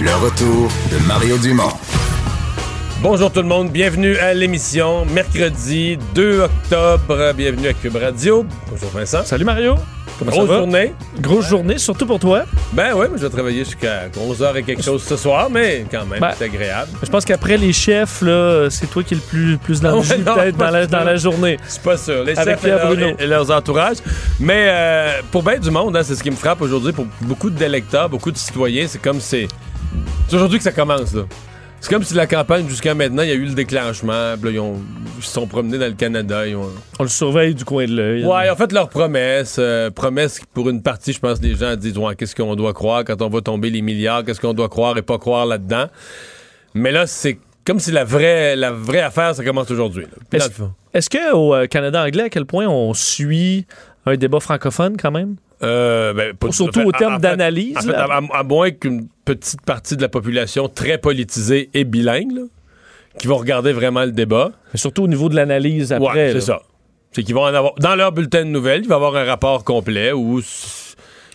Le retour de Mario Dumont. Bonjour tout le monde, bienvenue à l'émission. Mercredi 2 octobre, bienvenue à Cube Radio. Bonjour Vincent. Salut Mario. Comment Grosse ça va? journée. Grosse journée, surtout pour toi. Ben oui, je vais travailler jusqu'à 11h et quelque chose ce soir, mais quand même, Ben, c'est agréable. Je pense qu'après les chefs, là, c'est toi qui es le plus, plus dans le jus, peut-être, dans la, dans la journée. C'est pas sûr. Les Avec chefs et, leur- et leurs entourages. Mais euh, pour bien du monde, hein, c'est ce qui me frappe aujourd'hui. Pour beaucoup d'électeurs, beaucoup de citoyens, c'est comme c'est. C'est aujourd'hui que ça commence, là. C'est comme si la campagne, jusqu'à maintenant, il y a eu le déclenchement. Puis là, ils, ont- ils se sont promenés dans le Canada. Ils ont, On le surveille du coin de l'œil. Ouais, ils ont fait leurs promesses. euh, promesses pour une partie, je pense, les gens disent ouais, qu'est-ce qu'on doit croire quand on va tomber les milliards, qu'est-ce qu'on doit croire et pas croire là-dedans. Mais là, c'est comme si la vraie, la vraie affaire, ça commence aujourd'hui. Est-ce est-ce qu'au euh, Canada anglais, à quel point on suit un débat francophone quand même? Euh, ben, pas- Surtout en au terme d'analyse, En fait, là. à, moins qu'une petite partie de la population très politisée et bilingue, là, qui vont regarder vraiment le débat. Mais surtout au niveau de l'analyse après. Ouais, c'est ça. C'est qu'ils vont en avoir. Dans leur bulletin de nouvelles, il va y avoir un rapport complet où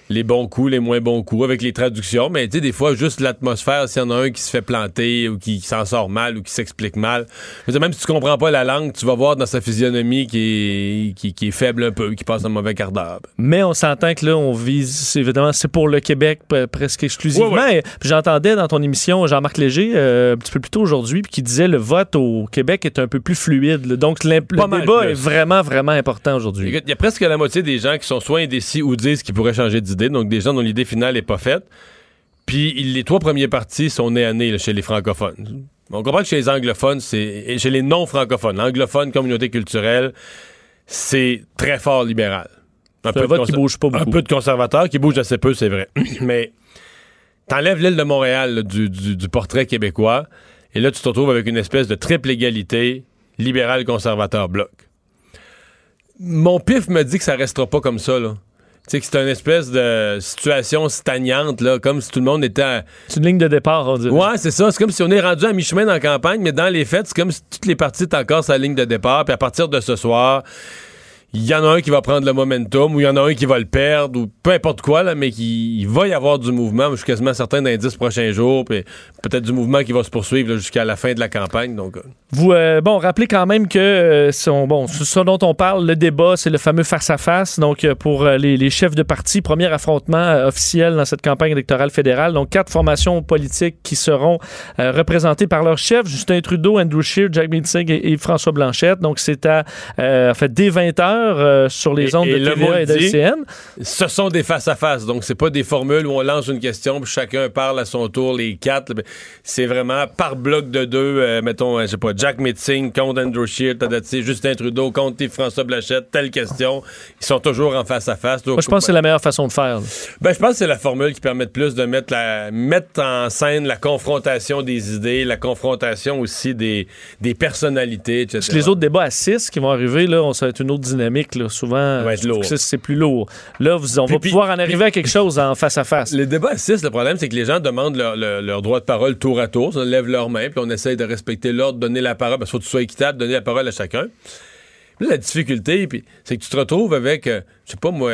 les bons coups, les moins bons coups, avec les traductions. Mais tu sais, des fois, juste l'atmosphère, s'il y en a un qui se fait planter ou qui s'en sort mal ou qui s'explique mal. Dire, même si tu comprends pas la langue, tu vas voir dans sa physionomie qui est, qui, qui est faible un peu, qui passe un mauvais quart d'heure. Mais on s'entend que là, on vise, c'est évidemment, c'est pour le Québec presque exclusivement. Ouais, ouais. J'entendais dans ton émission Jean-Marc Léger, euh, un petit peu plus tôt aujourd'hui, qui disait le vote au Québec est un peu plus fluide. là. Donc le débat plus. est vraiment, vraiment important aujourd'hui. Il y a presque la moitié des gens qui sont soit indécis ou disent qu'ils pourraient changer d'idée, donc des gens dont l'idée finale n'est pas faite. Puis les trois premiers partis sont nés à nez là, chez les francophones. On comprend que chez les anglophones, c'est chez les non-francophones, anglophone, communauté culturelle, c'est très fort libéral. Un peu de vote qui conser- bouge pas beaucoup. Un peu de conservateurs qui bougent assez peu, c'est vrai. Mais t'enlèves l'île de Montréal là, du, du- du portrait québécois, et là, tu te retrouves avec une espèce de triple égalité libéral-conservateur-bloc. Mon pif me dit que ça restera pas comme ça, là. Tu sais, que c'est une espèce de situation stagnante, là, comme si tout le monde était à- C'est une ligne de départ, on dirait. Ouais, c'est ça. C'est comme si on est rendu à mi-chemin dans la campagne, mais dans les faits, c'est comme si toutes les parties étaient encore sur la ligne de départ. Puis à partir de ce soir, il y en a un qui va prendre le momentum, ou il y en a un qui va le perdre, ou peu importe quoi, là, mais qui, il va y avoir du mouvement. Je suis quasiment certain dans les prochains jours, puis peut-être du mouvement qui va se poursuivre jusqu'à la fin de la campagne. Donc, euh, Vous, euh, bon, rappelez quand même que euh, ce dont on parle, le débat, c'est le fameux face-à-face. Donc, pour les, chefs de parti, premier affrontement officiel dans cette campagne électorale fédérale. Donc, quatre formations politiques qui seront représentées par leurs chefs Justin Trudeau, Andrew Scheer, Jack Meeting et, François Blanchette. Donc, c'est à, en fait, dès 20 heures euh, sur les Et- ondes et de TVA et d'LCN. ce sont des face-à-face. Donc, c'est pas des formules où on lance une question, puis chacun parle à son tour, les quatre. là. C'est vraiment par bloc de deux, euh, mettons, euh, je sais pas, Jack Metzing contre Andrew Scheer, Justin Trudeau contre François Blachette, telle question. Ils sont toujours en face-à-face. Moi, je pense que c'est la meilleure façon de faire. là. Ben, je pense que c'est la formule qui permet de plus de mettre, la, mettre en scène la confrontation des idées, la confrontation aussi des, des personnalités, etc. Parce que les autres débats à 6 qui vont arriver, là, on, ça va être une autre dynamique. Là. Souvent, c'est plus lourd. Là, vous- on Puis- va puis- pouvoir en arriver à quelque chose en face à face. Les débats à 6, le problème, c'est que les gens demandent leur, leur- leur droit de parole tour à tour. Ils lèvent leurs mains, puis on essaye de respecter l'ordre, donner la parole, parce qu'il faut que tu sois équitable, donner la parole à chacun. Là, la difficulté, c'est que tu te retrouves avec, euh, je sais pas moi,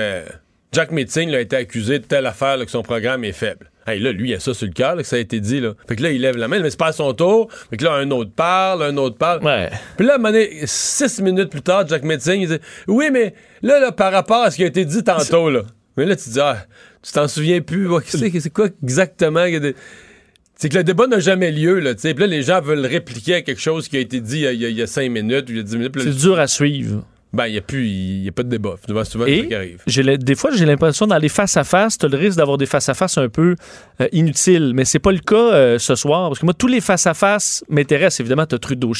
Jack Metzing là, a été accusé de telle affaire, là, que son programme est faible. Hey, là, lui, il a ça sur le cœur, que ça a été dit. Là. Fait que là, il lève la main, mais c'est pas à son tour. Fait que là, un autre parle, un autre parle. Ouais. Puis là, à un moment donné, six minutes plus tard, Jack Metzing, il dit Oui, mais là, là, par rapport à ce qui a été dit tantôt, là. Mais là, tu dis Ah, tu t'en souviens plus. C'est quoi exactement? c'est que le débat n'a jamais lieu, là. Puis là, les gens veulent répliquer à quelque chose qui a été dit il y a, il y a- cinq minutes ou il y a dix minutes. C'est dur à suivre. Ben, il n'y a plus, il a pas de débat. Souvent, souvent, Et qui arrive. j'ai des fois, j'ai l'impression dans les face-à-face, tu as le risque d'avoir des face-à-face un peu euh, inutiles. Mais c'est pas le cas euh, ce soir. Parce que moi, tous les face-à-face m'intéressent. Évidemment, tu as Trudeau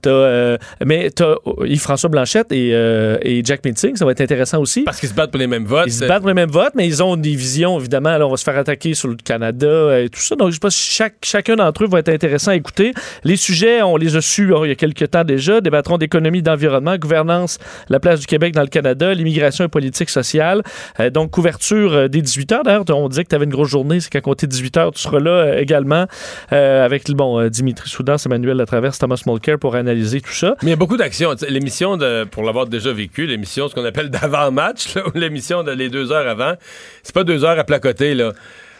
t'as, euh, mais tu as Yves-François Blanchette et, et Jack Meeting. Ça va être intéressant aussi. Parce qu'ils se battent pour les mêmes votes. Ils se battent pour les mêmes votes, mais ils ont des visions, évidemment. Là, on va se faire attaquer sur le Canada et tout ça. Donc, je pense que chaque, chacun d'entre eux va être intéressant à écouter. Les sujets, on les a su oh, il y a quelques temps déjà. Débattrons d'économie, d'environnement, gouvernance, la place du Québec dans le Canada, l'immigration et politique sociale. Euh, donc, couverture euh, des 18 heures. D'ailleurs, on disait que tu avais une grosse journée. C'est qu'à compter 18 heures, tu seras là euh, également avec bon, Dimitri Soudas, Emmanuel Latraverse, Thomas Mulcair pour analyser tout ça. Mais il y a beaucoup d'actions. L'émission, pour l'avoir déjà vécu, l'émission, ce qu'on appelle d'avant-match, l'émission de deux heures avant, c'est pas deux heures à placoter. là.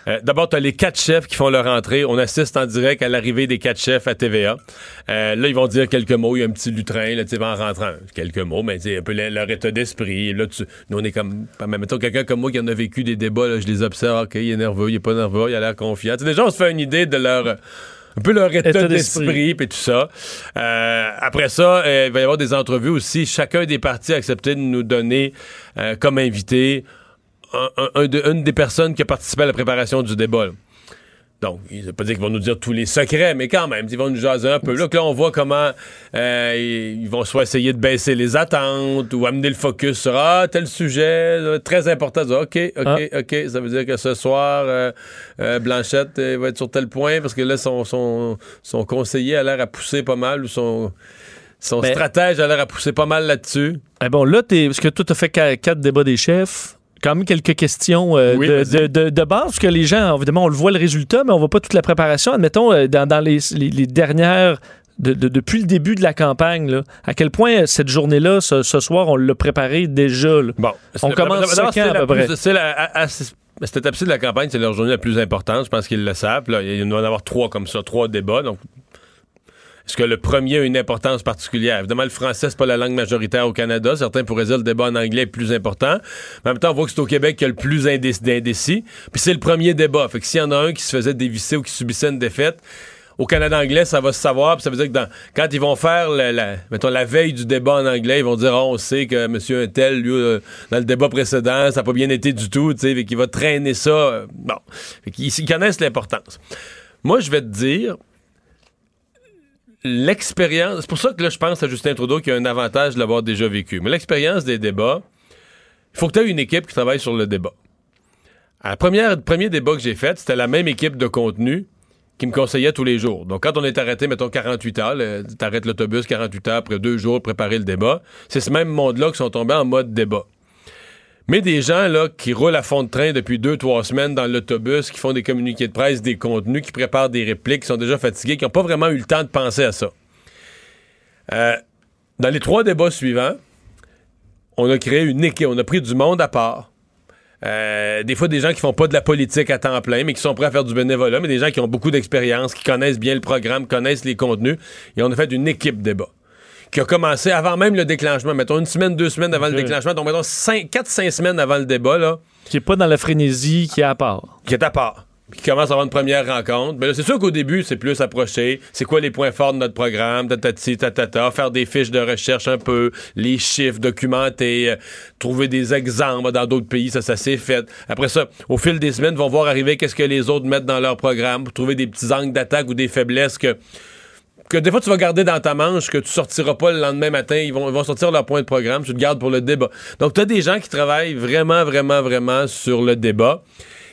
Euh, D'abord, tu as les quatre chefs qui font leur entrée. On assiste en direct à l'arrivée des quatre chefs à TVA. Euh, là, ils vont dire quelques mots. Il y a un petit lutrin là, tu sais, en rentrant. Quelques mots, mais un peu le- leur état d'esprit. Là, tu, nous, on est comme. Mais mettons, quelqu'un comme moi qui en a vécu des débats, là, je les observe. OK, il est nerveux, il est pas nerveux, il a l'air confiant. Tu sais, déjà, on se fait une idée de leur. Un peu leur état, État d'esprit. d'esprit, puis tout ça. Euh, après ça, euh, il va y avoir des entrevues aussi. Chacun des partis a accepté de nous donner euh, comme invité un- un- un de- une des personnes qui a participé à la préparation du débat. là. Donc, il ne pas dire qu'ils vont nous dire tous les secrets, mais quand même, ils vont nous jaser un peu. Là, que là on voit comment euh, ils vont soit essayer de baisser les attentes ou amener le focus sur Ah, tel sujet, très important. Dire, OK, OK, OK, ça veut dire que ce soir, euh, euh, Blanchette va être sur tel point parce que là, son, son, son conseiller a l'air à pousser pas mal ou son, son Mais- stratège a l'air à pousser pas mal là-dessus. Eh bon, là, t'es, parce que toi, tu as fait qua- quatre débats des chefs. Quand même quelques questions euh, Oui, de, de, de- base, parce que les gens, évidemment, on le voit le résultat, mais on voit pas toute la préparation. Admettons, euh, dans, dans les, les- les dernières. de- de- depuis le début de la campagne, là, à quel point cette journée-là, ce, ce soir, on l'a préparée déjà. là? Bon, On commence ça quand, à peu près? c'est cette étape-ci de la campagne, c'est leur journée la plus importante. Je pense qu'ils le savent. Là, il va y en avoir trois comme ça, trois débats. Donc, est-ce que le premier a une importance particulière? Évidemment, le français, c'est pas la langue majoritaire au Canada. Certains pourraient dire le débat en anglais est plus important. Mais en même temps, on voit que c'est au Québec qu'il y a le plus indécis. d'indécis. Puis c'est le premier débat. Fait que s'il y en a un qui se faisait dévisser ou qui subissait une défaite, au Canada anglais, ça va se savoir. Puis ça veut dire que quand ils vont faire la, mettons, la veille du débat en anglais, ils vont dire Ah, on sait que M. Untel, lui, euh, dans le débat précédent, ça n'a pas bien été du tout. Tu sais, qu'il va traîner ça. euh, bon. Fait qu'ils ils connaissent l'importance. Moi, je vais te dire, l'expérience. C'est pour ça que là, je pense à Justin Trudeau qui a un avantage de l'avoir déjà vécu. Mais l'expérience des débats, il faut que tu aies une équipe qui travaille sur le débat. Le premier débat que j'ai fait, c'était la même équipe de contenu qui me conseillait tous les jours. Donc, quand on est arrêté, mettons 48 heures, t'arrêtes l'autobus 48 heures après deux jours, préparer le débat, c'est ce même monde-là qui sont tombés en mode débat. Mais des gens là qui roulent à fond de train depuis deux, trois semaines dans l'autobus, qui font des communiqués de presse, des contenus, qui préparent des répliques, qui sont déjà fatigués, qui n'ont pas vraiment eu le temps de penser à ça. Euh, dans les trois débats suivants, on a créé une équipe, on a pris du monde à part. Euh, des fois, des gens qui font pas de la politique à temps plein, mais qui sont prêts à faire du bénévolat, mais des gens qui ont beaucoup d'expérience, qui connaissent bien le programme, connaissent les contenus. Et on a fait une équipe débat qui a commencé avant même le déclenchement. Mettons une semaine, deux semaines avant le déclenchement. Donc, mettons 4-5 semaines avant le débat, là, Qui est pas dans la frénésie, qui est à part. qui est à part. Qui commence à avoir une première rencontre. Mais là, c'est sûr qu'au début, c'est plus approché. C'est quoi les points forts de notre programme? Tatati, tatata. Faire des fiches de recherche un peu. Les chiffres, documenter. euh, trouver des exemples dans d'autres pays. Ça, ça s'est fait. Après ça, au fil des semaines, vont voir arriver qu'est-ce que les autres mettent dans leur programme pour trouver des petits angles d'attaque ou des faiblesses que que des fois tu vas garder dans ta manche, que tu sortiras pas le lendemain matin, ils vont, ils vont sortir leur point de programme, tu le gardes pour le débat. Donc tu as des gens qui travaillent vraiment, vraiment, vraiment sur le débat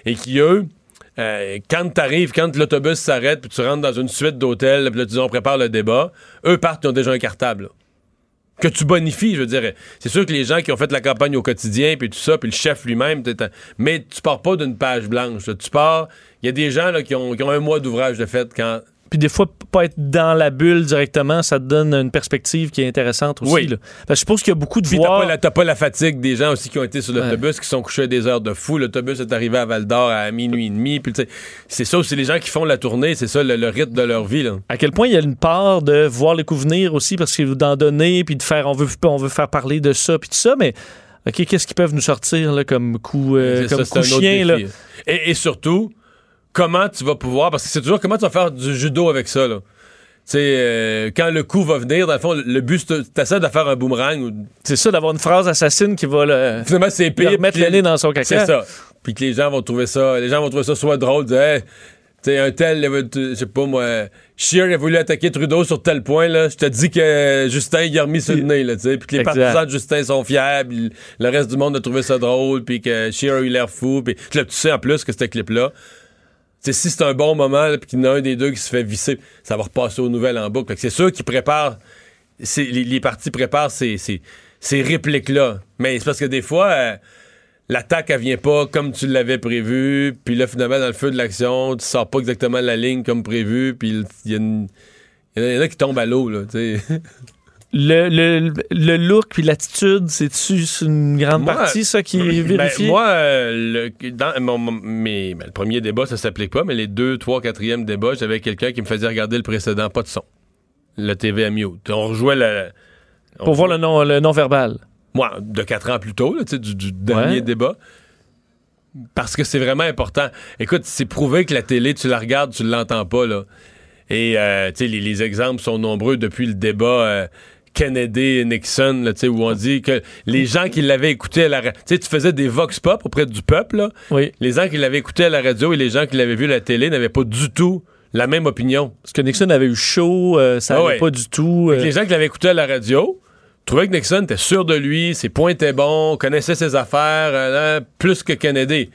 et qui, eux, euh, quand t'arrives, quand l'autobus s'arrête, puis tu rentres dans une suite d'hôtels, puis là tu on prépare le débat, eux partent, ils ont déjà un cartable. Que tu bonifies, je veux dire. C'est sûr que les gens qui ont fait la campagne au quotidien, puis tout ça, puis le chef lui-même, mais tu pars pas d'une page blanche. Tu pars, il y a des gens là, qui, ont, qui ont un mois d'ouvrage de fait quand Puis des fois, pas être dans la bulle directement, ça te donne une perspective qui est intéressante aussi. Oui. là. Parce que je suppose qu'il y a beaucoup de Puis t'as voix. pas, la, t'as pas la fatigue des gens aussi qui ont été sur l'autobus, qui sont couchés à des heures de fou. L'autobus est arrivé à Val d'Or à minuit et demi. Puis c'est ça aussi, les gens qui font la tournée, c'est ça le, le rythme de leur vie. Là. À quel point il y a une part de voir les coups venir aussi, parce que d'en donner, puis de faire, on veut, on veut faire parler de ça, puis tout ça, mais OK, qu'est-ce qu'ils peuvent nous sortir là, comme coup, euh, comme ça, coup un autre chien? Là? et surtout, comment tu vas pouvoir, parce que c'est toujours comment tu vas faire du judo avec ça, là. Tu sais, euh, quand le coup va venir, dans le fond, le but, c'est t'essaies de faire un boomerang. Ou... C'est ça, d'avoir une phrase assassine qui va le, Finalement, c'est pire. remettre puis le nez dans son caca. C'est ça. Puis que les gens vont trouver ça, les gens vont trouver ça soit drôle, dire, hey, tu sais, un tel, je sais pas moi, Scheer a voulu attaquer Trudeau sur tel point, là. Je te dis que Justin, il a remis sur le nez, là, tu sais. Puis que les Exact. partisans de Justin sont puis le reste du monde a trouvé ça drôle, puis que Scheer a eu l'air fou, puis là, tu sais en plus que ce clip-là, si c'est un bon moment, puis qu'il y en a un des deux qui se fait visser, ça va repasser aux nouvelles en boucle. C'est sûr qu'ils préparent, les, partis préparent ces, ces, répliques-là. Mais c'est parce que des fois, euh, l'attaque, elle vient pas comme tu l'avais prévu, puis là, finalement, dans le feu de l'action, tu sors pas exactement la ligne comme prévu, puis il y, y en a- qui tombent à l'eau, là. Le, le, le look puis l'attitude, c'est-tu c'est une grande Moi, partie, ça, qui est Ben, vérifié? moi, euh, le, dans mon- mon- mes- ben, le premier débat, ça s'applique pas, mais les deux, trois, quatrième débats, j'avais quelqu'un qui me faisait regarder le précédent, pas de son. Le TV à mute. On rejouait la. on pour voir le non- le non-verbal. Moi, de quatre ans plus tôt, là, du, du dernier Ouais. débat. Parce que c'est vraiment important. Écoute, c'est prouvé que la télé, tu la regardes, tu l'entends pas, là. Et, euh, tu sais, les, les exemples sont nombreux depuis le débat euh, Kennedy-Nixon, là, tu sais, où on dit que les gens qui l'avaient écouté à la... ra- Tu sais, tu faisais des vox pop auprès du peuple, là. Oui. Les gens qui l'avaient écouté à la radio et les gens qui l'avaient vu à la télé n'avaient pas du tout la même opinion. Parce que Nixon avait eu chaud, euh, ça Ah allait ouais. pas du tout. Euh, Les gens qui l'avaient écouté à la radio trouvaient que Nixon était sûr de lui, ses points étaient bons, connaissait ses affaires, euh, plus que Kennedy.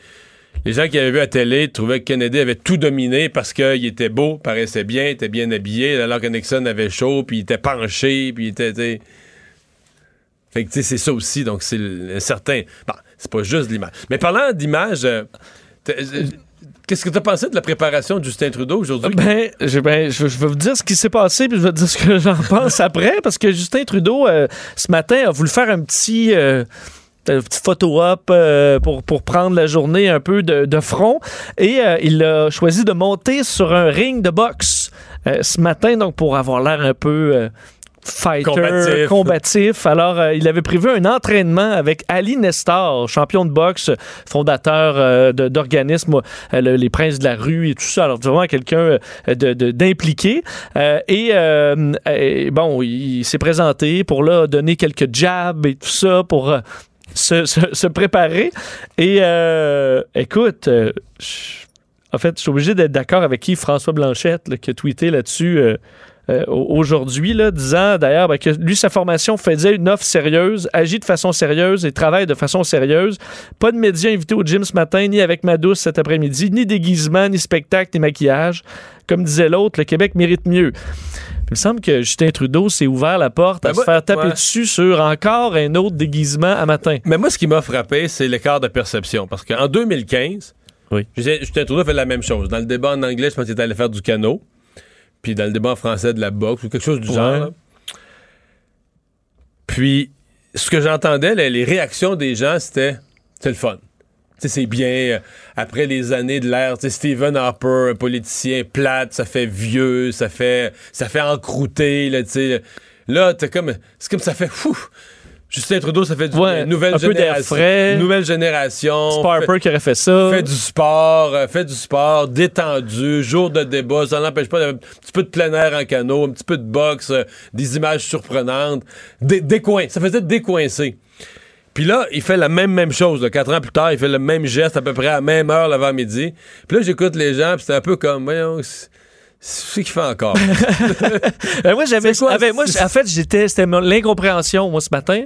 Les gens qui avaient vu à la télé trouvaient que Kennedy avait tout dominé parce qu'il était beau, paraissait bien, était bien habillé, alors que Nixon avait chaud, puis il était penché, puis il était... Fait que, tu sais, c'est ça aussi, donc c'est un certain... Bon, c'est pas juste l'image. Mais parlant d'image, euh, euh, qu'est-ce que tu as pensé de la préparation de Justin Trudeau aujourd'hui? Ben, je, ben, je, vais vous dire ce qui s'est passé, puis je vais te dire ce que j'en pense après, parce que Justin Trudeau, euh, ce matin, a voulu faire un petit... un petit photo-op euh, pour, pour prendre la journée un peu de, de front. Et euh, il a choisi de monter sur un ring de boxe euh, ce matin, donc pour avoir l'air un peu euh, fighter, Combatif. combatif. Alors, euh, il avait prévu un entraînement avec Ali Nestor, champion de boxe, fondateur euh, de- d'organismes, euh, le- les Princes de la rue et tout ça. Alors, vraiment quelqu'un euh, de- de- d'impliqué. Euh, et, euh, et bon, il, s'est présenté pour là donner quelques jabs et tout ça pour euh, se, se- préparer. Et euh, écoute, euh, en fait, je suis obligé d'être d'accord avec qui François Blanchette qui a tweeté là-dessus. euh, euh, au- aujourd'hui, disant d'ailleurs ben, que lui, sa formation faisait une offre sérieuse, agit de façon sérieuse et travaille de façon sérieuse. Pas de médias invités au gym ce matin, ni avec ma douce cet après-midi, ni déguisement, ni spectacle, ni maquillage. Comme disait l'autre, le Québec mérite mieux. Il me semble que Justin Trudeau s'est ouvert la porte à Ben se moi- faire taper ouais. dessus sur encore un autre déguisement à matin. Mais moi, ce qui m'a frappé, c'est l'écart de perception. Parce qu'en 2015, Oui. Justin Trudeau fait la même chose. Dans le débat en anglais, je pense qu'il était allé faire du canot. Puis dans le débat en français, de la boxe ou quelque chose du Ouais. genre. là. Puis, ce que j'entendais, les, les réactions des gens, c'était c'est le fun. C'est bien. euh, après les années de l'ère, Stephen Harper, un politicien plate, ça fait vieux, ça fait, ça fait encrouter, là, tu sais. Là, t'es comme, c'est comme ça fait fou. Justin Trudeau, ça fait du Ouais, nouvelle un peu d'air génération. frais. Nouvelle génération. C'est Harper qui aurait fait ça. fait du sport, euh, fait du sport, détendu, jour de débat, ça n'empêche pas d'avoir un petit peu de plein air en canot, un petit peu de boxe, euh, des images surprenantes, décoin, ça faisait décoincer. Puis là, il fait la même même chose, là, quatre ans plus tard, il fait le même geste à peu près à la même heure l'avant-midi. Puis là, j'écoute les gens, puis c'est un peu comme, voyons, c'est c'est ce qu'il fait encore. Ben, moi, j'avais. Moi, en fait, j'étais. C'était l'incompréhension, moi, ce matin.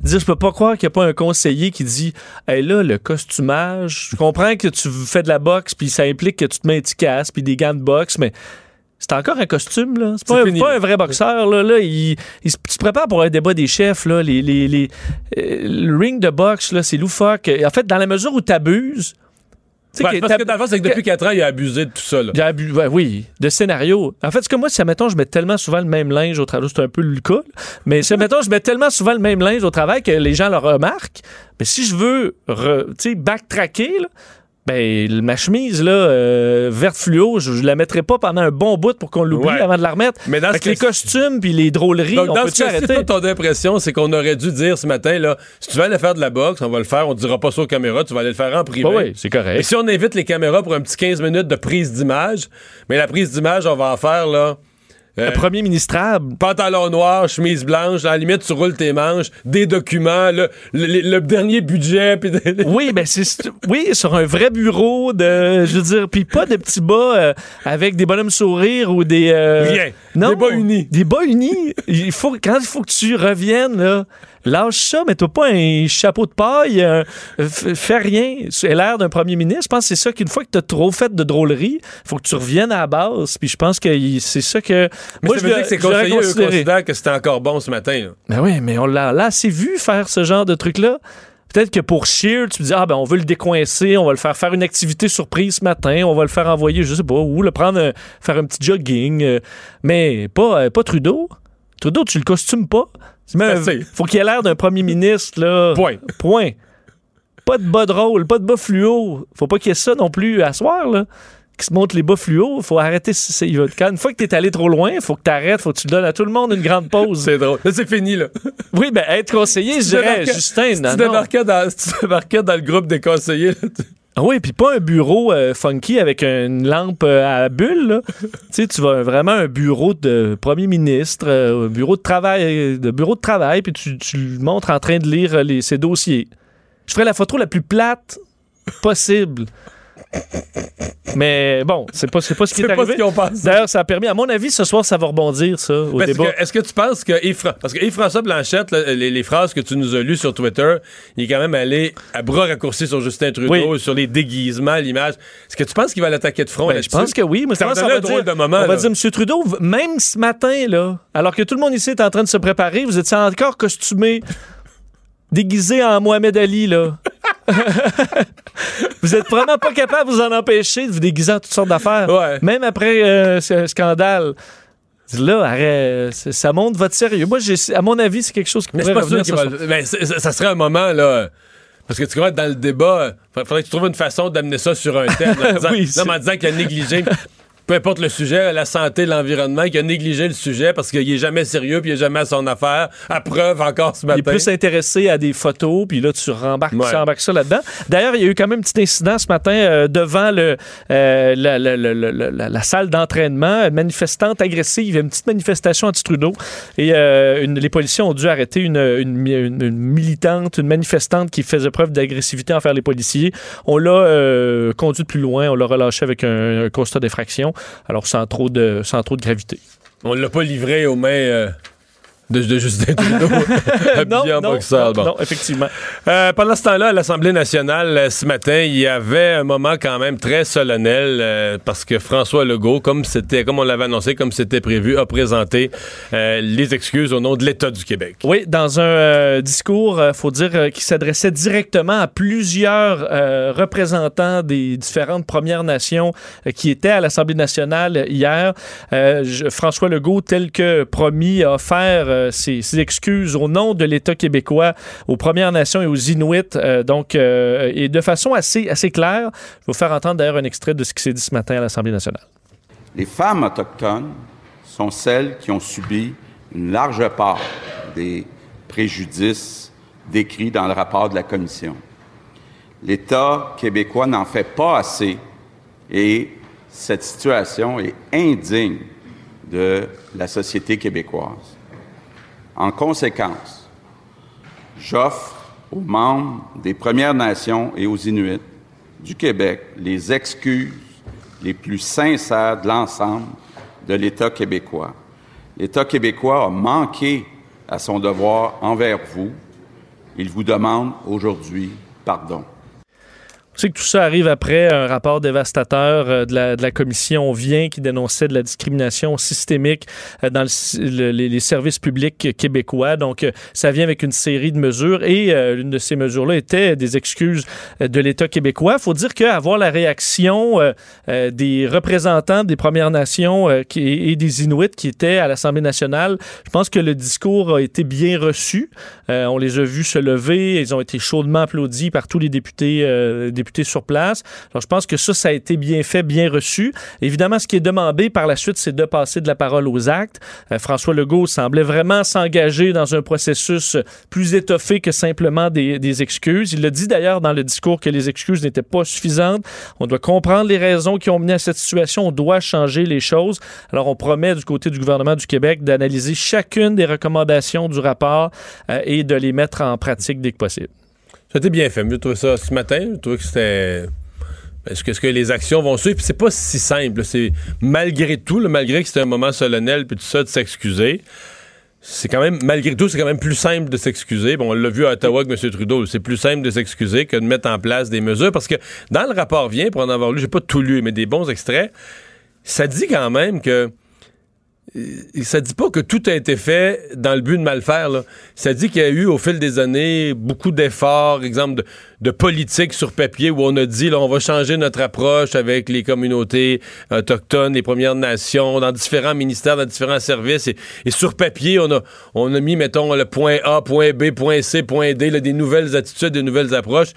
Dire, je peux pas croire qu'il n'y a pas un conseiller qui dit Hey, là, le costumage, je comprends que tu fais de la boxe, puis ça implique que tu te mets un petit casque, puis des gants de boxe, mais. C'est encore un costume, là. C'est pas, pas un vrai boxeur, là. là il, il se prépare pour un débat des chefs, là. Les, les, les- euh, le ring de boxe, là, c'est loufoque. En fait, dans la mesure où t'abuses. Ouais, que parce que dans le fond, c'est que depuis quatre ans, il a abusé de tout ça. Là. il a bu- ouais, oui, de scénario. En fait, c'est que moi, si, admettons, je mets tellement souvent le même linge au travail, c'est un peu le cas, mais si, admettons, je mets tellement souvent le même linge au travail que les gens le remarquent, mais si je veux, tu sais, backtracker, là, Ben, ma chemise, là, euh, verte fluo, je, je la mettrai pas pendant un bon bout pour qu'on l'oublie Ouais. avant de la remettre. Mais dans Avec les costumes puis les drôleries, Donc, on dans peut-tu ce arrêter? ton impression, c'est qu'on aurait dû dire ce matin, là, si tu veux aller faire de la boxe, on va le faire, on ne dira pas ça aux caméras, tu vas aller le faire en privé. Bah oui, c'est correct. Et si on invite les caméras pour un petit 15 minutes de prise d'image, mais la prise d'image, on va en faire, là. Euh, premier ministrable. Pantalon noir, chemise blanche, à la limite, tu roules tes manches, des documents, le, le- le dernier budget, des- Oui, ben c'est oui sur un vrai bureau de, je veux dire, puis pas de petits bas euh, avec des bonhommes sourires ou des euh, Rien. non, Des bas unis. Des bas unis. Il faut quand il faut que tu reviennes là, lâche ça, mais toi pas un chapeau de paille, euh, fais rien. C'est l'air d'un premier ministre. Je pense que c'est ça qu'une fois que t'as trop fait de drôleries, faut que tu reviennes à la base. Puis je pense que c'est ça que Mais moi ça je veut dire que ces conseillers, considèrent que c'était encore bon ce matin. là. Ben oui, mais on l'a assez vu faire ce genre de truc-là. Peut-être que pour Shear, tu dis, ah ben on veut le décoincer, on va le faire faire une activité surprise ce matin, on va le faire envoyer, je sais pas où, le prendre, euh, faire un petit jogging. euh, mais pas, pas Trudeau. Trudeau, tu le costumes pas? Un- assez. faut qu'il ait l'air d'un premier ministre, là. Point. Point. Pas de bas drôle, pas de bas fluo. Faut pas qu'il y ait ça non plus à soir, là. Qui se montre les bas fluo. Faut arrêter. Quand, une fois que t'es allé trop loin, faut que t'arrêtes, faut que tu donnes à tout le monde une grande pause. C'est drôle. Là, c'est fini, là. Oui, ben être conseiller, je dirais, Justin, si non, tu non. débarquais dans, si tu débarquais dans le groupe des conseillers, là, tu- Ah Oui, puis pas un bureau euh, funky avec une lampe euh, à bulle. tu sais, tu vas vraiment un bureau de premier ministre, euh, un bureau de travail, de bureau de travail, puis tu, tu le montres en train de lire euh, les, ses dossiers. Je ferais la photo la plus plate possible. Mais bon, c'est pas, pas ce qui est arrivé. pensé. D'ailleurs, ça a permis, à mon avis, ce soir, ça va rebondir, ça, au que, Est-ce que tu penses que Yves parce que Yves-François Blanchette, là, les, les phrases que tu nous as lues sur Twitter, il est quand même allé à bras raccourcis sur Justin Trudeau, Oui. sur les déguisements, l'image. Est-ce que tu penses qu'il va l'attaquer de front Ben, je pense que oui. Mais Ça va pense un drôle dire- de moment, On va là. dire, M. Trudeau, même ce matin, là, alors que tout le monde ici est en train de se préparer, vous étiez encore costumé, déguisé en Mohamed Ali, là. vous êtes vraiment pas capable de vous en empêcher de vous déguiser en toutes sortes d'affaires. Ouais. Même après euh, ce scandale. Là, arrête, ça montre votre sérieux. Moi, à mon avis, c'est quelque chose qui Mais pourrait pas sûr va c'est- ça, serait un moment, là. Parce que tu vois, dans le débat, il faudrait que tu trouves une façon d'amener ça sur un thème. En disant, Oui, non, c'est- mais en disant qu'il a négligé, peu importe le sujet, la santé, l'environnement, qu'il a négligé le sujet parce qu'il est jamais sérieux puis il est jamais à son affaire. À preuve encore ce Il est matin. plus intéressé à des photos, puis là, tu rembarques, Ouais. tu embarques ça là-dedans. D'ailleurs, il y a eu quand même un petit incident ce matin euh, devant le, euh, la, la- la- la- salle d'entraînement. Manifestante agressive, il y a une petite manifestation anti-Trudeau. Et euh, une- les policiers ont dû arrêter une, une- une- militante, une manifestante qui faisait preuve d'agressivité envers les policiers. On l'a euh, conduite plus loin, on l'a relâché avec un, un constat d'effraction, alors sans trop de, gravité. On l'a pas livré aux mains euh, de, de Justin Trudeau, habillé en non, boxeur. non, bon. non, effectivement. Euh, pendant ce temps-là, à l'Assemblée nationale, euh, ce matin, il y avait un moment quand même très solennel euh, parce que François Legault, comme c'était, comme on l'avait annoncé, comme c'était prévu, a présenté euh, les excuses au nom de l'État du Québec. Oui, dans un euh, discours, il faut dire, euh, qui s'adressait directement à plusieurs euh, représentants des différentes Premières Nations euh, qui étaient à l'Assemblée nationale hier. Euh, je- François Legault, tel que promis, a offert euh, ses, ses excuses au nom de l'État québécois aux Premières Nations et aux Inuits, euh, donc, euh, et de façon assez, assez claire. Je vais vous faire entendre d'ailleurs un extrait de ce qui s'est dit ce matin à l'Assemblée nationale. Les femmes autochtones sont celles qui ont subi une large part des préjudices décrits dans le rapport de la Commission. L'État québécois n'en fait pas assez et cette situation est indigne de la société québécoise. En conséquence, j'offre aux membres des Premières Nations et aux Inuits du Québec les excuses les plus sincères de l'ensemble de l'État québécois. L'État québécois a manqué à son devoir envers vous. Il vous demande aujourd'hui pardon. Sait que tout ça arrive après un rapport dévastateur euh, de, la, commission Vient qui dénonçait de la discrimination systémique euh, dans le- le- les, services publics québécois. Donc, euh, ça vient avec une série de mesures et l'une de ces mesures-là était des excuses de l'État québécois. Il faut dire qu'avoir la réaction des représentants des Premières Nations et des Inuits qui étaient à l'Assemblée nationale, je pense que le discours a été bien reçu. On les a vus se lever. Ils ont été chaudement applaudis par tous les députés, députés sur place. Alors, je pense que ça, ça a été bien fait, bien reçu. Évidemment, ce qui est demandé par la suite, c'est de passer de la parole aux actes. Euh, François Legault semblait vraiment s'engager dans un processus plus étoffé que simplement des, excuses. Il a dit d'ailleurs dans le discours que les excuses n'étaient pas suffisantes. On doit comprendre les raisons qui ont mené à cette situation. On doit changer les choses. Alors, on promet du côté du gouvernement du Québec d'analyser chacune des recommandations du rapport euh, et de les mettre en pratique dès que possible. C'était bien fait. J'ai trouvé ça ce matin. J'ai trouvé que c'était. Est-ce que, est-ce que les actions vont suivre? Puis c'est pas si simple. C'est malgré tout, malgré que c'était un moment solennel, puis tout ça, de s'excuser. C'est quand même, malgré tout, c'est quand même plus simple de s'excuser. Bon, on l'a vu à Ottawa avec M. Trudeau. C'est plus simple de s'excuser que de mettre en place des mesures. Parce que dans le rapport vient, pour en avoir lu, j'ai pas tout lu, mais des bons extraits, ça dit quand même que ça dit pas que tout a été fait dans le but de mal faire. Là. Ça dit qu'il y a eu au fil des années beaucoup d'efforts, exemple de, de politique sur papier où on a dit là, on va changer notre approche avec les communautés autochtones, les Premières Nations, dans différents ministères, dans différents services. Et, et sur papier, on a, on a mis, mettons, le point A, point B, point C, point D, là, des nouvelles attitudes, des nouvelles approches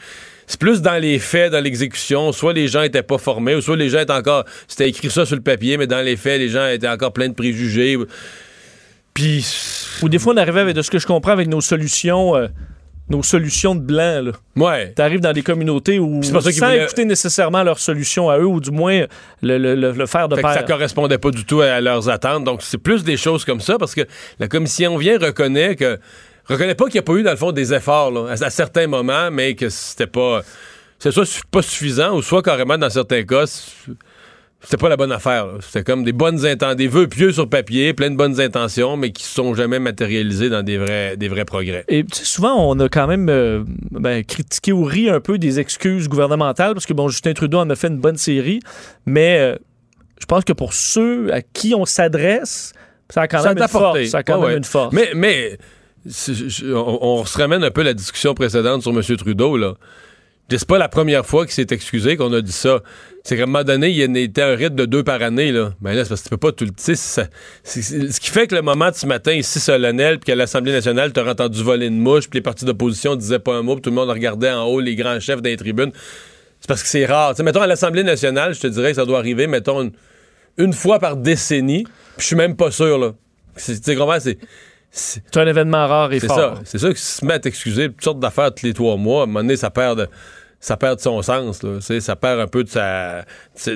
c'est plus dans les faits, dans l'exécution. Soit les gens étaient pas formés, ou soit les gens étaient encore. C'était écrit ça sur le papier, mais dans les faits, les gens étaient encore pleins de préjugés. Puis. Ou des fois, on arrivait avec, de ce que je comprends, avec nos solutions. euh, nos solutions de blanc, là. Ouais. T'arrives dans des communautés où, sans voulaient- écouter nécessairement leurs solutions à eux, ou du moins le, le, le, le faire de Fait que ça correspondait pas du tout à leurs attentes. Donc, c'est plus des choses comme ça parce que la commission vient reconnaît que reconnaît pas qu'il n'y a pas eu, dans le fond, des efforts là, à, à certains moments, mais que c'était pas. C'est soit pas suffisant ou soit carrément, dans certains cas, c'était pas la bonne affaire. C'était comme des bonnes intentions, des vœux pieux sur papier, plein de bonnes intentions, mais qui se sont jamais matérialisés dans des vrais, des vrais progrès. Et souvent, on a quand même euh, ben, critiqué ou ri un peu des excuses gouvernementales, parce que bon, Justin Trudeau en a fait une bonne série, mais euh, je pense que pour ceux à qui on s'adresse, ça a quand Ça même une force. Ça a quand Ouais, même ouais. une force. Mais, on, se ramène un peu à la discussion précédente sur M. Trudeau, là. C'est pas la première fois qu'il s'est excusé qu'on a dit ça. C'est qu'à un moment donné, il était un rythme de deux par année, là. Ben là, c'est parce que tu peux pas tout le. Ce qui fait que le moment de ce matin ici solennel, puis qu'à l'Assemblée nationale, t'aurais entendu voler une mouche, puis les partis d'opposition disaient pas un mot, puis tout le monde regardait en haut les grands chefs des tribunes. C'est parce que c'est rare. Tu sais, mettons, à l'Assemblée nationale, je te dirais ça doit arriver, mettons, une, fois par décennie, puis je suis même pas sûr, là. C'est- Tu sais, comment c'est. c'est- C'est un événement rare et c'est fort. ça. C'est ça qui se met à t'excuser toutes sortes d'affaires tous les trois mois. À un moment donné, ça perd de, ça perd de son sens. Là. Ça perd un peu de,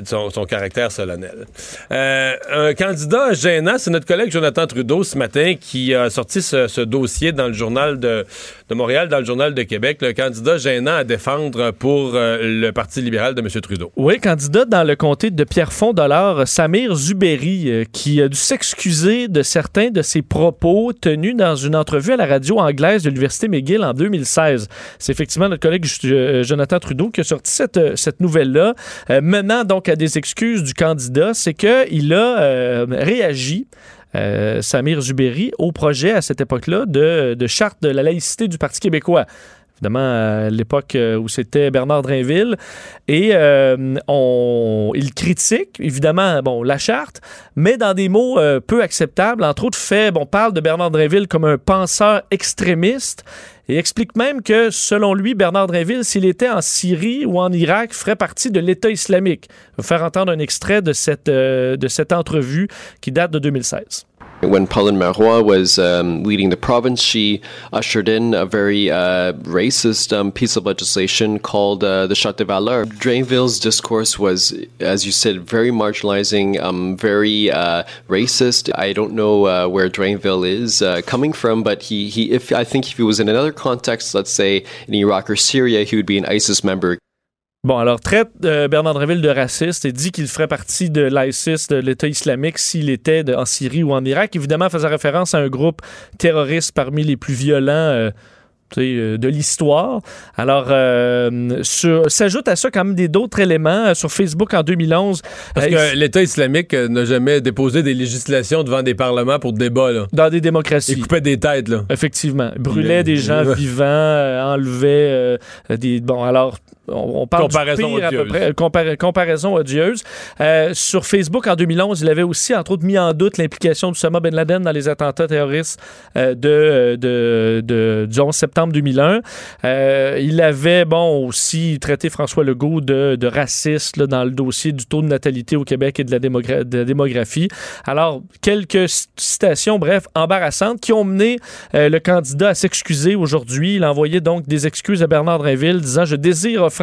son, caractère solennel. Euh, un candidat gênant, c'est notre collègue Jonathan Trudeau ce matin qui a sorti ce, dossier dans le journal de, Montréal, dans le journal de Québec. Le candidat gênant à défendre pour euh, le Parti libéral de M. Trudeau. Oui, candidat dans le comté de Pierrefonds-Dollard, Samir Zuberi, euh, qui a dû s'excuser de certains de ses propos tenus dans une entrevue à la radio anglaise de l'Université McGill en 2016. C'est effectivement notre collègue euh, Trudeau qui a sorti cette, euh, nouvelle-là, euh, menant donc à des excuses du candidat. C'est qu'il a euh, réagi. Samir Zuberi au projet à cette époque-là de, charte de la laïcité du Parti québécois. Évidemment, à l'époque où c'était Bernard Drainville. Et on, il critique, évidemment, la charte, mais dans des mots peu acceptables. Entre autres faits, bon, on parle de Bernard Drainville comme un penseur extrémiste et explique même que, selon lui, Bernard Drainville, s'il était en Syrie ou en Irak, ferait partie de l'État islamique. Je vais faire entendre un extrait de cette, euh, de cette entrevue qui date de 2016. When Pauline Marois was um, leading the province, she ushered in a very uh, racist um, piece of legislation called uh, the Charte de Valeur. Drainville's discourse was, as you said, very marginalizing, um, very uh, racist. I don't know uh, where Drainville is uh, coming from, but he, he, if I think if he was in another context, let's say in Iraq or Syria, he would be an ISIS member. Bon, alors traite euh, Bernard Dréville de raciste et dit qu'il ferait partie de l'ISIS, de l'État islamique, s'il était de- en Syrie ou en Irak. Évidemment, faisant référence à un groupe terroriste parmi les plus violents euh, euh, de l'histoire. Alors, euh, s'ajoute à ça quand même des d'autres éléments. Sur Facebook en 2011, Parce euh, que l'État islamique n'a jamais déposé des législations devant des parlements pour débat. Là. dans des Il démocraties. coupait des têtes. Là. Effectivement. Brûlait Il- des gens vivants, euh, enlevait des. Bon, alors, on, on parle Comparaison du pire à peu odieuse. près, compara- comparaison odieuse. Euh, sur Facebook, en 2011, il avait aussi, entre autres, mis en doute l'implication d'Oussama Ben Laden dans les attentats terroristes euh, de, de, de- du 11 septembre 2001. Euh, il avait, bon, aussi traité François Legault de, de raciste là, dans le dossier du taux de natalité au Québec et de la, démogra- de la démographie. Alors, quelques citations, bref, embarrassantes, qui ont mené euh, le candidat à s'excuser aujourd'hui. Il a envoyé donc des excuses à Bernard Drinville, disant Je désire offrir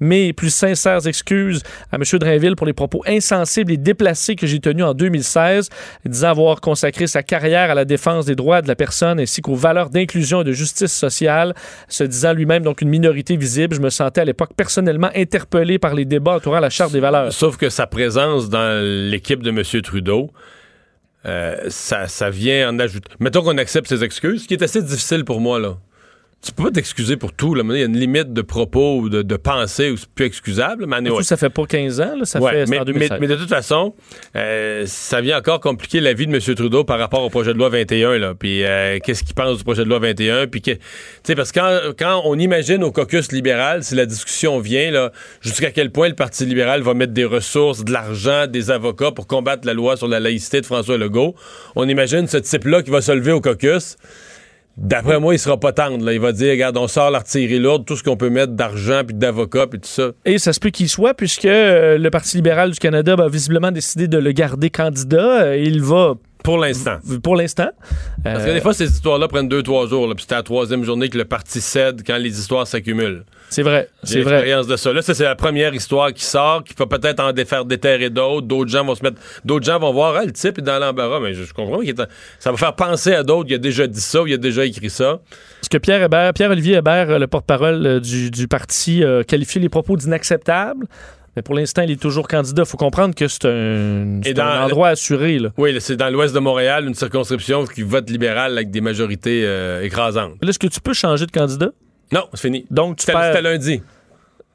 mes plus sincères excuses à M. Drinville pour les propos insensibles et déplacés que j'ai tenus en 2016, disant avoir consacré sa carrière à la défense des droits de la personne ainsi qu'aux valeurs d'inclusion et de justice sociale, se disant lui-même donc une minorité visible. Je me sentais à l'époque personnellement interpellé par les débats entourant la Charte des valeurs. Sauf que sa présence dans l'équipe de M. Trudeau, euh, ça, ça vient en ajouter. Mettons qu'on accepte ses excuses, ce qui est assez difficile pour moi, là. Tu peux pas t'excuser pour tout, là. Il y a une limite de propos ou de, de pensée où c'est plus excusable. Mais anyway. Ça fait pas 15 ans, là, ça Ouais, fait mais, en mais- 2016. mais de toute façon, euh, ça vient encore compliquer la vie de M. Trudeau par rapport au projet de loi 21. Là. Puis euh, qu'est-ce qu'il pense du projet de loi 21? Puis que, parce que quand, quand on imagine au caucus libéral, si la discussion vient, là, jusqu'à quel point le Parti libéral va mettre des ressources, de l'argent, des avocats pour combattre la loi sur la laïcité de François Legault, on imagine ce type-là qui va se lever au caucus. D'après moi, il sera pas tendre. Là. Il va dire, regarde, on sort l'artillerie lourde, tout ce qu'on peut mettre d'argent, puis d'avocats, puis tout ça. Et ça se peut qu'il soit, puisque euh, le Parti libéral du Canada a visiblement décidé de le garder candidat. Euh, Il va, Pour l'instant. pour l'instant. Parce euh, que des fois, ces histoires-là prennent deux, trois jours. là, Puis c'est à la troisième journée que le parti cède quand les histoires s'accumulent. c'est vrai, c'est vrai. l'expérience de ça. Là, ça, c'est la première histoire qui sort, qui va peut-être en défaire déterrer d'autres. D'autres gens vont se mettre. D'autres gens vont voir, ah, le type est dans l'embarras. Mais je, je comprends en- Ça va faire penser à d'autres. Il a déjà dit ça ou il a déjà écrit ça. Parce que Pierre Hébert, Pierre-Olivier Hébert, euh, le porte-parole euh, du, du parti, a qualifié les propos d'inacceptables. Mais pour l'instant, il est toujours candidat. Il faut comprendre que c'est un, c'est dans- un endroit assuré. Là. Oui, c'est dans l'ouest de Montréal, une circonscription qui vote libéral avec des majorités euh, écrasantes. Là, est-ce que tu peux changer de candidat? Non, c'est fini. Donc, tu C'était perds- c'était lundi.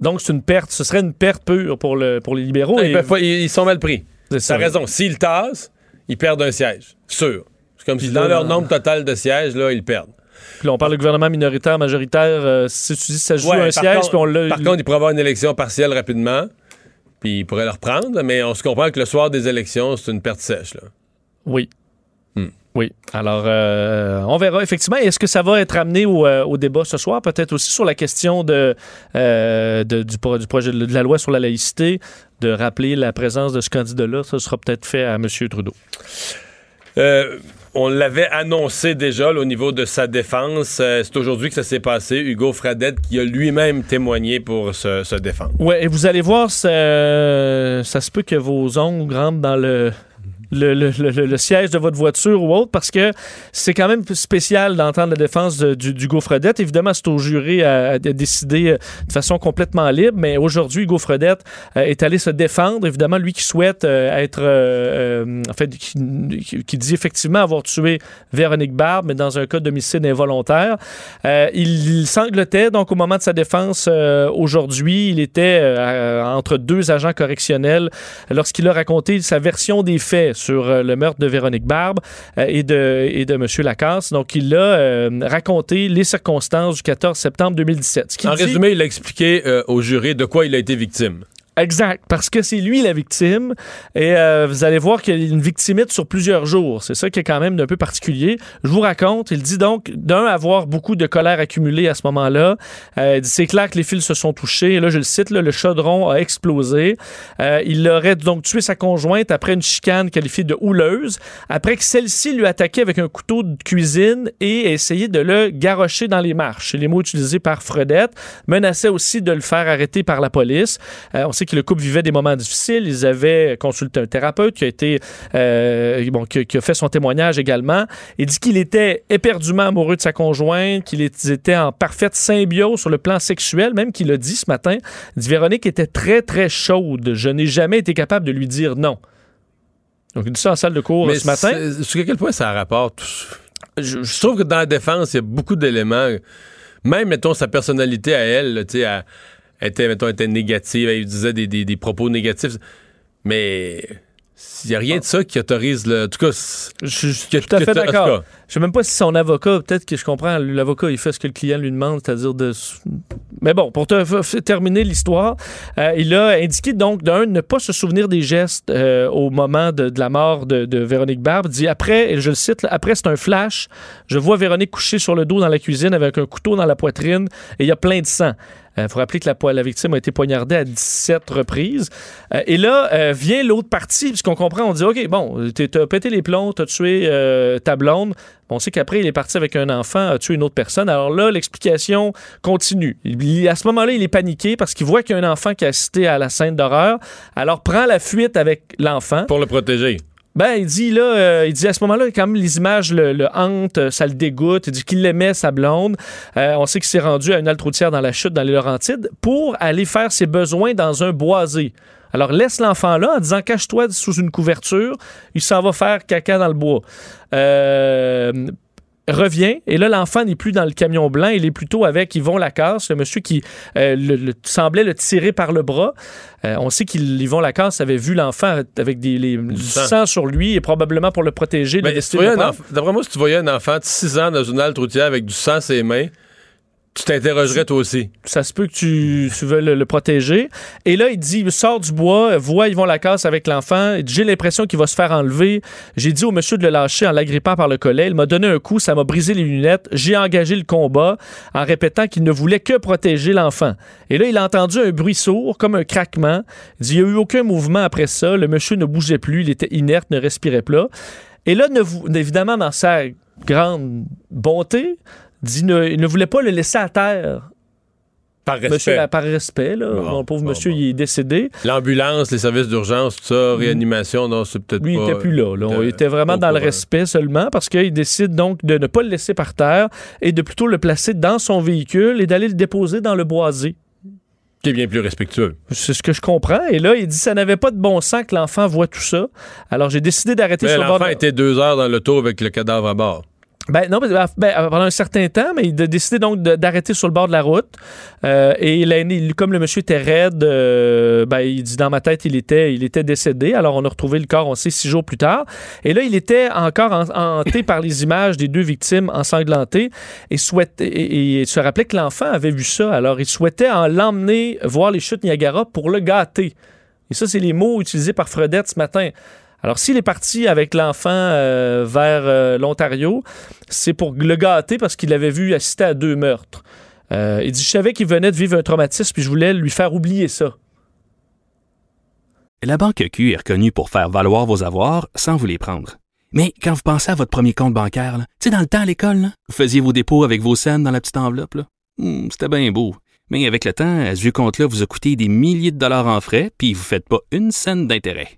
Donc, c'est une perte. Ce serait une perte pure pour, le, pour les libéraux. Et- peuvent pas- ils- ils sont mal pris. C'est ça. T'as raison. S'ils tassent, ils perdent un siège. Sûr. C'est comme si dans leur nombre total de sièges, là, ils perdent. Puis là, on parle de gouvernement minoritaire, majoritaire. euh, si tu dis que ça joue Ouais, un siège, contre- puis on l'a. Par contre, il pourrait avoir une élection partielle rapidement, puis il pourrait le reprendre, mais on se comprend que le soir des élections, c'est une perte sèche. Là. Oui. Hmm. Oui. Alors, euh, on verra effectivement. Est-ce que ça va être amené au, euh, au débat ce soir? Peut-être aussi sur la question de, euh, de- du, pro- du projet de, de la loi sur la laïcité, de rappeler la présence de ce candidat-là. Ça sera peut-être fait à M. Trudeau. Euh, on l'avait annoncé déjà au niveau de sa défense. Euh, c'est aujourd'hui que ça s'est passé. Hugo Fradette qui a lui-même témoigné pour se, se défendre. Ouais, et vous allez voir, ça, ça se peut que vos ongles rentrent dans le. Le, le- le- le siège de votre voiture ou autre, parce que c'est quand même spécial d'entendre la défense du. Évidemment, c'est au jury à, décider euh, de façon complètement libre, mais aujourd'hui, Hugo euh, est allé se défendre. Évidemment, lui qui souhaite euh, être, en fait, qui, qui- dit effectivement avoir tué Véronique Barbe, mais dans un cas d'homicide involontaire. Il, sanglotait donc au moment de sa défense aujourd'hui. Il était entre deux agents correctionnels lorsqu'il a raconté sa version des faits sur euh, le meurtre de Véronique Barbe euh, et de, et de M. Lacasse. Donc, il a euh, raconté les circonstances du 14 septembre 2017. Ce En dit- résumé, il a expliqué au jury de quoi il a été victime. Exact, parce que c'est lui la victime. Et euh, vous allez voir qu'il y a une victimite sur plusieurs jours. C'est ça qui est quand même un peu particulier. Je vous raconte, il dit donc, d'un, avoir beaucoup de colère accumulée à ce moment-là. Euh, c'est clair que les fils se sont touchés. Et là, je le cite, là, le chaudron a explosé. Euh, il aurait donc tué sa conjointe après une chicane qualifiée de houleuse, après que celle-ci lui attaquait avec un couteau de cuisine et a essayé de le garrocher dans les marches. Les mots utilisés par Fredette. Menaçait aussi de le faire arrêter par la police. Euh, on sait que le couple vivait des moments difficiles. Ils avaient consulté un thérapeute qui a été euh, bon, qui, qui a fait son témoignage également. Il dit qu'il était éperdument amoureux de sa conjointe, qu'ils étaient en parfaite symbiose sur le plan sexuel, même qu'il a dit ce matin. Il dit Véronique était très très chaude. Je n'ai jamais été capable de lui dire non. Donc il dit ça en salle de cours ce matin. Jusqu'à quel point ça rapporte? Je, je trouve que dans la défense, il y a beaucoup d'éléments. Même, mettons, sa personnalité à elle, tu sais, était, mettons, était négative, elle disait des, des- des propos négatifs. Mais Il n'y a rien de ça qui autorise le. En tout cas, Je suis tout à fait d'accord. Je sais même pas si son avocat, peut-être que je comprends, l'avocat, il fait ce que le client lui demande, c'est-à-dire de... Mais bon, pour te terminer l'histoire, euh, il a indiqué donc, d'un, ne pas se souvenir des gestes euh, au moment de, de la mort de, de Véronique Barbe. Il dit, après, et je le cite, après c'est un flash, je vois Véronique couchée sur le dos dans la cuisine avec un couteau dans la poitrine et il y a plein de sang. Il faut rappeler que la, la victime a été poignardée à 17 reprises. Euh, et là, euh, vient l'autre partie, puisqu'on comprend, on dit, OK, bon, t'as pété les plombs, t'as tué euh, ta blonde. On sait qu'après, il est parti avec un enfant, a tué une autre personne. Alors là, l'explication continue. Il- à ce moment-là, il est paniqué parce qu'il voit qu'il y a un enfant qui a assisté à la scène d'horreur. Alors, prend la fuite avec l'enfant. pour le protéger. Ben, il dit là, euh, il dit à ce moment-là, quand même, les images le, le hantent, euh, ça le dégoûte. Il dit qu'il aimait sa blonde. Euh, on sait qu'il s'est rendu à une halte routière dans la chute, dans les Laurentides, pour aller faire ses besoins dans un boisé. Alors, laisse l'enfant là en disant cache-toi sous une couverture. Il s'en va faire caca dans le bois. Euh, revient et là l'enfant n'est plus dans le camion blanc il est plutôt avec Yvon Lacasse le monsieur qui euh, le- le- semblait le tirer par le bras Euh, on sait qu'Yvon Lacasse avait vu l'enfant avec des, les- du sang. sang. sur lui et probablement pour le protéger D'après moi, si tu voyais un enfant de 6 ans dans une halte routière avec du sang à ses mains, tu t'interrogerais toi aussi. ça se peut que tu, tu veuilles le, le protéger. Et là, il dit, il sort du bois, voit Yvon Lacasse avec l'enfant. Il dit, J'ai l'impression qu'il va se faire enlever. J'ai dit au monsieur de le lâcher en l'agrippant par le collet. Il m'a donné un coup, ça m'a brisé les lunettes. J'ai engagé le combat en répétant qu'il ne voulait que protéger l'enfant. Et là, il a entendu un bruit sourd, comme un craquement. Il dit, il n'y a eu aucun mouvement après ça. Le monsieur ne bougeait plus, il était inerte, ne respirait pas. Et là, ne évidemment, dans sa grande bonté, dit ne, il ne voulait pas le laisser à terre. Par respect. Monsieur, par respect, là, Bon, mon pauvre bon, monsieur, bon. il est décédé. L'ambulance, les services d'urgence, tout ça, réanimation, non, c'est peut-être Lui, il n'était plus là. là. On était vraiment dans le respect seulement parce qu'il décide donc de ne pas le laisser par terre et de plutôt le placer dans son véhicule et d'aller le déposer dans le boisé. Qui est bien plus respectueux. C'est ce que je comprends. Et là, il dit ça n'avait pas de bon sens que l'enfant voit tout ça. Alors, j'ai décidé d'arrêter le bord. l'enfant était deux heures dans l'auto avec le cadavre à bord. Ben non, ben, ben, pendant un certain temps, mais il a décidé donc d'arrêter sur le bord de la route. Euh, et il comme le monsieur était raide, euh, ben, il dit dans ma tête, il était, il était décédé. Alors on a retrouvé le corps, on sait, six jours plus tard. Et là, il était encore en- hanté par les images des deux victimes ensanglantées et, souhaitait, et, et il se rappelait que l'enfant avait vu ça. Alors il souhaitait en l'emmener voir les chutes Niagara pour le gâter. Et ça, c'est les mots utilisés par Fredette ce matin. Alors, s'il est parti avec l'enfant euh, vers euh, l'Ontario, c'est pour le gâter parce qu'il avait vu assister à deux meurtres. Euh, il dit Je savais qu'il venait de vivre un traumatisme, puis je voulais lui faire oublier ça. La Banque Q est reconnue pour faire valoir vos avoirs sans vous les prendre. Mais quand vous pensez à votre premier compte bancaire, tu sais, dans le temps à l'école, vous faisiez vos dépôts avec vos scènes dans la petite enveloppe. Hmm, C'était bien beau. Mais avec le temps, à ce vieux compte-là vous a coûté des milliers de dollars en frais, puis vous ne faites pas une scène d'intérêt.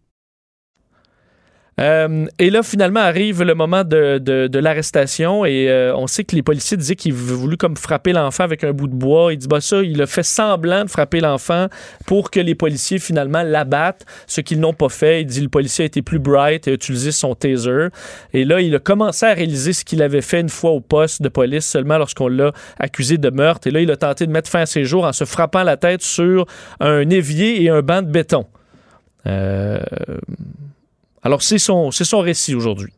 Euh, et là, finalement, arrive le moment de, de- l'arrestation et euh, on sait que les policiers disaient qu'il voulu comme frapper l'enfant avec un bout de bois. Il dit, bah ça, il a fait semblant de frapper l'enfant pour que les policiers, finalement, l'abattent, ce qu'ils n'ont pas fait. Il dit, le policier a été plus bright et a utilisé son taser. Et là, il a commencé à réaliser ce qu'il avait fait une fois au poste de police seulement lorsqu'on l'a accusé de meurtre. Et là, il a tenté de mettre fin à ses jours en se frappant la tête sur un évier et un banc de béton. Euh... Alors, c'est son, c'est son récit aujourd'hui,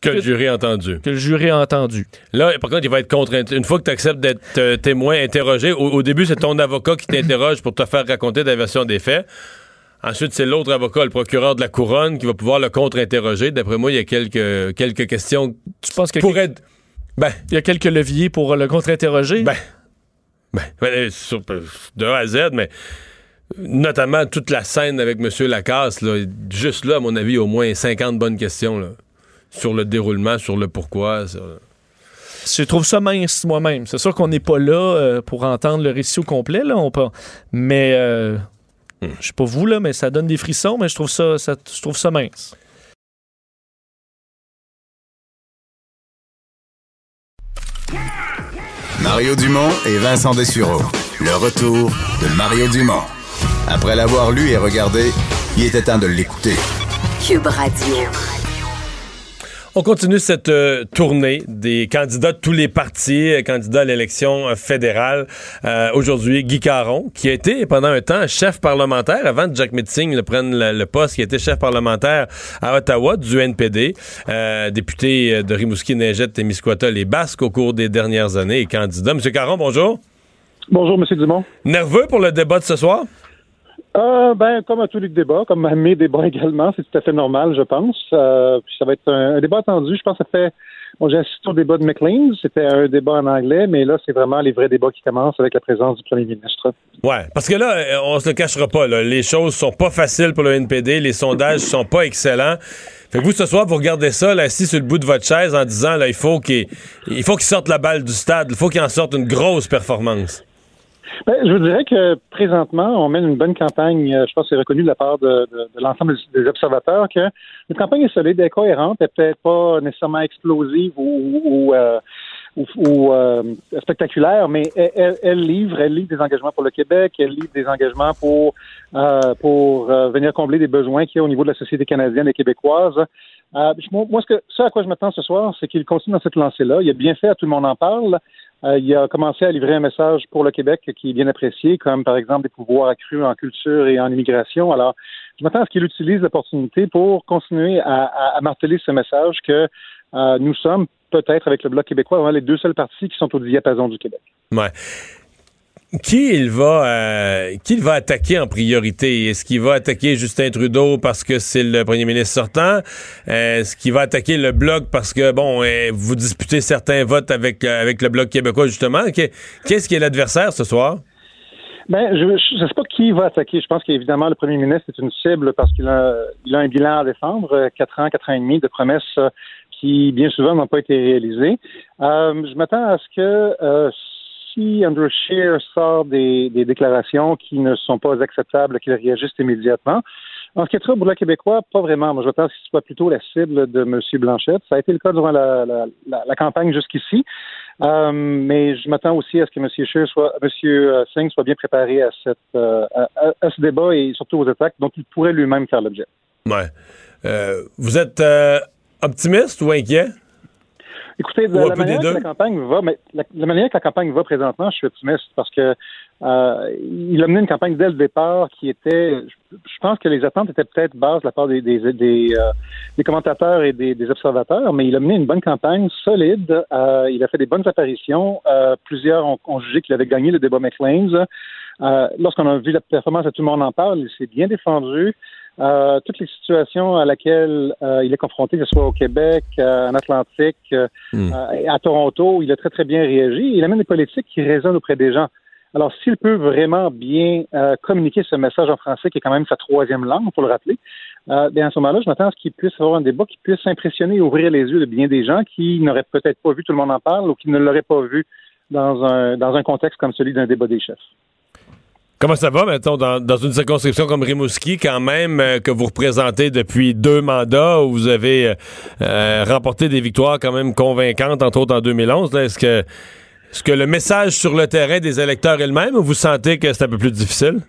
Que le jury a entendu. que le jury a entendu. Là, par contre, il va être contre. Une fois que tu acceptes d'être euh, témoin interrogé, au, au début, c'est ton avocat qui t'interroge pour te faire raconter ta version des faits. Ensuite, c'est l'autre avocat, le procureur de la couronne, qui va pouvoir le contre-interroger. D'après moi, il y a quelques, quelques questions Tu penses pourraient... être- Ben, y a quelques leviers pour le contre-interroger? Ben, ben, ben, sur- de A à Z, mais notamment toute la scène avec M. Lacasse, là, juste là, à mon avis, au moins 50 bonnes questions là, sur le déroulement, sur le pourquoi. sur- Je trouve ça mince moi-même. C'est sûr qu'on n'est pas là euh, pour entendre le récit au complet, là, on peut... mais euh, je sais pas vous, là, mais ça donne des frissons, mais je trouve ça, ça- je trouve ça mince. Mario Dumont et Vincent Dessureau. Le retour de Mario Dumont. Après l'avoir lu et regardé, il était temps de l'écouter. Cube Radio. On continue cette euh, tournée des candidats de tous les partis, euh, candidats à l'élection euh, fédérale. Euh, Aujourd'hui, Guy Caron, qui a été pendant un temps chef parlementaire, avant que Jack Metzing le prenne le, le poste, qui était chef parlementaire à Ottawa du NPD, euh, député de Rimouski, Neigette, Témiscouata, les Basques au cours des dernières années et candidat. Monsieur Caron, bonjour. Bonjour, M. Dumont. Nerveux pour le débat de ce soir? Euh, ben, comme à tous les débats, comme à mes débats également, c'est tout à fait normal, je pense. Euh, puis ça va être un, débat attendu. Je pense que ça fait. Bon, j'ai assisté au débat de McLean. C'était un débat en anglais, mais là, c'est vraiment les vrais débats qui commencent avec la présence du premier ministre. Ouais, parce que là, euh, on se le cachera pas. Là, les choses sont pas faciles pour le NPD. Les sondages sont pas excellents. Fait que vous, ce soir, vous regardez ça, là, assis sur le bout de votre chaise en disant, là, il faut qu'il il faut qu'il sorte la balle du stade. Il faut qu'il en sorte une grosse performance. Ben, je vous dirais que présentement, on mène une bonne campagne. euh, Je pense que c'est reconnu de la part de, de- de l'ensemble des observateurs que la campagne est solide, elle est cohérente, elle n'est peut-être pas nécessairement explosive ou, ou, euh, ou- euh, spectaculaire, mais elle, elle- livre, elle livre des engagements pour le Québec, elle livre des engagements pour euh, pour euh, venir combler des besoins qu'il y a au niveau de la société canadienne et québécoise. Euh, moi, ce, que, ce à quoi je m'attends ce soir, c'est qu'il continue dans cette lancée-là. Il a bien fait, tout le monde en parle. Euh, il a commencé à livrer un message pour le Québec qui est bien apprécié, comme par exemple des pouvoirs accrus en culture et en immigration. Alors, je m'attends à ce qu'il utilise l'opportunité pour continuer à, marteler ce message que euh, nous sommes peut-être avec le Bloc québécois les deux seuls partis qui sont au diapason du Québec. Ouais. Qui il va euh, qui il va attaquer en priorité? Est-ce qu'il va attaquer Justin Trudeau parce que c'est le premier ministre sortant? Est-ce qu'il va attaquer le Bloc parce que, bon, euh, vous disputez certains votes avec, euh, avec le Bloc québécois, justement? Que- Qu'est-ce qui est l'adversaire ce soir? Ben, je ne sais pas qui va attaquer. Je pense qu'évidemment, le premier ministre est une cible parce qu'il a, il a un bilan à défendre, euh, quatre ans, quatre ans et demi de promesses qui, bien souvent, n'ont pas été réalisées. Je m'attends à ce que euh, si Andrew Scheer sort des, déclarations qui ne sont pas acceptables, qu'il réagisse immédiatement. En ce qui est au Bloc québécois, pas vraiment. Moi, je pense qu'il soit plutôt la cible de M. Blanchette. Ça a été le cas durant la, campagne jusqu'ici. Euh, mais je m'attends aussi à ce que M. Scheer soit, M. Singh soit bien préparé à, euh, ce débat et surtout aux attaques dont il pourrait lui-même faire l'objet. Ouais. Euh, vous êtes optimiste ou inquiet? Écoutez, de la manière que la campagne va, mais la, la manière que la campagne va présentement, je suis optimiste parce que euh, il a mené une campagne dès le départ qui était, je, je pense que les attentes étaient peut-être basses de la part des, des, des, euh, des commentateurs et des, des observateurs, mais il a mené une bonne campagne solide. Euh, il a fait des bonnes apparitions. Euh, plusieurs ont, ont jugé qu'il avait gagné le débat McLean's. Euh, Lorsqu'on a vu la performance, tout le monde en parle. Il s'est bien défendu. Euh, toutes les situations à laquelle euh, il est confronté, que ce soit au Québec, euh, en Atlantique, Hmm. à Toronto, il a très très bien réagi. Il amène des politiques qui résonnent auprès des gens. Alors, s'il peut vraiment bien communiquer ce message en français, qui est quand même sa troisième langue, pour le rappeler, bien à ce moment-là, je m'attends à ce qu'il puisse avoir un débat qui puisse impressionner et ouvrir les yeux de bien des gens qui n'auraient peut-être pas vu Tout le monde en parle ou qui ne l'auraient pas vu dans un, dans un contexte comme celui d'un débat des chefs. Comment ça va, mettons, dans, dans une circonscription comme Rimouski, quand même, euh, que vous représentez depuis deux mandats, où vous avez euh, euh, remporté des victoires quand même convaincantes, entre autres en 2011. là, Est-ce que, est-ce que le message sur le terrain des électeurs est le même ou vous sentez que c'est un peu plus difficile?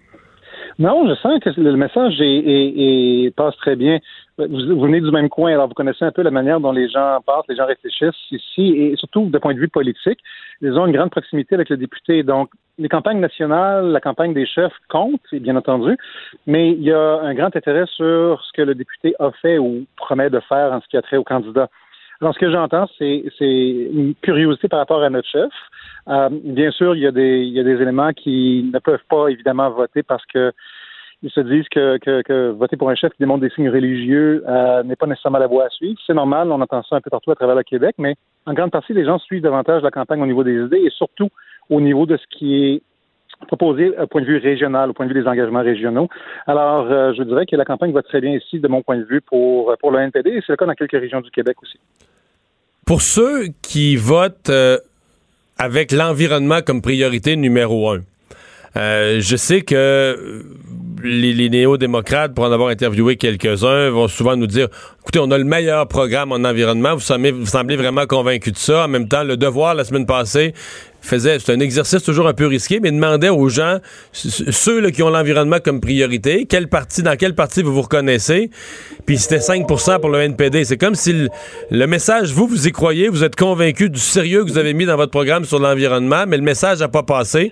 Non, je sens que le message est, est- est- passe très bien. Vous, vous venez du même coin, alors vous connaissez un peu la manière dont les gens passent, les gens réfléchissent ici, et surtout de point de vue politique, ils ont une grande proximité avec le député. Donc, les campagnes nationales, la campagne des chefs compte, bien entendu, mais il y a un grand intérêt sur ce que le député a fait ou promet de faire en ce qui a trait au candidat. Alors, ce que j'entends, c'est une curiosité par rapport à notre chef. Euh, bien sûr, il y, a des, il y a des éléments qui ne peuvent pas évidemment voter parce que ils se disent que, que, que voter pour un chef qui démontre des signes religieux euh, n'est pas nécessairement la voie à suivre. C'est normal, on entend ça un peu partout à travers le Québec, mais en grande partie, les gens suivent davantage la campagne au niveau des idées et surtout au niveau de ce qui est proposé au point de vue régional, au point de vue des engagements régionaux. Alors, euh, je dirais que la campagne va très bien ici, de mon point de vue, pour, pour le NPD, et c'est le cas dans quelques régions du Québec aussi. Pour ceux qui votent euh, avec l'environnement comme priorité numéro un, euh, je sais que euh, les, les néo-démocrates, pour en avoir interviewé quelques-uns, vont souvent nous dire écoutez, on a le meilleur programme en environnement, vous semblez, vous semblez vraiment convaincu de ça. En même temps, le devoir, la semaine passée, faisait, c'est un exercice toujours un peu risqué, mais demandait aux gens, ceux là, qui ont l'environnement comme priorité, quelle partie, dans quelle partie vous vous reconnaissez, puis c'était 5% pour le NPD. C'est comme si le, message, vous, vous y croyez, vous êtes convaincu du sérieux que vous avez mis dans votre programme sur l'environnement, mais le message n'a pas passé.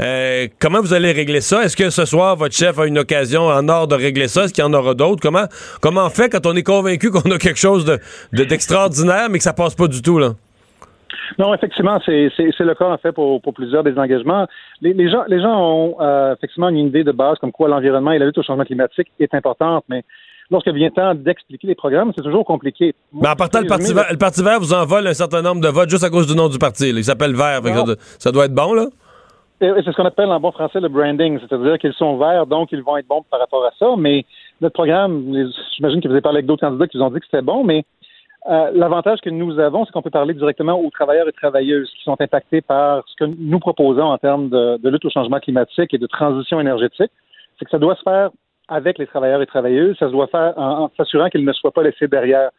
Euh, comment vous allez régler ça? Est-ce que ce soir, votre chef a une occasion en or de régler ça? Est-ce qu'il y en aura d'autres? Comment, comment on fait quand on est convaincu qu'on a quelque chose de, d'extraordinaire, mais que ça passe pas du tout, là? Non, effectivement, c'est le cas, en fait, pour, pour plusieurs des engagements. Les, les, gens, les gens ont euh, effectivement une idée de base comme quoi l'environnement et la lutte au changement climatique est importante, mais lorsque vient le temps d'expliquer les programmes, c'est toujours compliqué. mais en partant, le parti, vert, le parti vert vous envole un certain nombre de votes juste à cause du nom du parti. Il s'appelle Vert. Ça, doit être bon, là? C'est ce qu'on appelle en bon français le branding, c'est-à-dire qu'ils sont verts, donc ils vont être bons par rapport à ça. Mais notre programme, j'imagine que vous avez parlé avec d'autres candidats qui vous ont dit que c'était bon, mais euh, l'avantage que nous avons, c'est qu'on peut parler directement aux travailleurs et travailleuses qui sont impactés par ce que nous proposons en termes de, lutte au changement climatique et de transition énergétique. C'est que ça doit se faire avec les travailleurs et travailleuses, ça se doit faire en, s'assurant qu'ils ne soient pas laissés derrière.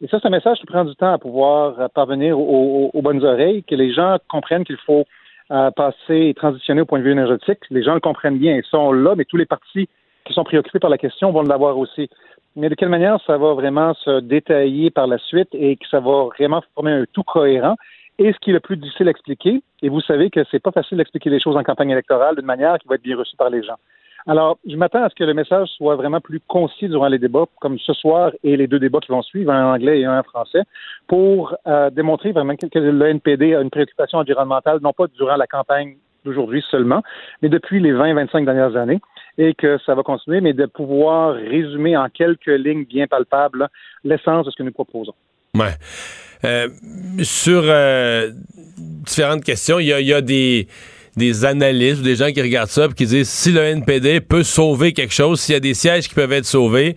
Et ça, c'est un message qui prend du temps à pouvoir euh, parvenir aux, bonnes oreilles, que les gens comprennent qu'il faut euh, passer et transitionner au point de vue énergétique. Les gens le comprennent bien, ils sont là, mais tous les partis qui sont préoccupés par la question vont l'avoir aussi mais de quelle manière ça va vraiment se détailler par la suite et que ça va vraiment former un tout cohérent? Et ce qui est le plus difficile à expliquer, et vous savez que c'est pas facile d'expliquer les choses en campagne électorale d'une manière qui va être bien reçue par les gens. Alors, je m'attends à ce que le message soit vraiment plus concis durant les débats, comme ce soir et les deux débats qui vont suivre, un en anglais et un en français, pour euh, démontrer vraiment que le NPD a une préoccupation environnementale, non pas durant la campagne d'aujourd'hui seulement, mais depuis les 20-25 dernières années, et que ça va continuer, mais de pouvoir résumer en quelques lignes bien palpables l'essence de ce que nous proposons. Ouais. Euh, sur euh, différentes questions, il y a, des des analystes ou des gens qui regardent ça et qui disent si le NPD peut sauver quelque chose, s'il y a des sièges qui peuvent être sauvés,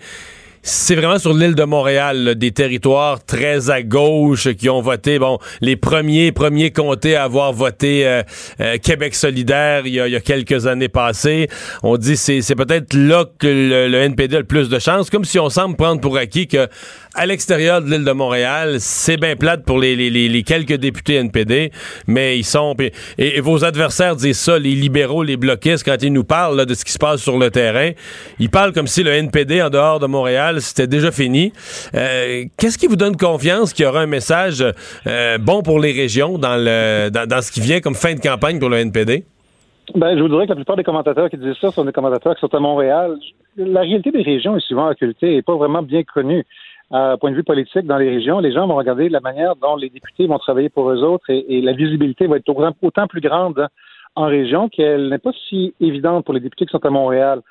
c'est vraiment sur l'île de Montréal, des territoires très à gauche qui ont voté, bon, les premiers premiers comtés à avoir voté euh, euh, Québec solidaire il y, a, quelques années passées. On dit c'est c'est peut-être là que le, NPD a le plus de chance, comme si on semble prendre pour acquis que à l'extérieur de l'île de Montréal, c'est bien plate pour les, les, quelques députés NPD, mais ils sont et, vos adversaires disent ça, les libéraux, les bloquistes, quand ils nous parlent de ce qui se passe sur le terrain, ils parlent comme si le NPD en dehors de Montréal c'était déjà fini. Euh, qu'est-ce qui vous donne confiance qu'il y aura un message euh, bon pour les régions dans, ce qui vient comme fin de campagne pour le NPD? Ben, je vous dirais que la plupart des commentateurs qui disent ça sont des commentateurs qui sont à Montréal. La réalité des régions est souvent occultée et pas vraiment bien connue. Euh, point de vue politique, dans les régions, les gens vont regarder la manière dont les députés vont travailler pour eux autres et, la visibilité va être autant plus grande en région qu'elle n'est pas si évidente pour les députés qui sont à Montréal.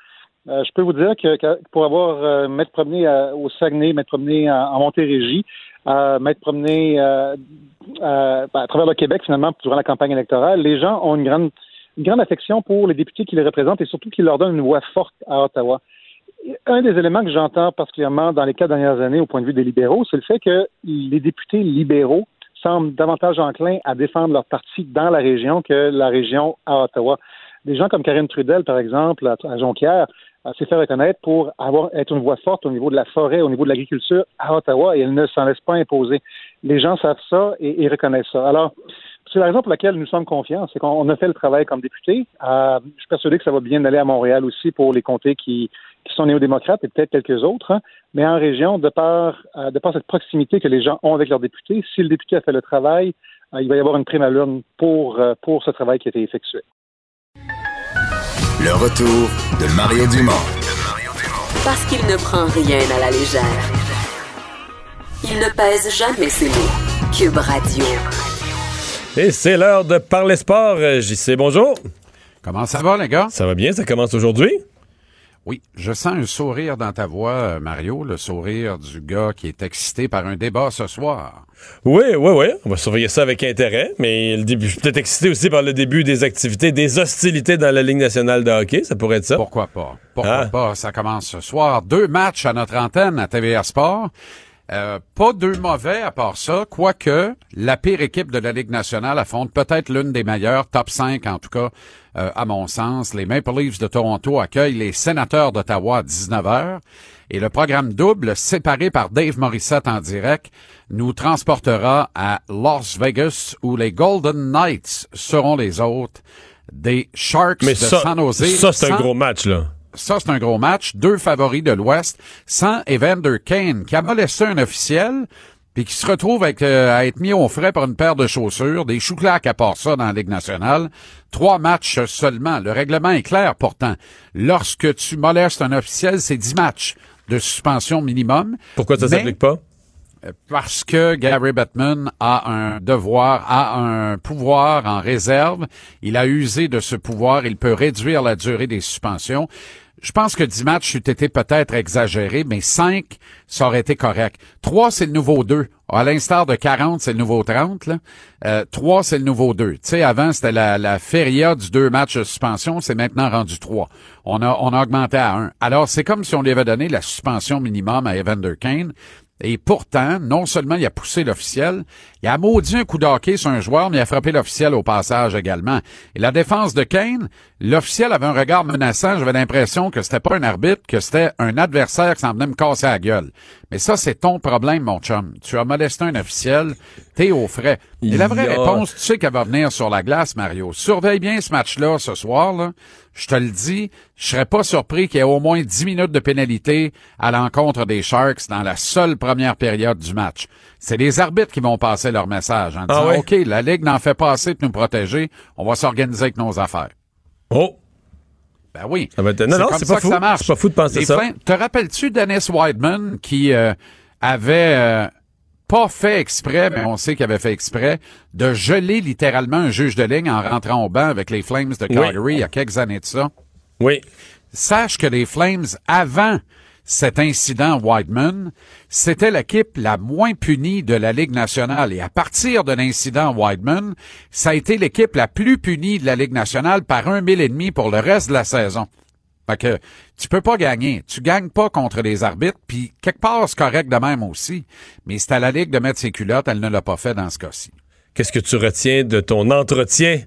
Euh, je peux vous dire que, pour avoir euh, m'être promené au Saguenay, m'être promené en Montérégie, euh, m'être promené ben, à travers le Québec finalement durant la campagne électorale, les gens ont une grande, une grande affection pour les députés qui les représentent et surtout qui leur donnent une voix forte à Ottawa. Un des éléments que j'entends particulièrement dans les quatre dernières années au point de vue des libéraux, c'est le fait que les députés libéraux semblent davantage enclins à défendre leur parti dans la région que la région à Ottawa. Des gens comme Karine Trudel, par exemple, à Jonquière, s'est fait reconnaître pour avoir être une voix forte au niveau de la forêt, au niveau de l'agriculture à Ottawa, et elle ne s'en laisse pas imposer. Les gens savent ça et, reconnaissent ça. Alors, c'est la raison pour laquelle nous sommes confiants, c'est qu'on a fait le travail comme député. Euh, je suis persuadé que ça va bien aller à Montréal aussi pour les comtés qui, qui sont néo-démocrates et peut-être quelques autres. Hein. Mais en région, de par, euh, de par cette proximité que les gens ont avec leurs députés, si le député a fait le travail, euh, il va y avoir une prime à l'urne pour, pour ce travail qui a été effectué. Le retour de Mario Dumont. Parce qu'il ne prend rien à la légère. Il ne pèse jamais ses mots. Cube Radio. Et c'est l'heure de parler sport. JC, bonjour. Comment ça va, les gars? Ça va bien, ça commence aujourd'hui? Oui, je sens un sourire dans ta voix, euh, Mario, le sourire du gars qui est excité par un débat ce soir. Oui, oui, oui. On va surveiller ça avec intérêt, mais le début, je suis peut-être excité aussi par le début des activités, des hostilités dans la Ligue nationale de hockey. Ça pourrait être ça. Pourquoi pas? Pourquoi ah. pas? Ça commence ce soir. Deux matchs à notre antenne à TVA Sport. Euh, pas deux mauvais à part ça, quoique la pire équipe de la Ligue nationale affronte peut-être l'une des meilleures, top 5 en tout cas, euh, à mon sens. Les Maple Leafs de Toronto accueillent les Sénateurs d'Ottawa à 19h. Et le programme double, séparé par Dave Morissette en direct, nous transportera à Las Vegas où les Golden Knights seront les hôtes des Sharks Mais de ça, San Jose. ça c'est un gros match, là. Ça, c'est un gros match. Deux favoris de l'Ouest, sans Evander Kane, qui a molesté un officiel, puis qui se retrouve avec, euh, à être mis au frais par une paire de chaussures, des chouclacs à part ça dans la Ligue nationale. Trois matchs seulement. Le règlement est clair pourtant. Lorsque tu molestes un officiel, c'est dix matchs de suspension minimum. Pourquoi ça s'applique pas? Parce que Gary Bettman a un devoir, a un pouvoir en réserve. Il a usé de ce pouvoir. Il peut réduire la durée des suspensions. Je pense que 10 matchs eût été peut-être exagéré, mais 5, ça aurait été correct. 3, c'est le nouveau 2. À l'instar de 40, c'est le nouveau 30. Là. Euh, 3, c'est le nouveau 2. Tu sais, avant, c'était la, la feria du deux matchs de suspension. C'est maintenant rendu 3. On a, on a augmenté à 1. Alors, c'est comme si on lui avait donné la suspension minimum à Evander Kane. Et pourtant, non seulement il a poussé l'officiel, il a maudit un coup d'hockey sur un joueur, mais il a frappé l'officiel au passage également. Et la défense de Kane, l'officiel avait un regard menaçant. J'avais l'impression que c'était pas un arbitre, que c'était un adversaire qui s'en venait me casser la gueule. Mais ça, c'est ton problème, mon chum. Tu as molesté un officiel, t'es au frais. Et la vraie réponse, tu sais qu'elle va venir sur la glace, Mario. Surveille bien ce match-là ce soir, là. Je te le dis, je serais pas surpris qu'il y ait au moins 10 minutes de pénalité à l'encontre des Sharks dans la seule première période du match. C'est les arbitres qui vont passer leur message en disant, Ah ouais? OK, la Ligue n'en fait pas assez de nous protéger, on va s'organiser avec nos affaires. Oh! Ben oui. Ça va être- non, non, c'est pas fou. ça marche. C'est pas fou de penser Les ça. Te rappelles-tu Dennis Wideman qui euh, avait euh, pas fait exprès, mais on sait qu'il avait fait exprès, de geler littéralement un juge de ligne en rentrant au banc avec les Flames de Calgary il y a quelques années de ça? Oui. Sache que les Flames, avant cet incident Wideman, c'était l'équipe la moins punie de la Ligue nationale. Et à partir de l'incident Wideman, ça a été l'équipe la plus punie de la Ligue nationale par un mille et demi pour le reste de la saison. Fait que tu peux pas gagner. Tu gagnes pas contre les arbitres, puis quelque part, c'est correct de même aussi. Mais c'est à la Ligue de mettre ses culottes, elle ne l'a pas fait dans ce cas-ci. Qu'est-ce que tu retiens de ton entretien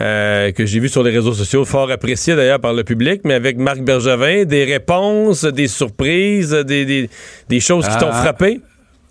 euh, que j'ai vu sur les réseaux sociaux, fort apprécié d'ailleurs par le public, mais avec Marc Bergevin, des réponses, des surprises, des, des, des choses qui t'ont Euh, frappé?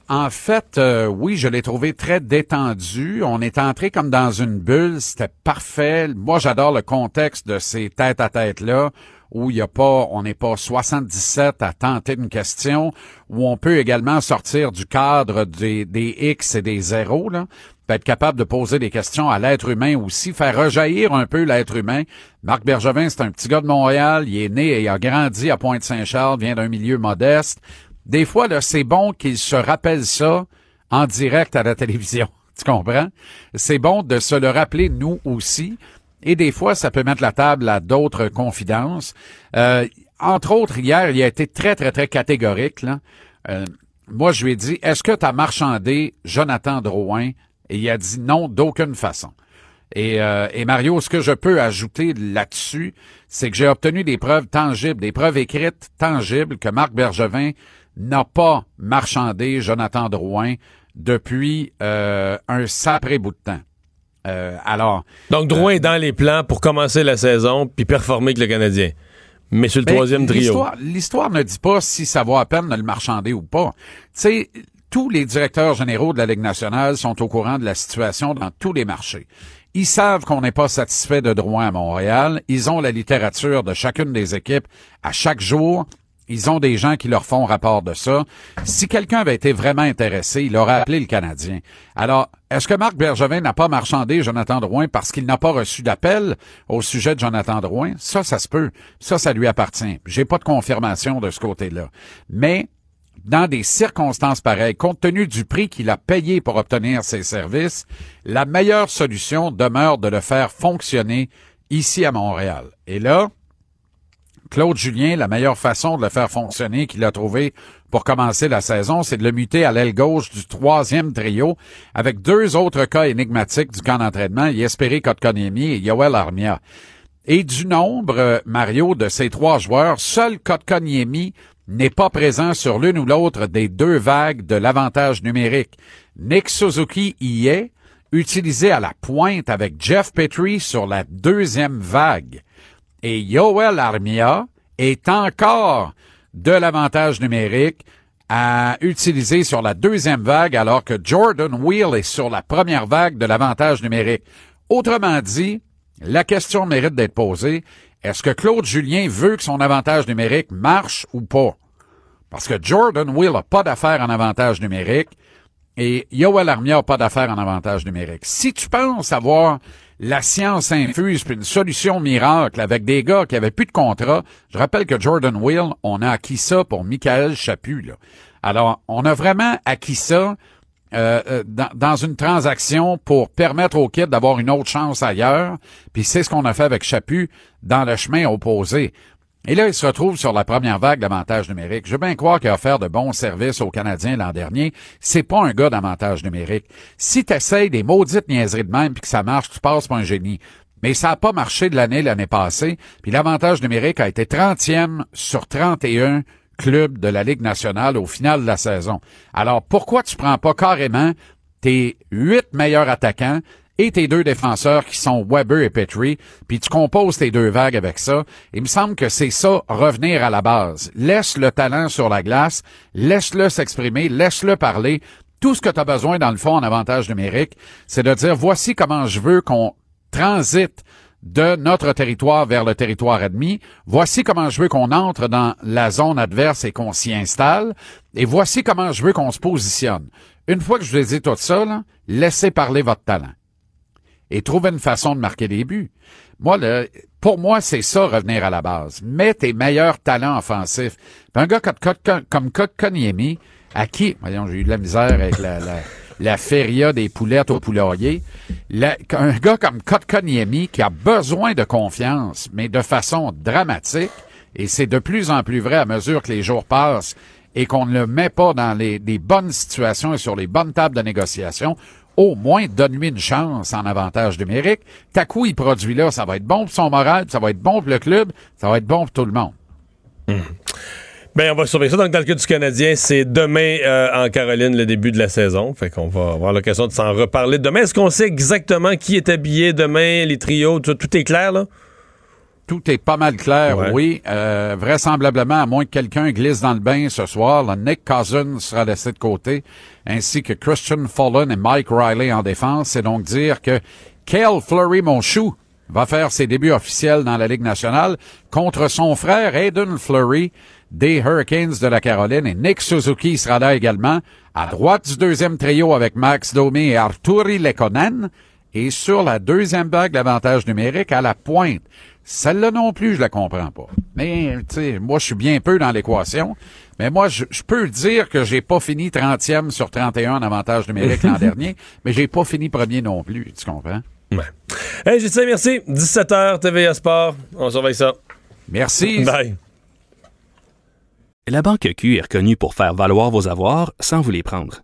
En fait, euh, oui, je l'ai trouvé très détendu. On est entré comme dans une bulle. C'était parfait. Moi, j'adore le contexte de ces tête-à-tête-là où il y a pas, on n'est pas 77 à tenter une question, où on peut également sortir du cadre des, des X et des zéros, là. Être capable de poser des questions à l'être humain aussi, faire rejaillir un peu l'être humain. Marc Bergevin, c'est un petit gars de Montréal. Il est né et il a grandi à Pointe-Saint-Charles, vient d'un milieu modeste. Des fois, là, c'est bon qu'il se rappelle ça en direct à la télévision. Tu comprends? C'est bon de se le rappeler, nous aussi. Et des fois, ça peut mettre la table à d'autres confidences. Euh, entre autres, hier, il a été très, très, très catégorique. Euh, moi, je lui ai dit, est-ce que tu as marchandé Jonathan Drouin? Et il a dit non, d'aucune façon. Et, euh, Mario, ce que je peux ajouter là-dessus, c'est que j'ai obtenu des preuves tangibles, des preuves écrites tangibles que Marc Bergevin n'a pas marchandé Jonathan Drouin depuis euh, un sapré bout de temps. Euh, alors, Donc, Drouin est dans les plans pour commencer la saison puis performer avec le Canadien. Mais sur le Ben, troisième trio. l'histoire- L'histoire ne dit pas si ça vaut à peine de le marchander ou pas. Tu sais, tous les directeurs généraux de la Ligue nationale sont au courant de la situation dans tous les marchés. Ils savent qu'on n'est pas satisfait de Drouin à Montréal. Ils ont la littérature de chacune des équipes à chaque jour. Ils ont des gens qui leur font rapport de ça. Si quelqu'un avait été vraiment intéressé, il aurait appelé le Canadien. Alors, est-ce que Marc Bergevin n'a pas marchandé Jonathan Drouin parce qu'il n'a pas reçu d'appel au sujet de Jonathan Drouin? Ça, ça se peut. Ça, ça lui appartient. J'ai pas de confirmation de ce côté-là. Mais, dans des circonstances pareilles, compte tenu du prix qu'il a payé pour obtenir ses services, la meilleure solution demeure de le faire fonctionner ici à Montréal. Et là, Claude Julien, la meilleure façon de le faire fonctionner qu'il a trouvé pour commencer la saison, c'est de le muter à l'aile gauche du troisième trio avec deux autres cas énigmatiques du camp d'entraînement, Yesperi Kotkaniemi et Yoel Armia. Et du nombre, Mario, de ces trois joueurs, seul Kotkaniemi n'est pas présent sur l'une ou l'autre des deux vagues de l'avantage numérique. Nick Suzuki y est, utilisé à la pointe avec Jeff Petrie sur la deuxième vague. Et Yoel Armia est encore de l'avantage numérique à utiliser sur la deuxième vague alors que Jordan Wheel est sur la première vague de l'avantage numérique. Autrement dit, la question mérite d'être posée. Est-ce que Claude Julien veut que son avantage numérique marche ou pas? Parce que Jordan Will n'a pas d'affaires en avantage numérique et Yoel Armia n'a pas d'affaires en avantage numérique. Si tu penses avoir la science infuse puis une solution miracle avec des gars qui avaient plus de contrat, je rappelle que Jordan Will, on a acquis ça pour Michael Chaput. Alors, on a vraiment acquis ça euh, euh, dans, une transaction pour permettre aux kids d'avoir une autre chance ailleurs. Puis c'est ce qu'on a fait avec Chaput dans le chemin opposé. Et là, il se retrouve sur la première vague d'avantage numérique. Je veux bien croire qu'il a offert de bons services aux Canadiens l'an dernier. C'est pas un gars d'avantage numérique. Si tu essayes des maudites niaiseries de même puis que ça marche, tu passes pour un génie. Mais ça n'a pas marché de l'année l'année passée. Puis l'avantage numérique a été 30e sur 31 clubs de la Ligue nationale au final de la saison. Alors pourquoi tu prends pas carrément tes huit meilleurs attaquants et tes deux défenseurs qui sont Weber et Petrie, puis tu composes tes deux vagues avec ça. Il me semble que c'est ça, revenir à la base. Laisse le talent sur la glace, laisse-le s'exprimer, laisse-le parler. Tout ce que tu as besoin, dans le fond, en avantage numérique, c'est de dire, voici comment je veux qu'on transite de notre territoire vers le territoire admis. Voici comment je veux qu'on entre dans la zone adverse et qu'on s'y installe. Et voici comment je veux qu'on se positionne. Une fois que je vous ai dit tout ça, laissez parler votre talent et trouver une façon de marquer des buts. Moi, pour moi, c'est ça, revenir à la base. Mets tes meilleurs talents offensifs. un gars comme, Kotkaniemi, à qui, voyons, j'ai eu de la misère avec la, feria des poulettes au poulailler, un gars comme Kotkaniemi qui a besoin de confiance, mais de façon dramatique, et c'est de plus en plus vrai à mesure que les jours passent et qu'on ne le met pas dans les, les bonnes situations et sur les bonnes tables de négociation, au moins donne-lui une chance en avantage numérique. T'as coup, il produit là, ça va être bon pour son moral, ça va être bon pour le club, ça va être bon pour tout le monde. Hum. Ben, on va surveiller ça. Donc, dans le cas du Canadien, c'est demain euh, en Caroline le début de la saison. Fait qu'on va avoir l'occasion de s'en reparler demain. Est-ce qu'on sait exactement qui est habillé demain, les trios? Tout, tout est clair, là? Tout est pas mal clair, oui. Euh, vraisemblablement, à moins que quelqu'un glisse dans le bain ce soir, le Nick Cousins sera laissé de côté, ainsi que Christian Fullen et Mike Riley en défense. C'est donc dire que Kale Fleury, mon chou, va faire ses débuts officiels dans la Ligue nationale contre son frère Aiden Fleury des Hurricanes de la Caroline et Nick Suzuki sera là également à droite du deuxième trio avec Max Domi et Arturi Lekonen et sur la deuxième vague l'avantage numérique à la pointe. Celle-là non plus, je la comprends pas. Mais, tu sais, moi, je suis bien peu dans l'équation. Mais moi, je, peux dire que j'ai pas fini 30e sur 31 en avantage numérique l'an dernier, mais j'ai pas fini premier non plus, tu comprends? Ouais. Hey, Justin, merci. 17h, TVA Sport. On surveille ça. Merci. Bye. La Banque Q est reconnue pour faire valoir vos avoirs sans vous les prendre.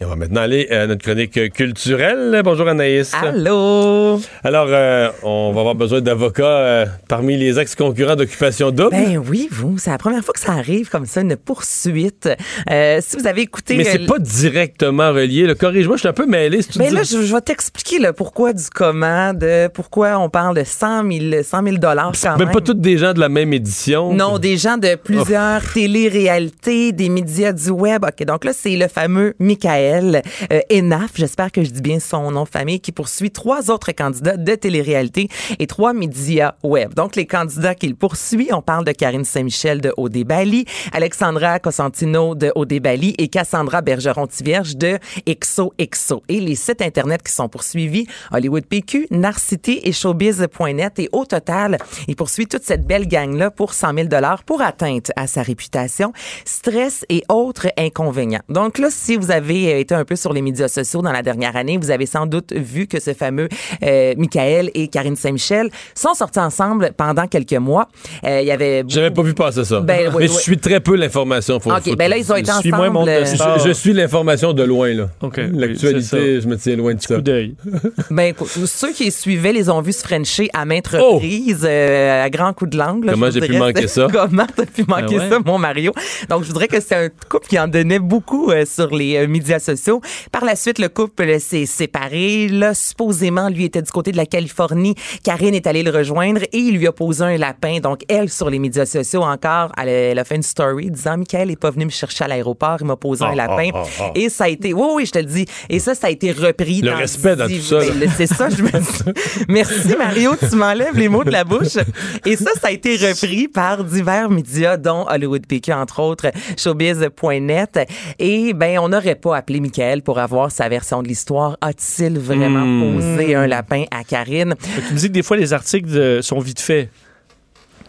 Et on va maintenant aller à notre chronique culturelle. Bonjour Anaïs. Allô? Alors, euh, on va avoir besoin d'avocats euh, parmi les ex-concurrents d'occupation double. Ben oui, vous, c'est la première fois que ça arrive comme ça, une poursuite. Euh, si vous avez écouté... Mais c'est pas directement relié. Corrige-moi, je suis un peu mêlé. Si tu ben là, je, vais t'expliquer le pourquoi du comment, de pourquoi on parle de 100 000, 100 000 dollars quand même. Même pas toutes des gens de la même édition. Non, des gens de plusieurs oh. télé-réalités, des médias du web. OK, donc là, c'est le fameux Michael euh, Enaf, j'espère que je dis bien son nom de famille, qui poursuit trois autres candidats de télé-réalité et trois médias web. Donc, les candidats qu'il poursuit, on parle de Karine Saint-Michel de OD Bali, Alexandra Cosentino de OD Bali et Cassandra Bergeron-Tivierge de Exo. Et les sites Internet qui sont poursuivis, Hollywood PQ, Narcity et Showbiz.net. Et au total, il poursuit toute cette belle gang-là pour 100 000 pour atteinte à sa réputation, stress et autres inconvénients. Donc là, si vous avez été un peu sur les médias sociaux dans la dernière année, vous avez sans doute vu que ce fameux euh, Michael et Karine Saint-Michel sont sortis ensemble pendant quelques mois. Euh, Il y avait J'avais pas vu passer ça. Ben, oui, Mais oui. je suis très peu l'information. faut- OK, ben là, ils ont été suis ensemble. moins monde de euh, star. je, je suis l'information de loin, là. OK, oui, L'actualité, je me tiens loin de ça. Coup d'œil. Ben, ceux qui suivaient les ont vus se frencher à maintes Oh! reprises, euh, à grands coups de langue. là, Comment j'ai pu manquer ça? Comment t'as pu manquer ouais? ça, mon Mario? Donc, je voudrais que c'est un couple qui en donnait beaucoup euh, sur les euh, médias sociaux. Par la suite, le couple euh, s'est séparé. Là, supposément, lui était du côté de la Californie. Karine est allée le rejoindre et il lui a posé un lapin. Donc, elle, sur les médias sociaux encore, elle, elle a fait une story disant, Michael est pas venu me chercher à l'aéroport, il m'a posé un lapin. ah, ah. Et ça a été, oui, oui, je te le dis. Et ça, ça a été repris Le dans respect dans tout ça. Ben, c'est ça, je me dis. Merci Mario, tu m'enlèves les mots de la bouche. Et ça, ça a été repris par divers médias, dont Hollywood PQ, entre autres, showbiz.net. Et ben, on n'aurait pas appelé Michael pour avoir sa version de l'histoire. A-t-il vraiment Hmm. posé un lapin à Karine? Tu me dis que des fois, les articles de- sont vite faits.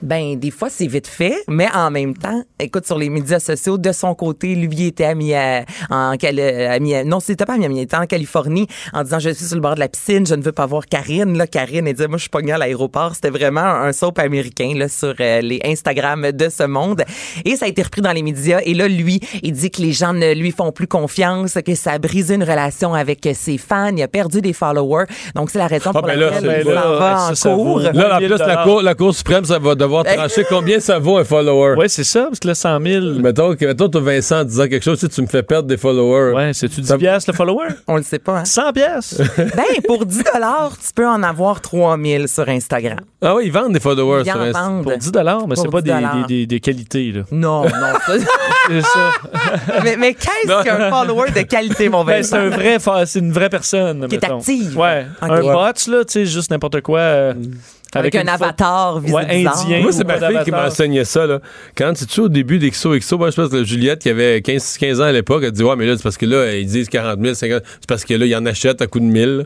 Ben, des fois, c'est vite fait, mais en même temps, écoute, sur les médias sociaux, de son côté, lui il était à Mia- en à Mia- non, c'était pas à Miami, il était en Californie, en disant, je suis sur le bord de la piscine, je ne veux pas voir Karine, là, Karine, elle disait, moi, je suis pognée à l'aéroport. C'était vraiment un soap américain, là, sur euh, les Instagram de ce monde. Et ça a été repris dans les médias. Et là, lui, il dit que les gens ne lui font plus confiance, que ça a brisé une relation avec ses fans, il a perdu des followers. Donc, c'est la raison pour ben là, laquelle c'est- il s'en là, va ça, en cours. Là, en 1000 plus, la cour, la cour suprême, ça va devoir Ben- trancher combien ça vaut un follower. Ouais, c'est ça, parce que là, 100 000. Mettons que mettons, toi, Vincent, en disant quelque chose, tu sais, tu me fais perdre des followers. Ouais, c'est-tu 10 Ça- piastres le follower? On le sait pas, hein? 100 piastres? Ben, pour 10 tu peux en avoir 3000 sur Instagram. Ah oui, ils vendent des followers Ils sur en Insta. vendent. Pour 10 mais c'est pas 10 des, des, des, des qualités, là. Non, non. ça- C'est ça. mais mais qu'est-ce qu'un follower de qualité, mon Ben, c'est Vincent? un vrai, fa- c'est une vraie personne. Qui est mettons. active. Ouais. Ok. Un bot, là, tu sais, juste n'importe quoi. euh, Avec, un avatar visé Ouais, indien. Moi, c'est ma fille qui m'enseignait ça. Là. Quand tu es au début d'XOXO, moi, je pense que Juliette, qui avait 15, 15 ans à l'époque, elle dit Ouais, mais là, c'est parce que là, ils disent 40 000, 50 C'est parce que là, ils en achètent à coup de 1000.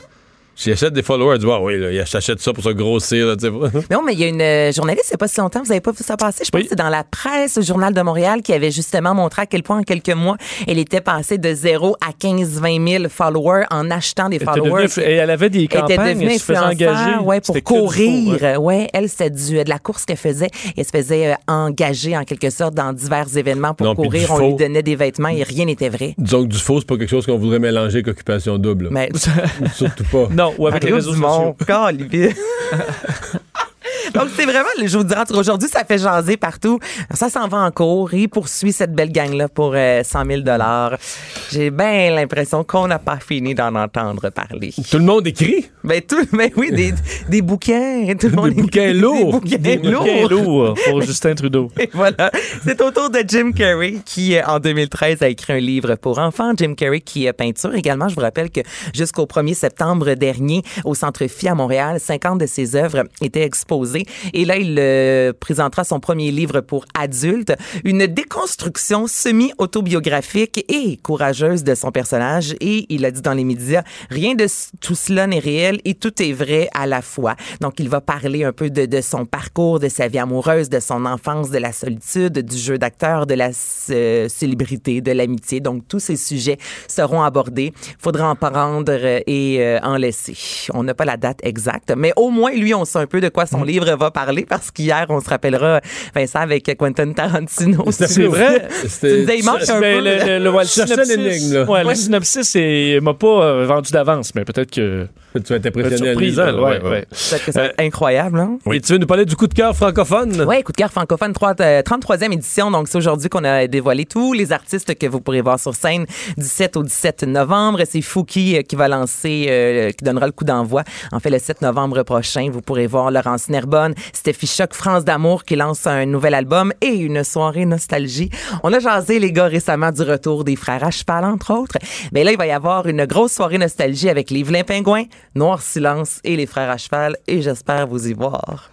J'achète des followers, elle dit Ouais, oui, là, ils achètent ça pour se grossir. Là, tu sais. Non, mais il y a une euh, journaliste, il n'y a pas si longtemps, vous n'avez pas vu ça passer? Je pense Oui. que c'est dans la presse, au Journal de Montréal, qui avait justement montré à quel point, en quelques mois, elle était passée de 0 à 15-20 000 followers en achetant des Elle était followers. devenue- et elle avait des Elle était campagnes, devenue elle se faisait influenceur, engager. ouais, pour C'était que du faux, courir. ouais. Ouais, elle, c'était du, de la course qu'elle faisait. Elle se faisait euh, engager, en quelque sorte, dans divers événements pour Non, courir. On faux. lui donnait des vêtements et rien n'était vrai. Disons que du faux, c'est pas quelque chose qu'on voudrait mélanger avec occupation double. Mais Surtout pas. Non, ou avec les Mario réseaux Dumont, sociaux. Donc, c'est vraiment, je vous dirais, aujourd'hui, ça fait jaser partout. Ça s'en va en cours. Il poursuit cette belle gang-là pour euh, 100 000 J'ai bien l'impression qu'on n'a pas fini d'en entendre parler. Tout le monde écrit? Ben, tout, ben oui, des, des bouquins. Tout le monde Des bouquins écrit lourds. Des Des bouquins bouquins lourds. lourds pour Justin Trudeau. Et voilà. C'est au tour de Jim Carrey qui, euh, en 2013, a écrit un livre pour enfants. Jim Carrey qui est peinture également. Je vous rappelle que jusqu'au 1er septembre dernier, au Centre Phi à Montréal, 50 de ses œuvres étaient exposées. Et là, il euh, présentera son premier livre pour adultes, une déconstruction semi-autobiographique et courageuse de son personnage. Et il a dit dans les médias, rien de tout cela n'est réel et tout est vrai à la fois. Donc, il va parler un peu de, de son parcours, de sa vie amoureuse, de son enfance, de la solitude, du jeu d'acteur, de la euh, célébrité, de l'amitié. Donc, tous ces sujets seront abordés. Faudra en prendre euh, et euh, en laisser. On n'a pas la date exacte, mais au moins, lui, on sait un peu de quoi son livre va parler parce qu'hier, on se rappellera, Vincent, avec Quentin Tarantino. C'est vrai? Un Ben, peu. le, le, le, synopsis, c'est- m'a pas euh, vendu d'avance, mais peut-être que. Tu vas être impressionné là, ouais, ouais, c'est incroyable, hein? Et tu veux nous parler du coup de cœur francophone? Oui, Coup de cœur francophone, trois- euh, 33e édition. Donc, c'est aujourd'hui qu'on a dévoilé tous les artistes que vous pourrez voir sur scène du 7 au 17 novembre. C'est Fouki euh, qui va lancer, euh, qui donnera le coup d'envoi. En fait, le 7 novembre prochain, vous pourrez voir Laurence Nerbonne, Stéphie Choc, France d'amour qui lance un nouvel album et une soirée nostalgie. On a jasé, les gars, récemment du retour des frères à cheval, entre autres. Mais là, il va y avoir une grosse soirée nostalgie avec les Vilains Pingouins, Noir Silence et les frères à cheval. Et j'espère vous y voir.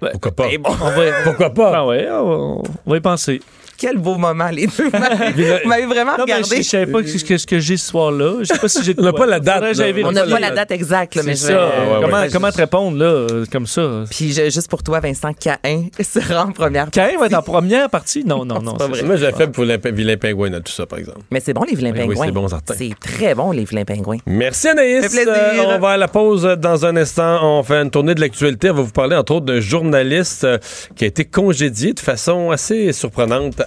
Pourquoi pas? Et bon. On va, Pourquoi pas? Ah ouais, on, on va y penser. Quel beau moment, les deux. Vous m'avez- vraiment Non, regardé. je, je savais pas ce que, ce que j'ai ce soir-là. Je sais pas si j'ai. On n'a pas la date. On n'a pas la date exacte, là, mais je vais- ça. ouais, comment, ouais. comment te répondre, là, comme ça? Puis je- juste pour toi, Vincent Cahin sera en première Cain va être en première partie? Non, non, non. vrai. Moi, j'ai fait pour les vilain pingouin dans tout ça, par exemple. Mais c'est bon, les vilains Ben oui, pingouins. c'est bon, certain. C'est très bon, les vilains pingouins. Merci Anaïs. Plaisir. On va à la pause dans un instant. On fait une tournée de l'actualité. On va vous parler entre autres d'un journaliste euh, qui a été congédié de façon assez surprenante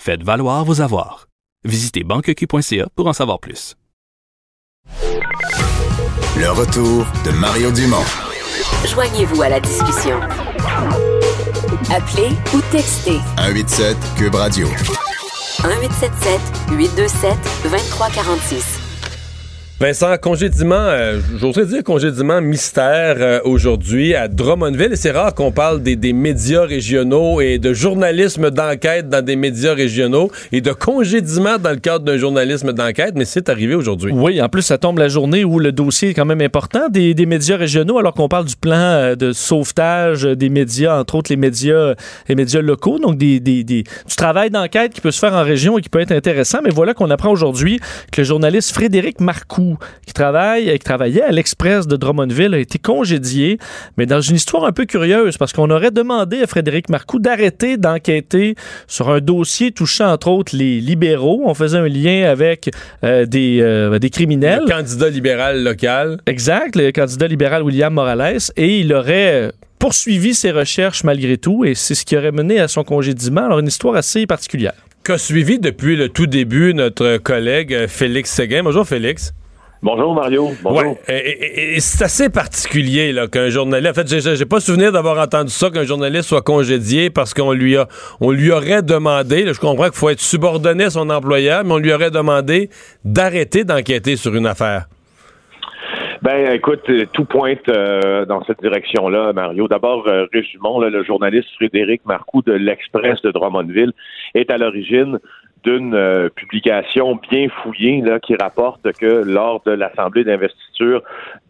Faites valoir vos avoirs. Visitez banqueq.ca pour en savoir plus. Le retour de Mario Dumont. Joignez-vous à la discussion. Appelez ou textez 187 Cube Radio. 1877 827 2346. Vincent, congédiement, euh, j'oserais dire congédiement mystère euh, aujourd'hui à Drummondville. C'est rare qu'on parle des, des médias régionaux et de journalisme d'enquête dans des médias régionaux et de congédiement dans le cadre d'un journalisme d'enquête, mais c'est arrivé aujourd'hui. Oui, en plus, ça tombe la journée où le dossier est quand même important des, des médias régionaux, alors qu'on parle du plan euh, de sauvetage des médias, entre autres les médias, les médias locaux, donc des- des- du travail d'enquête qui peut se faire en région et qui peut être intéressant. Mais voilà qu'on apprend aujourd'hui que le journaliste Frédéric Marcoux, qui travaille, qui travaillait à l'Express de Drummondville, a été congédié, mais dans une histoire un peu curieuse, parce qu'on aurait demandé à Frédéric Marcoux d'arrêter d'enquêter sur un dossier touchant entre autres les libéraux. On faisait un lien avec euh, des, euh, des criminels. Le candidat libéral local. Exact, le candidat libéral William Morales, et il aurait euh, poursuivi ses recherches malgré tout, et c'est ce qui aurait mené à son congédiement. Alors, une histoire assez particulière. Qu'a suivi depuis le tout début notre collègue euh, Félix Séguin. Bonjour Félix. Bonjour Mario. Bonjour. Ouais, et, et- et c'est assez particulier là qu'un journaliste. En fait, j'ai- j'ai pas souvenir d'avoir entendu ça qu'un journaliste soit congédié parce qu'on lui a, on lui aurait demandé. là, je comprends qu'il faut être subordonné à son employeur, mais on lui aurait demandé d'arrêter d'enquêter sur une affaire. Ben, écoute, tout pointe euh, dans cette direction-là, Mario. D'abord, euh, résumons, là, le journaliste Frédéric Marcoux de l'Express de Drummondville est à l'origine d'une euh, publication bien fouillée là, qui rapporte que lors de l'Assemblée d'investiture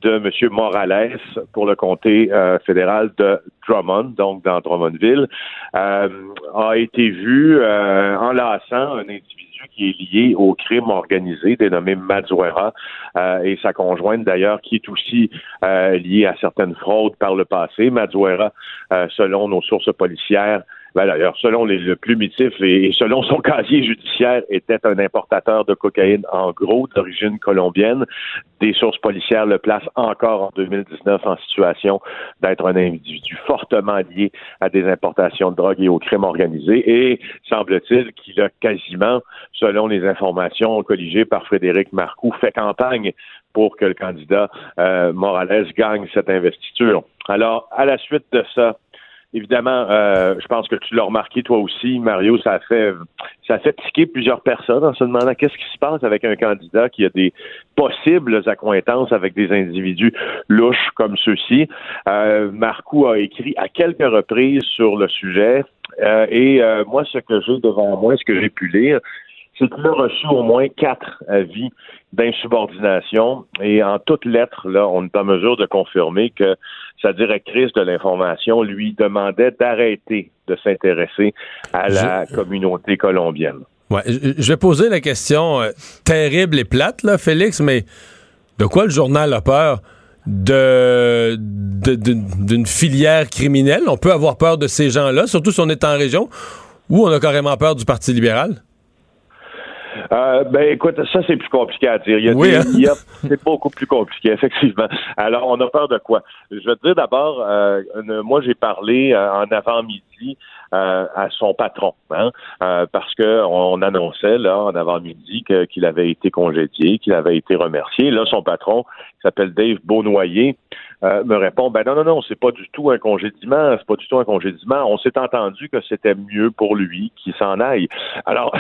de M. Morales pour le comté euh, fédéral de Drummond, donc dans Drummondville, euh, a été vu euh, enlaçant un individu qui est lié au crime organisé, dénommé Mazuera, euh, et sa conjointe d'ailleurs, qui est aussi euh, liée à certaines fraudes par le passé. Mazuera, euh, selon nos sources policières, ben, d'ailleurs, selon les, le plumitif et, et selon son casier judiciaire, était un importateur de cocaïne en gros d'origine colombienne. Des sources policières le placent encore en 2019 en situation d'être un individu fortement lié à des importations de drogue et au crime organisé. Et semble-t-il qu'il a quasiment, selon les informations colligées par Frédéric Marcoux, fait campagne pour que le candidat euh, Morales gagne cette investiture. Alors, à la suite de ça, Évidemment, euh, je pense que tu l'as remarqué toi aussi, Mario, ça a fait ça a fait tiquer plusieurs personnes en se demandant qu'est-ce qui se passe avec un candidat qui a des possibles accointances avec des individus louches comme ceux-ci. Euh, Marcoux a écrit à quelques reprises sur le sujet euh, et euh, moi, ce que j'ai devant moi, ce que j'ai pu lire, c'est qu'il a reçu au moins quatre avis d'insubordination et en toutes lettres, là, on est en mesure de confirmer que sa directrice de l'information lui demandait d'arrêter de s'intéresser à la communauté colombienne. Ouais, je vais poser la question euh, terrible et plate, là, Félix, mais de quoi le journal a peur? De, d'une filière criminelle? On peut avoir peur de ces gens-là, surtout si on est en région, ou on a carrément peur du Parti libéral? Euh, ben écoute, ça c'est plus compliqué à dire. Il y a Oui, des- hein? c'est beaucoup plus compliqué, effectivement. Alors, on a peur de quoi? Je te dire d'abord, euh, moi j'ai parlé euh, en avant-midi euh, à son patron, hein, euh, parce que on annonçait là en avant-midi qu'il avait été congédié, qu'il avait été remercié. Là, son patron, qui s'appelle Dave Beaunoyer, euh, me répond ben non non non c'est pas du tout un congédiement c'est pas du tout un congédiement on s'est entendu que c'était mieux pour lui qu'il s'en aille alors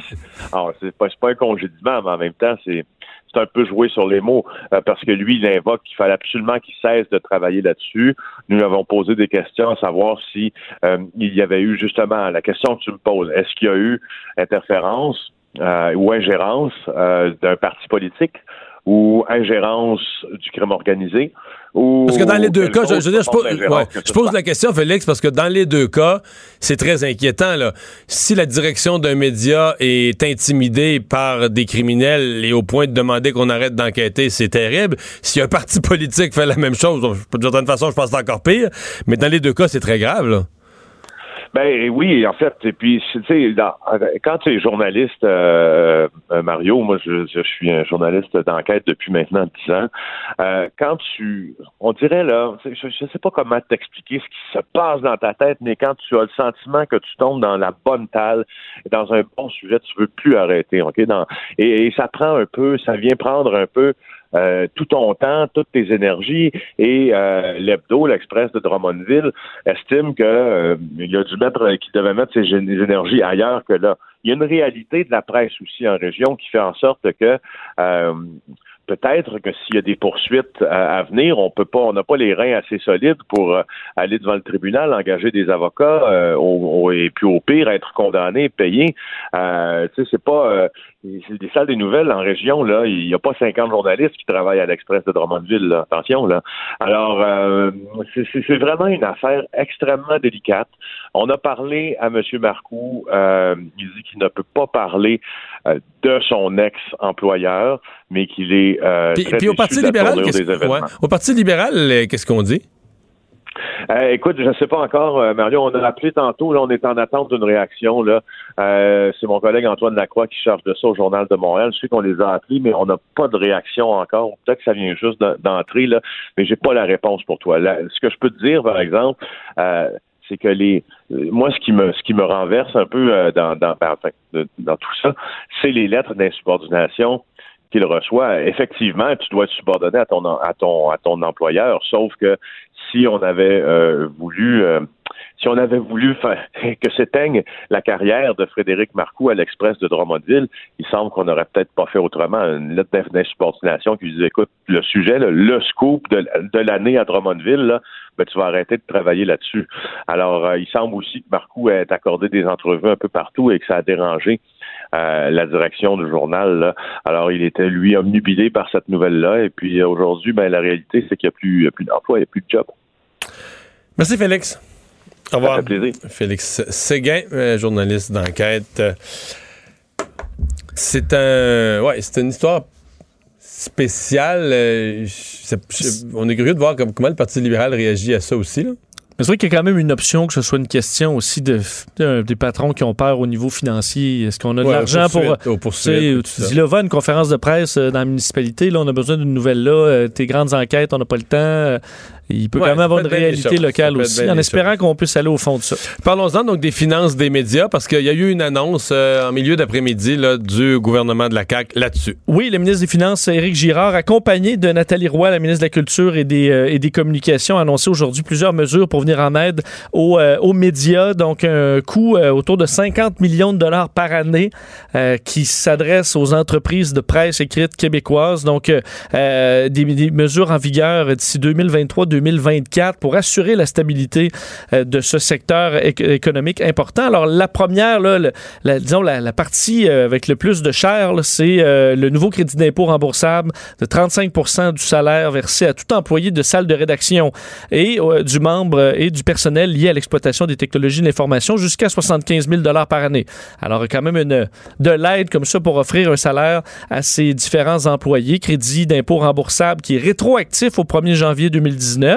alors c'est pas pas un congédiement mais en même temps c'est c'est un peu joué sur les mots euh, parce que lui, il invoque qu'il fallait absolument qu'il cesse de travailler là-dessus. Nous avons posé des questions à savoir si euh, il y avait eu justement la question que tu me poses. Est-ce qu'il y a eu interférence euh, ou ingérence d'un parti politique? Ou ingérence du crime organisé? Parce que dans les deux cas, je, veux dire, je, pose, je pose la question, Félix, parce que dans les deux cas, c'est très inquiétant. Là. Si la direction d'un média est intimidée par des criminels et au point de demander qu'on arrête d'enquêter, c'est terrible. Si un parti politique fait la même chose, d'une certaine façon, je pense que c'est encore pire. Mais dans les deux cas, c'est très grave. Là. Ben oui, en fait, et puis tu sais, quand tu es journaliste, euh, euh, Mario, moi je, je, suis un journaliste d'enquête depuis maintenant dix ans. Euh, quand tu, on dirait là, je, je sais pas comment t'expliquer ce qui se passe dans ta tête, mais quand tu as le sentiment que tu tombes dans la bonne talle, dans un bon sujet, tu veux plus arrêter, ok? Et ça prend un peu, ça vient prendre un peu euh, tout ton temps, toutes tes énergies. Et euh, l'hebdo, l'Express de Drummondville, estime que euh, il a dû mettre, qu'il devait mettre ses énergies ailleurs que là. Il y a une réalité de la presse aussi en région qui fait en sorte que peut-être que s'il y a des poursuites à, venir, on peut pas, on n'a pas les reins assez solides pour euh, aller devant le tribunal, engager des avocats euh, et puis au pire être condamné, payé. Euh, tu sais, c'est pas des salles des nouvelles en région là. Il n'y a pas 50 journalistes qui travaillent à l'Express de Drummondville. Là. Attention là. Alors c'est vraiment une affaire extrêmement délicate. On a parlé à M. Marcoux. il dit qu'il ne peut pas parler de son ex-employeur, mais qu'il est euh, puis, au Parti libéral, au Parti libéral, qu'est-ce qu'on dit? Euh, écoute, je ne sais pas encore, euh, Mario. On a appelé tantôt. Là, on est en attente d'une réaction. Là, c'est mon collègue Antoine Lacroix qui charge de ça au Journal de Montréal. Je sais qu'on les a appelés, mais on n'a pas de réaction encore. Peut-être que ça vient juste d'entrer là, mais j'ai pas la réponse pour toi. ce que je peux te dire, par exemple, c'est que les moi ce qui me ce qui me renverse un peu dans dans, ben, dans tout ça, c'est les lettres d'insubordination qu'il reçoit, effectivement, tu dois être subordonné à ton à ton à ton employeur. Sauf que si on avait euh, voulu euh, si on avait voulu que s'éteigne la carrière de Frédéric Marcoux à l'Express de Drummondville, il semble qu'on n'aurait peut-être pas fait autrement. Une lettre d'insubordination qui disait, écoute, le sujet, le scoop de, l'année à Drummondville, là, ben, tu vas arrêter de travailler là-dessus. Alors, euh, il semble aussi que Marcoux ait accordé des entrevues un peu partout et que ça a dérangé euh, la direction du journal. Alors, il était, lui, omnubilé par cette nouvelle-là. Et puis, aujourd'hui, ben, la réalité, c'est qu'il n'y a plus, plus d'emploi, il n'y a plus de job. Merci, Félix. Au revoir. Ça fait plaisir. Félix Séguin, euh, journaliste d'enquête. C'est un, ouais, c'est une histoire spéciale. Euh, on est curieux de voir comment le Parti libéral réagit à ça aussi. Là. C'est vrai qu'il y a quand même une option que ce soit une question aussi de, des patrons qui ont peur au niveau financier. Est-ce qu'on a de l'argent pour. pour tu dis là, va une conférence de presse euh, dans la municipalité, là, on a besoin d'une nouvelle là, tes grandes enquêtes, on n'a pas le temps. Il peut quand même avoir une réalité locale aussi, en espérant qu'on puisse aller au fond de ça. Parlons-en donc des finances des médias, parce qu'il y a eu une annonce euh, en milieu d'après-midi du gouvernement de la CAQ là-dessus. Oui, le ministre des Finances, Éric Girard, accompagné de Nathalie Roy, la ministre de la Culture et des, euh, et des Communications, a annoncé aujourd'hui plusieurs mesures pour venir en aide aux, euh, aux médias. Donc, un coût autour de 50 millions de dollars par année qui s'adresse aux entreprises de presse écrite québécoises. Donc, des, des, mesures en vigueur d'ici 2023 2024 pour assurer la stabilité euh, de ce secteur économique important. Alors, la première, disons, la, partie euh, avec le plus de chair, c'est euh, le nouveau crédit d'impôt remboursable de 35% du salaire versé à tout employé de salle de rédaction et du membre et du personnel lié à l'exploitation des technologies de l'information jusqu'à 75 000 par année. Alors, quand même une, de l'aide comme ça pour offrir un salaire à ces différents employés. Crédit d'impôt remboursable qui est rétroactif au 1er janvier 2019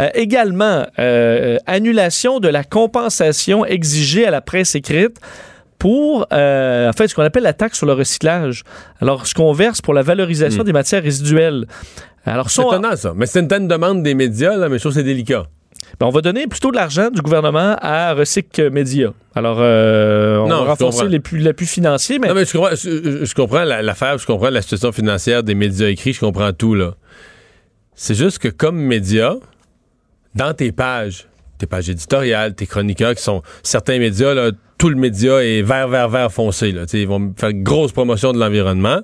euh, également, euh, annulation de la compensation exigée à la presse écrite pour euh, en fait ce qu'on appelle la taxe sur le recyclage. Alors ce qu'on verse pour la valorisation hmm. des matières résiduelles. Alors c'est étonnant ça, mais c'est une demande des médias là, mais je trouve c'est délicat. Ben, on va donner plutôt de l'argent du gouvernement à Recyc Média. Alors, on va renforcer les plus, plus financiers. Mais... Non, mais je comprends, je, comprends l'affaire, je comprends la situation financière des médias écrits, je comprends tout, là C'est juste que comme média, dans tes pages, tes pages éditoriales, tes chroniqueurs qui sont certains médias, tout le média est vert, vert, vert foncé. Ils vont faire une grosse promotion de l'environnement.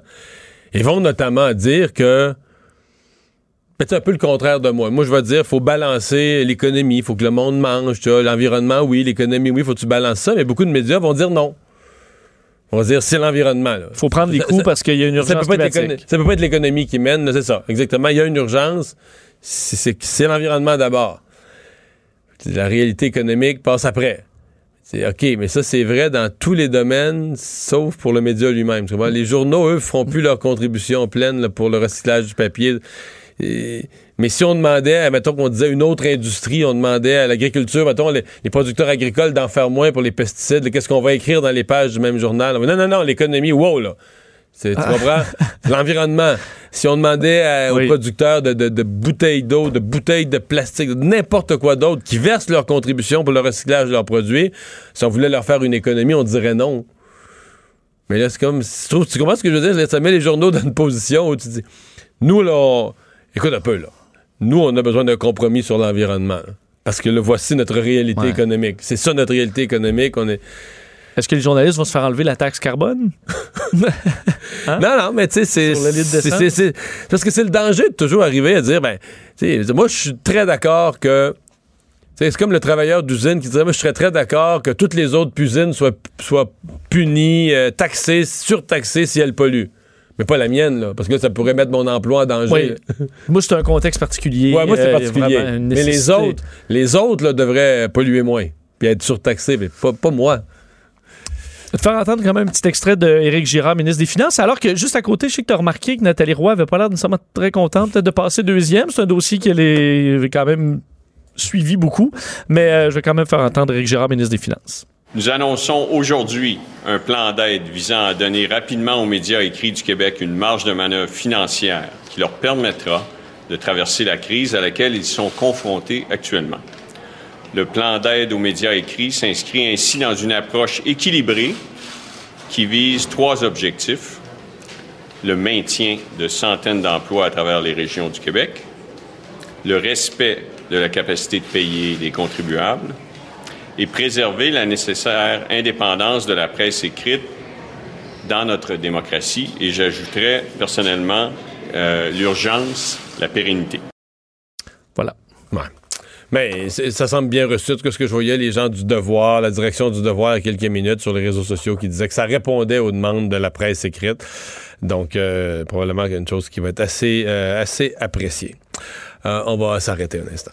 Ils vont notamment dire que ben, c'est un peu le contraire de moi. Moi, je vais dire, faut balancer l'économie, faut que le monde mange, l'environnement, oui, l'économie, oui, faut que tu balances ça, mais beaucoup de médias vont dire non. On va dire, c'est l'environnement. Il faut prendre les coups parce qu'il y a une urgence ça peut pas être climatique. Ça peut pas être l'économie qui mène, c'est ça. Exactement. Il y a une urgence. C'est- l'environnement d'abord. La réalité économique passe après. C'est OK, mais ça, c'est vrai dans tous les domaines, sauf pour le média lui-même. Les journaux, eux, feront plus leur contribution pleine là, pour le recyclage du papier. Et- mais si on demandait, mettons qu'on disait une autre industrie, on demandait à l'agriculture, mettons les, les producteurs agricoles d'en faire moins pour les pesticides, qu'est-ce qu'on va écrire dans les pages du même journal? Non, non, non, l'économie, wow, là. C'est- Tu comprends? L'environnement. Si on demandait à- Oui. aux producteurs de, de- de bouteilles d'eau, de bouteilles de plastique, de n'importe quoi d'autre, qui versent leur contribution pour le recyclage de leurs produits, si on voulait leur faire une économie, on dirait non. Mais là, c'est comme. tu comprends ce que je veux dire? Ça met les journaux dans une position où tu dis. Nous, là, on- écoute un peu, là. Nous, on a besoin d'un compromis sur l'environnement. Parce que là, voici notre réalité Ouais. économique. C'est ça notre réalité économique. On est. Est-ce que les journalistes vont se faire enlever la taxe carbone? Hein? Non, non, mais tu sais, c'est. Le Parce que c'est le danger de toujours arriver à dire, ben, tu sais, moi, je suis très d'accord que. C'est comme le travailleur d'usine qui dirait, moi, je serais très d'accord que toutes les autres usines soient, soient punies, euh, taxées, surtaxées si elles polluent. Mais pas la mienne, là, parce que ça pourrait mettre mon emploi en danger. Oui. Moi, c'est un contexte particulier. Ouais, moi, c'est euh, particulier. Mais les autres, les autres là, devraient polluer moins, puis être surtaxés, mais pas, pas moi. Je vais te faire entendre quand même un petit extrait d'Éric Girard, ministre des Finances, alors que juste à côté, je sais que tu as remarqué que Nathalie Roy avait pas l'air nécessairement très contente peut-être de passer deuxième. C'est un dossier qu'elle est quand même suivi beaucoup, mais euh, je vais quand même faire entendre Éric Girard, ministre des Finances. Nous annonçons aujourd'hui un plan d'aide visant à donner rapidement aux médias écrits du Québec une marge de manœuvre financière qui leur permettra de traverser la crise à laquelle ils sont confrontés actuellement. Le plan d'aide aux médias écrits s'inscrit ainsi dans une approche équilibrée qui vise trois objectifs. Le maintien de centaines d'emplois à travers les régions du Québec, le respect de la capacité de payer des contribuables et préserver la nécessaire indépendance de la presse écrite dans notre démocratie. Et j'ajouterais personnellement euh, l'urgence, la pérennité. Voilà. Ouais. Mais ça semble bien reçu. Cas, ce que je voyais, les gens du Devoir, la direction du Devoir, il y a quelques minutes sur les réseaux sociaux qui disaient que ça répondait aux demandes de la presse écrite. Donc, euh, probablement une chose qui va être assez, euh, assez appréciée. Euh, on va s'arrêter un instant.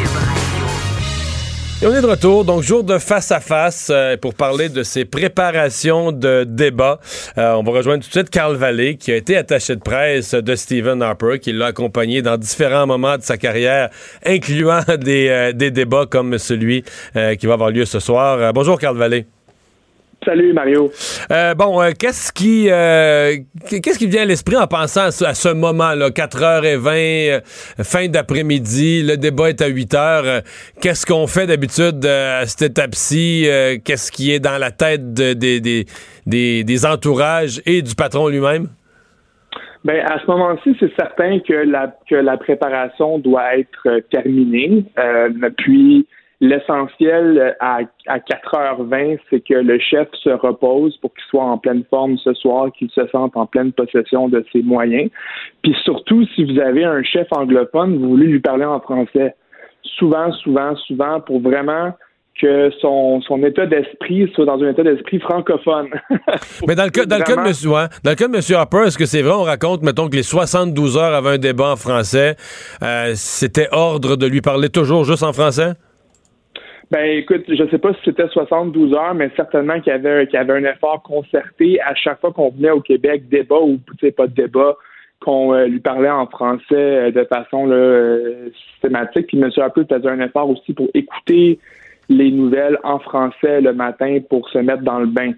Et on est de retour, donc jour de face à face pour parler de ces préparations de débat. Euh, on va rejoindre tout de suite Carl Vallée, qui a été attaché de presse de Stephen Harper, qui l'a accompagné dans différents moments de sa carrière, incluant des, euh, des débats comme celui euh, qui va avoir lieu ce soir. Euh, bonjour Carl Vallée. Salut Mario. Euh, bon, euh, qu'est-ce qui euh, qu'est-ce qui vient à l'esprit en pensant à ce, à ce moment-là, 4h20, euh, fin d'après-midi, le débat est à 8h. euh, qu'est-ce qu'on fait d'habitude à cette étape-ci? Qu'est-ce qui est dans la tête de- des, des, des, des entourages et du patron lui-même? Ben, à ce moment-ci, c'est certain que la, que la préparation doit être terminée. Puis, l'essentiel euh, à, à 4h20, c'est que le chef se repose pour qu'il soit en pleine forme ce soir, qu'il se sente en pleine possession de ses moyens. Puis surtout, si vous avez un chef anglophone, vous voulez lui parler en français. Souvent, souvent, souvent, pour vraiment que son, son état d'esprit soit dans un état d'esprit francophone. Mais dans le cas, dans le cas de monsieur, ouais, dans le cas de monsieur Harper, est-ce que c'est vrai, on raconte, mettons, que les 72 heures avant un débat en français, euh, c'était ordre de lui parler toujours juste en français? Ben écoute, je sais pas si c'était 72 heures, mais certainement qu'il y avait qu'il y avait un effort concerté à chaque fois qu'on venait au Québec, débat ou pas de débat, qu'on euh, lui parlait en français euh, de façon là, euh, systématique. Puis M. Harper faisait un effort aussi pour écouter les nouvelles en français le matin pour se mettre dans le bain.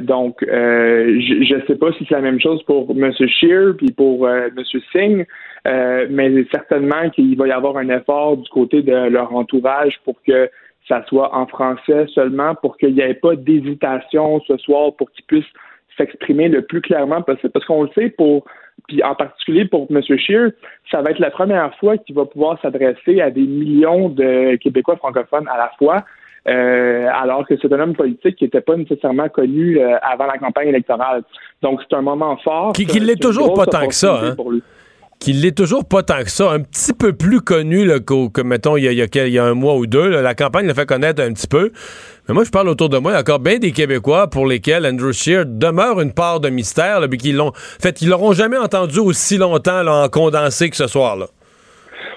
Donc, je ne sais pas si c'est la même chose pour M. Scheer puis pour M. Singh, Euh, mais certainement qu'il va y avoir un effort du côté de leur entourage pour que ça soit en français seulement, pour qu'il n'y ait pas d'hésitation ce soir, pour qu'ils puissent s'exprimer le plus clairement possible. Parce qu'on le sait, pour puis en particulier pour M. Scheer, ça va être la première fois qu'il va pouvoir s'adresser à des millions de Québécois francophones à la fois. Euh, alors que c'est un homme politique qui n'était pas nécessairement connu euh, avant la campagne électorale. Donc, c'est un moment fort. Qui, qui l'est toujours pas tant que ça. Hein? Qui l'est toujours pas tant que ça. Un petit peu plus connu là, que, mettons, il y, a, un mois ou deux. la campagne l'a fait connaître un petit peu. Mais moi, je parle autour de moi, il y encore bien des Québécois pour lesquels Andrew Scheer demeure une part de mystère, là, qu'ils l'ont. fait, ils l'auront jamais entendu aussi longtemps en condensé que ce soir. là.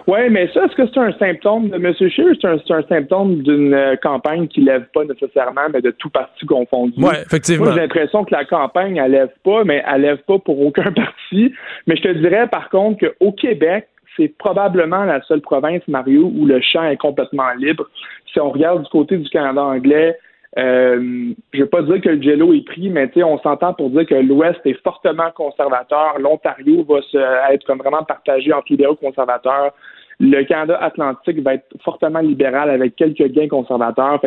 Oui, mais ça, est-ce que c'est un symptôme de M. Scheer? C'est un, un, symptôme d'une euh, campagne qui lève pas nécessairement, mais de tout parti confondu? Oui, effectivement. J'ai l'impression que la campagne, elle lève pas, mais elle lève pas pour aucun parti. Mais je te dirais, par contre, qu'au Québec, c'est probablement la seule province, Mario, où le champ est complètement libre. Si on regarde du côté du Canada anglais, euh, je ne veux pas dire que le jello est pris, mais on s'entend pour dire que l'Ouest est fortement conservateur. L'Ontario va se, être comme vraiment partagé entre libéraux conservateurs. Le Canada Atlantique va être fortement libéral avec quelques gains conservateurs.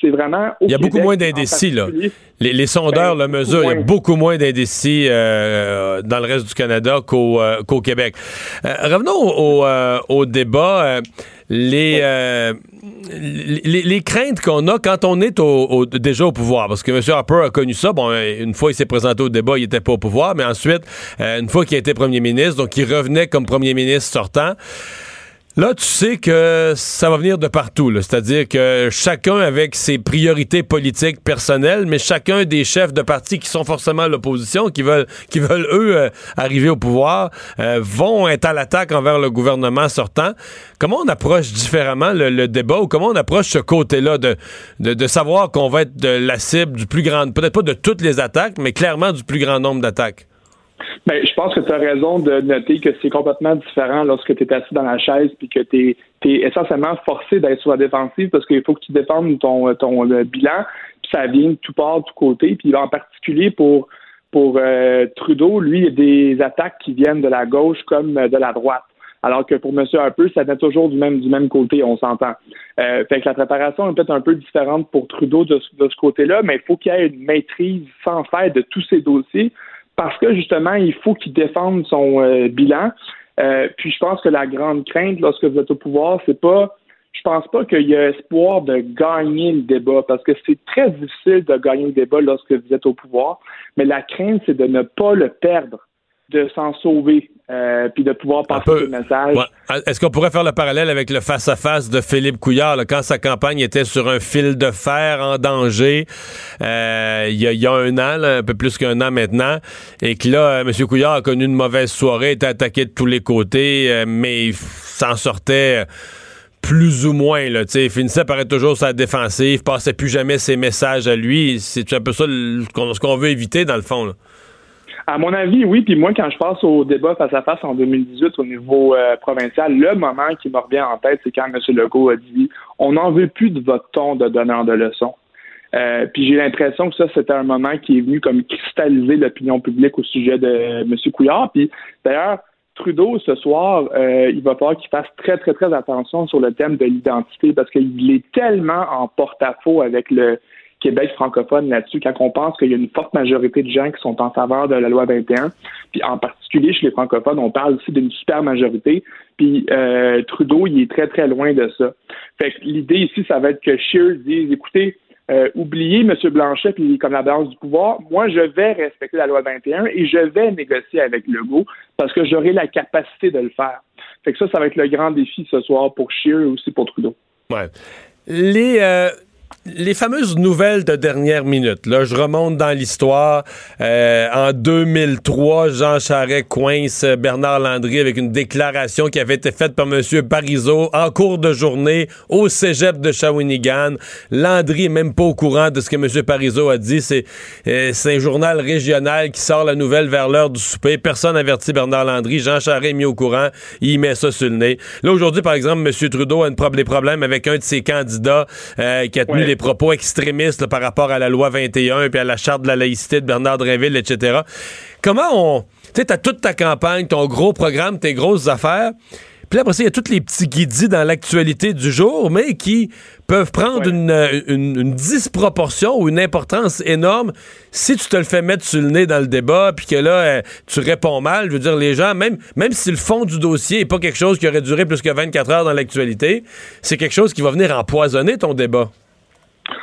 c'est vraiment. il y a beaucoup moins d'indécis, là. Les, sondeurs ben, le mesurent. Il y a beaucoup moins d'indécis euh, dans le reste du Canada qu'au euh, Québec. Euh, revenons au, débat. Les, les, craintes qu'on a quand on est au, déjà au pouvoir. Parce que M. Harper a connu ça. Bon, une fois il s'est présenté au débat, il n'était pas au pouvoir, mais ensuite, une fois qu'il a été premier ministre, donc il revenait comme premier ministre sortant. Là, tu sais que ça va venir de partout. C'est-à-dire que chacun avec ses priorités politiques personnelles, mais chacun des chefs de parti qui sont forcément à l'opposition, qui veulent, qui veulent eux euh, arriver au pouvoir, euh, vont être à l'attaque envers le gouvernement sortant. Comment on approche différemment le, débat ou comment on approche ce côté-là de, de, savoir qu'on va être de la cible du plus grand, peut-être pas de toutes les attaques, mais clairement du plus grand nombre d'attaques? Ben, je pense que tu as raison de noter que c'est complètement différent lorsque tu es assis dans la chaise puis que tu es, essentiellement forcé d'être sur la défensive parce qu'il faut que tu défendes ton, ton bilan, puis ça vient de tout part, de tout côté. Puis en particulier pour, pour euh, Trudeau, lui, il y a des attaques qui viennent de la gauche comme de la droite. Alors que pour M. Harper, ça vient toujours du même, du même côté, on s'entend. Euh, fait que la préparation est peut-être un peu différente pour Trudeau de, de ce côté-là, mais il faut qu'il y ait une maîtrise sans faire de tous ces dossiers parce que justement, il faut qu'il défende son euh, bilan. Euh, puis je pense que la grande crainte lorsque vous êtes au pouvoir, c'est pas je pense pas qu'il y a espoir de gagner le débat parce que c'est très difficile de gagner le débat lorsque vous êtes au pouvoir, mais la crainte, c'est de ne pas le perdre de s'en sauver euh, puis de pouvoir passer le message. Est-ce qu'on pourrait faire le parallèle avec le face-à-face de Philippe Couillard quand sa campagne était sur un fil de fer en danger euh, il y, a un an, un peu plus qu'un an maintenant, et que là, euh, M. Couillard a connu une mauvaise soirée, était attaqué de tous les côtés, mais il s'en sortait plus ou moins. Là, il finissait par être toujours sa défensive, passait plus jamais ses messages à lui. C'est un peu ça ce qu'on veut éviter dans le fond. Là. À mon avis, oui. Puis moi, quand je passe au débat face à face en 2018 au niveau euh, provincial, le moment qui me revient en tête, c'est quand M. Legault a dit on n'en veut plus de votre ton de donneur de leçons. Euh, puis j'ai l'impression que ça, c'était un moment qui est venu comme cristalliser l'opinion publique au sujet de M. Couillard. Puis d'ailleurs, Trudeau, ce soir, euh, il va falloir qu'il fasse très, très, très attention sur le thème de l'identité parce qu'il est tellement en porte-à-faux avec le, Québec francophone là-dessus, quand on pense qu'il y a une forte majorité de gens qui sont en faveur de la loi 21, puis en particulier chez les francophones, on parle aussi d'une super majorité, puis euh, Trudeau, il est très, très loin de ça. Fait que l'idée ici, ça va être que Scheer dise, écoutez, euh, oubliez M. Blanchet puis comme la balance du pouvoir, moi, je vais respecter la loi 21 et je vais négocier avec Legault parce que j'aurai la capacité de le faire. Fait que ça, ça va être le grand défi ce soir pour Scheer et aussi pour Trudeau. Ouais. Les, euh, les fameuses nouvelles de dernière minute, là, je remonte dans l'histoire. Euh, en 2003, Jean Charest coince Bernard Landry avec une déclaration qui avait été faite par M. Parizeau en cours de journée au cégep de Shawinigan. Landry est même pas au courant de ce que M. Parizeau a dit. C'est euh, un journal régional qui sort la nouvelle vers l'heure du souper. Personne n'avertit Bernard Landry. Jean Charest est mis au courant. Il met ça sur le nez. Là, aujourd'hui, par exemple, M. Trudeau a une des problèmes avec un de ses candidats euh, qui a tenu les des propos extrémistes là, par rapport à la loi 21 puis à la charte de la laïcité de Bernard Drinville, etc. Comment on... Tu sais, t'as toute ta campagne, ton gros programme, tes grosses affaires. Puis là, après ça, il y a tous les petits guidis dans l'actualité du jour, mais qui peuvent prendre une, une- une disproportion ou une importance énorme si tu te le fais mettre sur le nez dans le débat, puis que là, euh, tu réponds mal. Je veux dire, les gens, même, même si le fond du dossier n'est pas quelque chose qui aurait duré plus que 24 heures dans l'actualité, c'est quelque chose qui va venir empoisonner ton débat.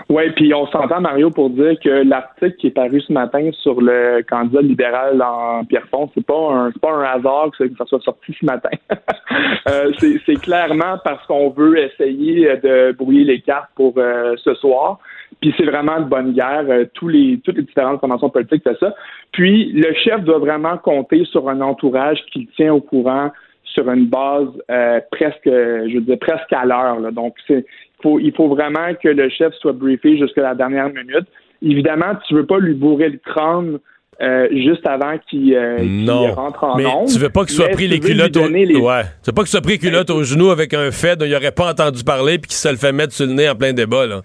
Oui, puis on s'entend, Mario, pour dire que l'article qui est paru ce matin sur le candidat libéral en Pierrefonds, c'est pas un pas un hasard que ça, soit sorti ce matin. Euh, c'est clairement parce qu'on veut essayer de brouiller les cartes pour euh, ce soir. Puis c'est vraiment de bonne guerre. Euh, tous les, toutes les différentes formations politiques font ça. Puis le chef doit vraiment compter sur un entourage qui le tient au courant sur une base presque, je veux dire, presque à l'heure. Donc, c'est, faut, il faut vraiment que le chef soit briefé jusqu'à la dernière minute. Évidemment, tu veux pas lui bourrer le crâne euh, juste avant qu'il, euh, rentre en Mais onde, tu veux pas qu'il soit pris les culottes au... les- Ouais. Tu veux pas qu'il soit pris les culottes aux genoux avec un fait dont il aurait pas entendu parler puis qu'il se le fait mettre sur le nez en plein débat, là.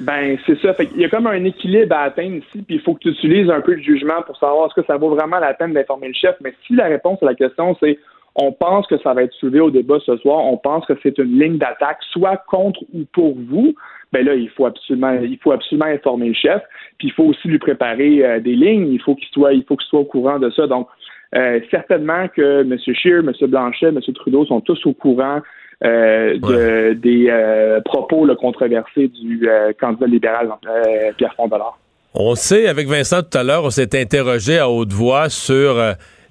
Ben, c'est ça. Fait qu'il y a comme un équilibre à atteindre ici, puis il faut que tu utilises un peu de jugement pour savoir est-ce que ça vaut vraiment la peine d'informer le chef. Mais si la réponse à la question, c'est on pense que ça va être soulevé au débat ce soir, on pense que c'est une ligne d'attaque, soit contre ou pour vous, ben là, il faut absolument, il faut absolument informer le chef, puis il faut aussi lui préparer euh, des lignes, il faut qu'il soit, il faut qu'il soit au courant de ça. Donc, euh, certainement que M. Scheer, M. Blanchet, M. Trudeau sont tous au courant euh, de- des propos là, controversés du candidat libéral Pierre Fondolard. On sait, avec Vincent tout à l'heure, on s'est interrogé à haute voix sur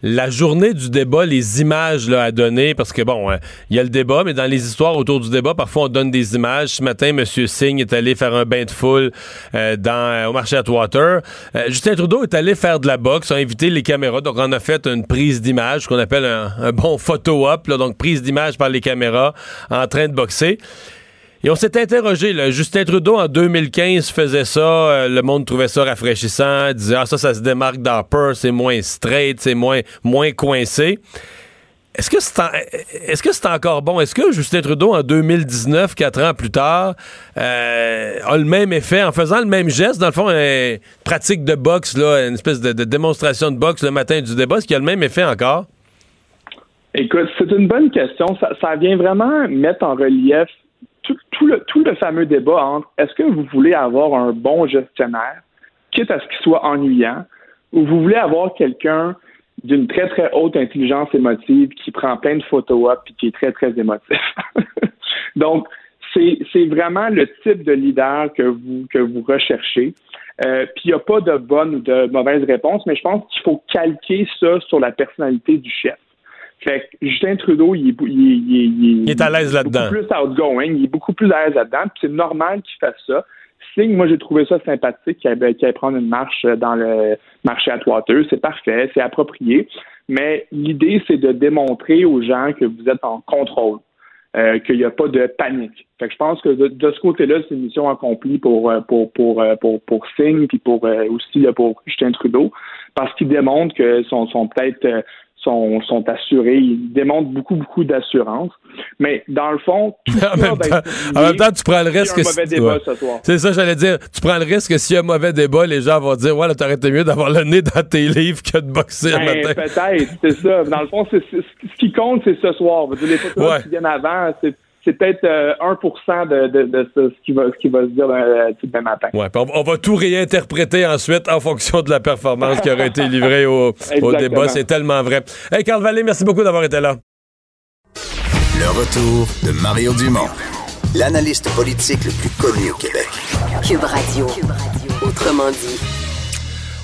la journée du débat, les images là, à donner, parce que bon, euh, il y a le débat, mais dans les histoires autour du débat, parfois on donne des images. Ce matin, M. Singh est allé faire un bain de foule euh, dans, euh, au marché Atwater. Euh, Justin Trudeau est allé faire de la boxe, a invité les caméras, donc on a fait une prise d'image, qu'on appelle un, bon photo-op, donc prise d'image par les caméras en train de boxer. Et on s'est interrogé, Justin Trudeau en 2015 faisait ça, euh, le monde trouvait ça rafraîchissant, disait ah ça ça se démarque d'Harper, c'est moins straight, c'est moins moins coincé. Est-ce que c'est en- est-ce que c'est encore bon? Est-ce que Justin Trudeau en 2019, quatre ans plus tard, euh, a le même effet en faisant le même geste, dans le fond, une pratique de boxe là, une espèce de, démonstration de boxe le matin du débat, est-ce qu'il a le même effet encore? Écoute, c'est une bonne question. Ça vient vraiment mettre en relief tout, le, tout le fameux débat entre est-ce que vous voulez avoir un bon gestionnaire, quitte à ce qu'il soit ennuyant, ou vous voulez avoir quelqu'un d'une très, très haute intelligence émotive qui prend plein de photos up et qui est très, très émotif? Donc, c'est c'est vraiment le type de leader que vous, que vous recherchez. Euh, Puis il n'y a pas de bonne ou de mauvaise réponse, mais je pense qu'il faut calquer ça sur la personnalité du chef. Fait que Justin Trudeau, il est, il est, il est- il est- Il est à l'aise là-dedans. beaucoup plus outgoing, il est beaucoup plus à l'aise là-dedans, puis c'est normal qu'il fasse ça. Signe, moi j'ai trouvé ça sympathique qu'il qu'il aille prendre une marche dans le marché à Water, c'est parfait, c'est approprié, mais l'idée c'est de démontrer aux gens que vous êtes en contrôle, euh, qu'il n'y a pas de panique. Fait que je pense que de, de ce côté-là, c'est une mission accomplie pour euh, pour pour euh, pour, pour Singh puis pour euh, aussi là, pour Justin Trudeau, parce qu'ils démontrent que sont sont peut-être euh, sont, sont assurés, ils démontrent beaucoup, beaucoup d'assurance. Mais dans le fond, tout en, même temps, en même temps, tu prends le risque si- ouais. C'est ça, j'allais dire. Tu prends le risque que s'il y a un mauvais débat, les gens vont dire Ouais, t'aurais été mieux d'avoir le nez dans tes livres que de boxer le Ben, matin. peut-être, c'est ça. Dans le fond, ce qui compte, c'est ce soir. Les photos Ouais. qui viennent avant, c'est, c'est peut-être euh, 1% de, de, de ce, ce qui va, ce qui va se dire euh, tout demain matin. Ouais, puis on, on va tout réinterpréter ensuite en fonction de la performance qui aurait été livrée au, au débat. C'est tellement vrai. Hey, Carl Vallée, merci beaucoup d'avoir été là. Le retour de Mario Dumont, l'analyste politique le plus connu au Québec. Cube Radio. Autrement dit.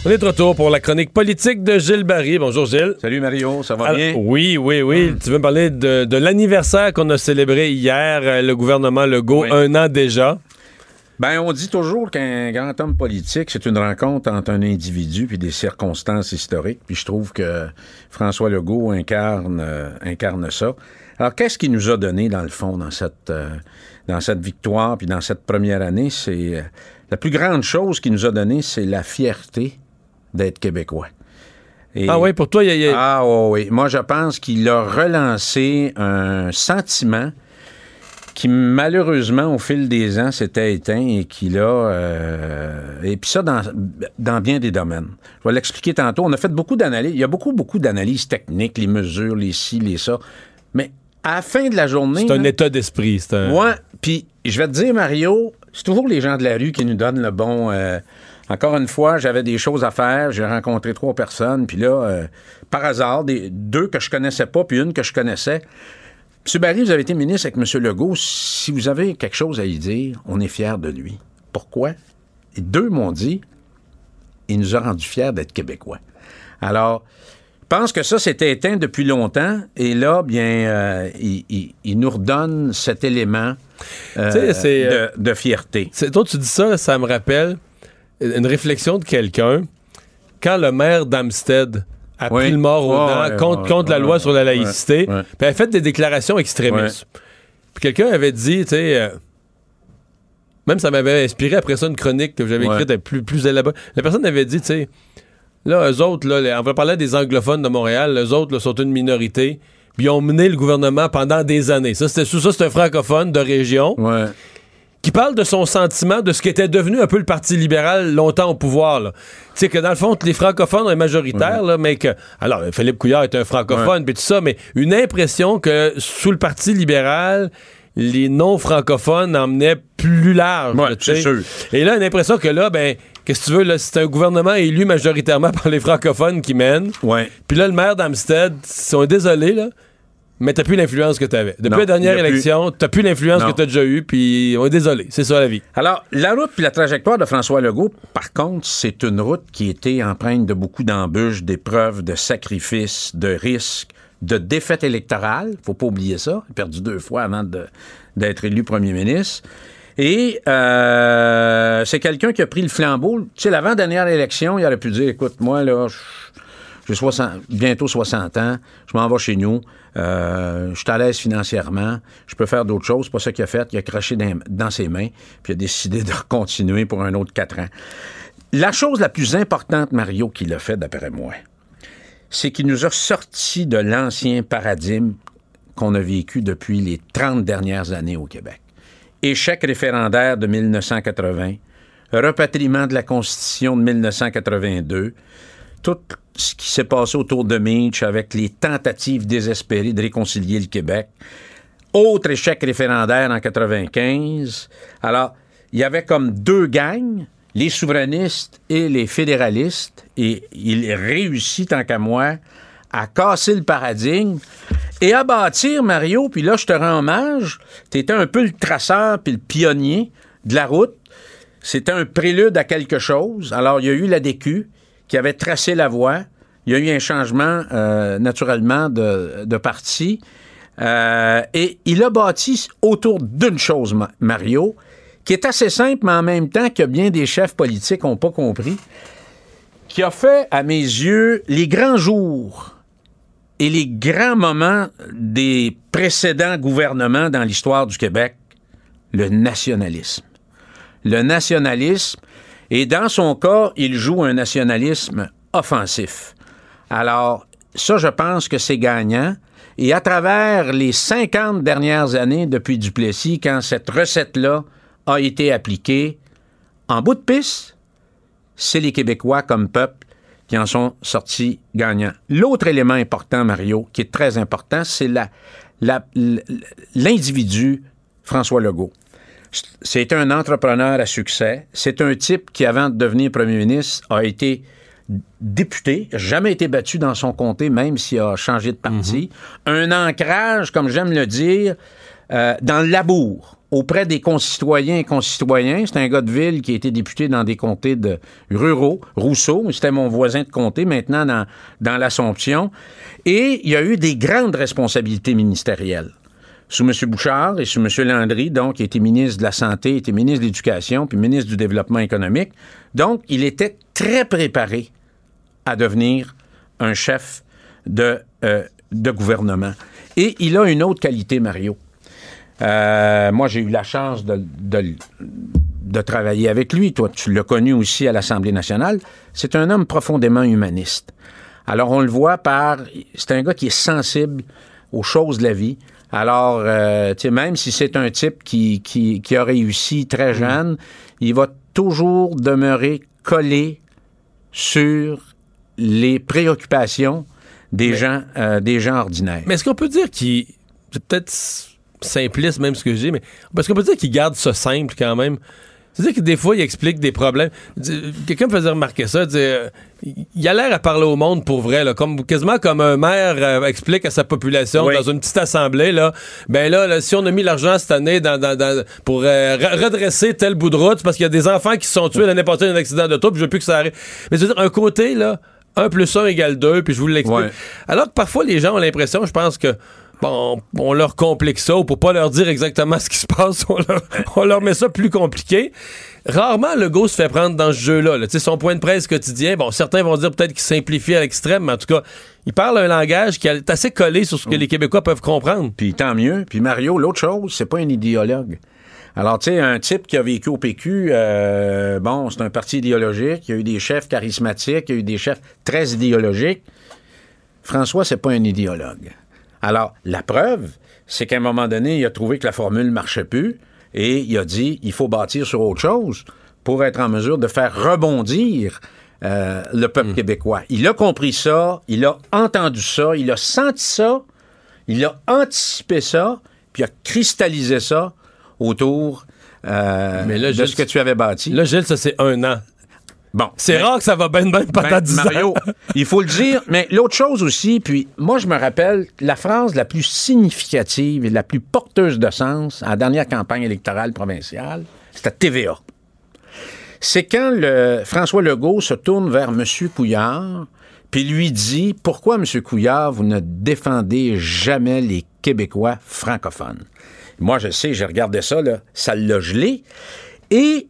On est de retour pour la chronique politique de Gilles Barry. Bonjour Gilles. Salut Mario, ça va Alors, bien? Oui, oui, oui. Tu veux me parler de, de l'anniversaire qu'on a célébré hier, euh, le gouvernement Legault, Oui. un an déjà? Ben, on dit toujours qu'un grand homme politique, c'est une rencontre entre un individu puis des circonstances historiques. Puis je trouve que François Legault incarne, euh, incarne ça. Alors, qu'est-ce qu'il nous a donné, dans le fond, dans cette, euh, dans cette victoire puis dans cette première année? C'est euh, la plus grande chose qu'il nous a donné, c'est la fierté d'être québécois. Et- Ah oui, pour toi, il y a- a... Ah oh oui, moi je pense qu'il a relancé un sentiment qui malheureusement, au fil des ans, s'était éteint et qui là, euh, et puis ça dans, dans bien des domaines. Je vais l'expliquer tantôt. On a fait beaucoup d'analyses. Il y a beaucoup, beaucoup d'analyses techniques, les mesures, les ci, les ça. Mais à la fin de la journée. C'est un là, état d'esprit. C'est un... Ouais, puis je vais te dire, Mario, c'est toujours les gens de la rue qui nous donnent le bon. euh, encore une fois, j'avais des choses à faire. J'ai rencontré trois personnes, puis là, euh, par hasard, des, deux que je connaissais pas, puis une que je connaissais. M. Barry, vous avez été ministre avec M. Legault. Si vous avez quelque chose à y dire, on est fiers de lui. Pourquoi? Et deux m'ont dit, il nous a rendu fiers d'être Québécois. Alors, je pense que ça s'était éteint depuis longtemps, et là, bien, euh, il, il- il nous redonne cet élément euh, de, de fierté. C'est, toi, tu dis ça, ça me rappelle une réflexion de quelqu'un quand le maire d'Amstead a Oui. pris le mort Ouais, dents ouais, contre, ouais, contre la ouais, loi sur la ouais, laïcité, ouais. puis elle a fait des déclarations extrémistes. Puis quelqu'un avait dit, tu sais, euh, même ça m'avait inspiré après ça une chronique que j'avais Ouais. écrite plus, plus élaborée. La personne avait dit, tu sais, là, eux autres, là, on va parler des anglophones de Montréal, eux autres là, sont une minorité, puis ils ont mené le gouvernement pendant des années. Ça, c'était ça, c'est un francophone de région qui parle de son sentiment de ce qui était devenu un peu le Parti libéral longtemps au pouvoir. là. Tu sais, que dans le fond, les francophones sont majoritaires, là, mais que. Alors, Philippe Couillard est un francophone, puis tout ça, mais une impression que sous le Parti libéral, les non-francophones emmenaient plus large. là, tu sais. c'est sûr. Et là, une impression que là, ben. Qu'est-ce que tu veux, là? C'est un gouvernement élu majoritairement par les francophones qui mène. Ouais. Puis là, le maire d'Amstead, ils sont désolés, là, mais t'as plus l'influence que t'avais. Depuis Non, la dernière a plus- élection, t'as plus l'influence que t'as déjà eue, puis on est désolé. C'est ça la vie. Alors, la route puis la trajectoire de François Legault, par contre, c'est une route qui était empreinte de beaucoup d'embûches, d'épreuves, de sacrifices, de risques, de défaites électorales. Faut pas oublier ça. Il a perdu deux fois avant d'être élu premier ministre. Et euh, c'est quelqu'un qui a pris le flambeau. Tu sais, l'avant-dernière élection, il aurait pu dire, écoute, moi, là, je- j'ai 60 bientôt 60 ans, je m'en vais chez nous, euh, je suis à l'aise financièrement, je peux faire d'autres choses. C'est pas ça qu'il a fait. Il a craché dans, ses mains, puis il a décidé de continuer pour un autre quatre ans. La chose la plus importante, Mario, qu'il a fait, d'après moi, c'est qu'il nous a sorti de l'ancien paradigme qu'on a vécu depuis les 30 dernières années au Québec. Échec référendaire de 1980, repatriement de la Constitution de 1982, tout ce qui s'est passé autour de Minch avec les tentatives désespérées de réconcilier le Québec. Autre échec référendaire en 95. Alors, il y avait comme deux gangs, les souverainistes et les fédéralistes, et il réussit, tant qu'à moi, à casser le paradigme et à bâtir, Mario, puis là, je te rends hommage, tu étais un peu le traceur puis le pionnier de la route. C'était un prélude à quelque chose. Alors, il y a eu la DQ qui avait tracé la voie. Il y a eu un changement, euh, naturellement, de, parti. Euh, et il a bâti autour d'une chose, Ma- Mario, qui est assez simple, mais en même temps que bien des chefs politiques n'ont pas compris, qui a fait, à mes yeux, les grands jours et les grands moments des précédents gouvernements dans l'histoire du Québec, le nationalisme. Le nationalisme, et dans son cas, il joue un nationalisme offensif. Alors, ça, je pense que c'est gagnant. Et à travers les 50 dernières années depuis Duplessis, quand cette recette-là a été appliquée, en bout de piste, c'est les Québécois comme peuple qui en sont sortis gagnants. L'autre élément important, Mario, qui est très important, c'est l'individu François Legault. C'est un entrepreneur à succès. C'est un type qui, avant de devenir premier ministre, a été député, jamais été battu dans son comté, même s'il a changé de parti. Un ancrage, comme j'aime le dire, euh, dans le labour, auprès des concitoyens et concitoyens. C'est un gars de ville qui a été député dans des comtés de ruraux. Rousseau, c'était mon voisin de comté, maintenant dans, dans l'Assomption. Et il y a eu des grandes responsabilités ministérielles sous M. Bouchard et sous M. Landry, donc, qui était ministre de la Santé, était ministre de l'Éducation, puis ministre du Développement économique. Donc, il était très préparé à devenir un chef de, euh, gouvernement. Et il a une autre qualité, Mario. Euh, moi, j'ai eu la chance de travailler avec lui. Toi, tu l'as connu aussi à l'Assemblée nationale. C'est un homme profondément humaniste. Alors, on le voit par... C'est un gars qui est sensible aux choses de la vie. Alors, euh, même si c'est un type qui, qui, qui a réussi très jeune, il va toujours demeurer collé sur les préoccupations des gens euh, des gens ordinaires. Mais est-ce qu'on peut dire qu'il. C'est peut-être simpliste même ce que j'ai, mais est-ce qu'on peut dire qu'il garde ça simple quand même? C'est-à-dire que des fois, il explique des problèmes. Quelqu'un me faisait remarquer ça. il a l'air à parler au monde pour vrai, là, comme, quasiment comme un maire euh, explique à sa population Oui. dans une petite assemblée. Là, ben là, là, si on a mis l'argent cette année dans, dans- dans- pour euh, re- redresser tel bout de route, parce qu'il y a des enfants qui se sont tués l'année passée dans un accident d'auto, puis je veux plus que ça arrive. Mais je veux dire, un côté, là, 1 plus 1 égale 2, puis je vous l'explique. Ouais. Alors que parfois, les gens ont l'impression, je pense que bon, on leur complique ça, ou pour pas leur dire exactement ce qui se passe, on leur, on leur met ça plus compliqué. Rarement, le go se fait prendre dans ce jeu-là. là. Son point de presse quotidien, bon, certains vont dire peut-être qu'il simplifie à l'extrême, mais en tout cas, il parle un langage qui est assez collé sur ce que les Québécois peuvent comprendre. Puis tant mieux. Puis Mario, l'autre chose, c'est pas un idéologue. Alors, tu sais, un type qui a vécu au PQ, euh, bon, c'est un parti idéologique. Il y a eu des chefs charismatiques, il y a eu des chefs très idéologiques. François, c'est pas un idéologue. Alors, la preuve, c'est qu'à un moment donné, il a trouvé que la formule marchait plus et il a dit il faut bâtir sur autre chose pour être en mesure de faire rebondir euh, le peuple québécois. Il a compris ça, il a entendu ça, il a senti ça, il a anticipé ça, puis il a cristallisé ça autour euh, Mais là, de Gilles, ce que tu avais bâti. Là, Gilles, ça, c'est un an. Bon. C'est rare que ça va ben ben pendant ben, 10 ans. Mario, il faut le dire, mais l'autre chose aussi, puis moi je me rappelle la phrase la plus significative et la plus porteuse de sens à la dernière campagne électorale provinciale, c'était TVA. C'est quand le François Legault se tourne vers M. Couillard, puis lui dit Pourquoi, M. Couillard, vous ne défendez jamais les Québécois francophones? Moi, je sais, j'ai regardé ça, là, ça l'a gelé. Et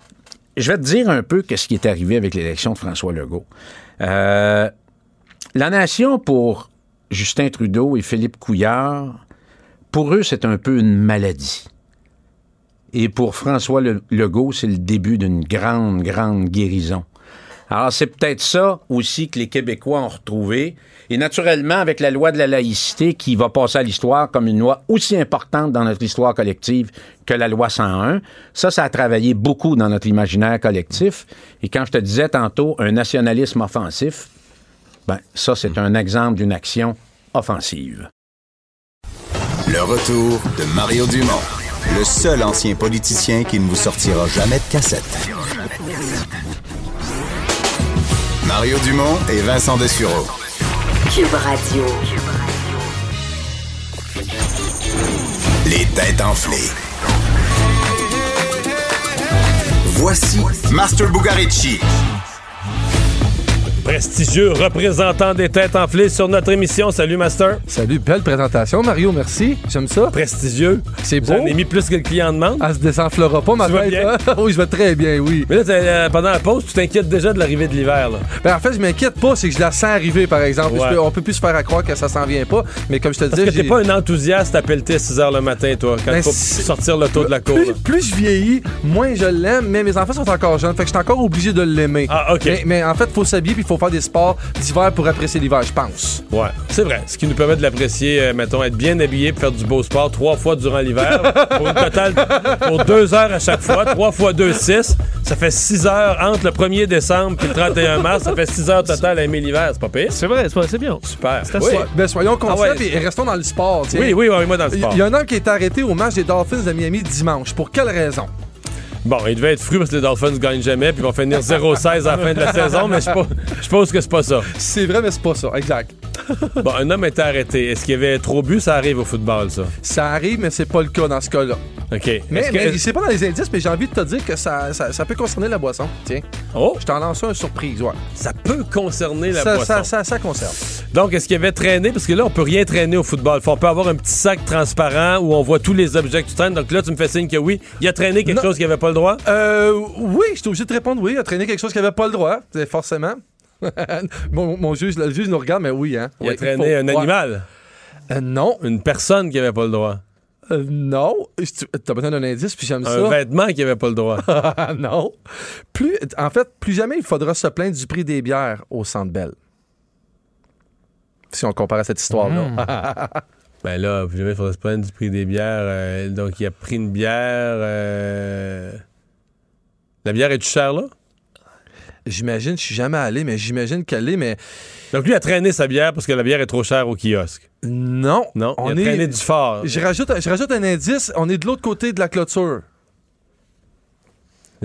je vais te dire un peu ce qui est arrivé avec l'élection de François Legault. Euh, la nation, pour Justin Trudeau et Philippe Couillard, pour eux, c'est un peu une maladie. Et pour François Le- Legault, c'est le début d'une grande, grande guérison. Alors, c'est peut-être ça aussi que les Québécois ont retrouvé. Et naturellement, avec la loi de la laïcité qui va passer à l'histoire comme une loi aussi importante dans notre histoire collective que la loi 101, ça, ça a travaillé beaucoup dans notre imaginaire collectif. Et quand je te disais tantôt un nationalisme offensif, ben, ça, c'est un exemple d'une action offensive. Le retour de Mario Dumont, le seul ancien politicien qui ne vous sortira jamais de cassette. Mario Dumont et Vincent Dessureau. Cube Radio. Les têtes enflées. Voici Master Bugarici. Prestigieux représentant des têtes enflées sur notre émission. Salut, Master. Salut, belle présentation, Mario, merci. J'aime ça. Prestigieux. C'est beau. J'en ai mis plus que le client demande. Elle se désenflera pas, ma Tu tête, bien? hein? oui, je vais très bien, oui. Mais là, euh, pendant la pause, tu t'inquiètes déjà de l'arrivée de l'hiver. là. Ben, en fait, je m'inquiète pas, c'est que je la sens arriver, par exemple. Ouais. Je peux- on peut plus se faire à croire que ça s'en vient pas, mais comme je te Parce disais, que t'es pas un enthousiaste à pelleter à 6 h le matin, toi, quand Ben, faut sortir l'auto de la cour. plus, je vieillis, moins je l'aime, mais mes enfants sont encore jeunes, fait que je suis encore obligé de l'aimer. Ah, OK. Mais, mais en fait, faut s'habiller puis il faut faire des sports d'hiver pour apprécier l'hiver, je pense. Ouais, c'est vrai. Ce qui nous permet de l'apprécier, euh, mettons, être bien habillé pour faire du beau sport trois fois durant l'hiver. pour une totale, pour deux heures à chaque fois. Trois fois deux, six. Ça fait six heures entre le 1er décembre et le 31 mars. Ça fait six heures total à aimer l'hiver. C'est pas pire. C'est vrai, c'est bien. Super. Oui. Ben, soyons conscients Ah ouais. et restons dans le sport. tiens. Oui, oui, oui, moi dans le Il sport. y a un homme qui est arrêté au match des Dolphins de Miami dimanche. Pour quelle raison? Bon, il devait être fru parce que les Dolphins ne gagnent jamais, puis ils vont finir 0-16 à la fin de la saison, mais je suppose- que c'est pas ça. C'est vrai, mais c'est pas ça. Exact. Bon, un homme était arrêté. Est-ce qu'il y avait trop bu? Ça arrive au football, ça. Ça arrive, mais c'est pas le cas dans ce cas-là. OK. Mais, que- c'est pas dans les indices, mais j'ai envie de te dire que ça, ça, ça peut concerner la boisson. Tiens. Oh! Je t'en lance un surprise, ouais. Ça peut concerner la ça, boisson. ça, ça, ça concerne. Donc, est-ce qu'il y avait traîné? Parce que là, on peut rien traîner au football. Faut- On peut avoir un petit sac transparent où on voit tous les objets que tu traînes. Donc là, tu me fais signe que oui, il a traîné quelque Non. chose qu'il avait pas le droit? Euh, oui, je suis obligé de répondre oui. Il a traîné quelque chose qui avait pas le droit, forcément. mon, mon juge, le juge nous regarde, mais oui, hein. Il a traîné faut- un ouais. animal. Euh, non, Une personne qui avait pas le droit. euh, non. T'as besoin d'un indice, puis j'aime Un ça. vêtement qui avait pas le droit. non. Plus, en fait, plus jamais il faudra se plaindre du prix des bières au Centre Bell. Si on compare à cette histoire-là. Ben là, puis il faudrait se prendre du prix des bières. euh, donc, il a pris une bière. euh, La bière est-tu chère, là? J'imagine, je suis jamais allé, mais j'imagine qu'elle est, mais. Donc, lui a traîné sa bière parce que la bière est trop chère au kiosque. Non. Non, On il a est- traîné du fort. Je rajoute, je rajoute un indice, on est de l'autre côté de la clôture.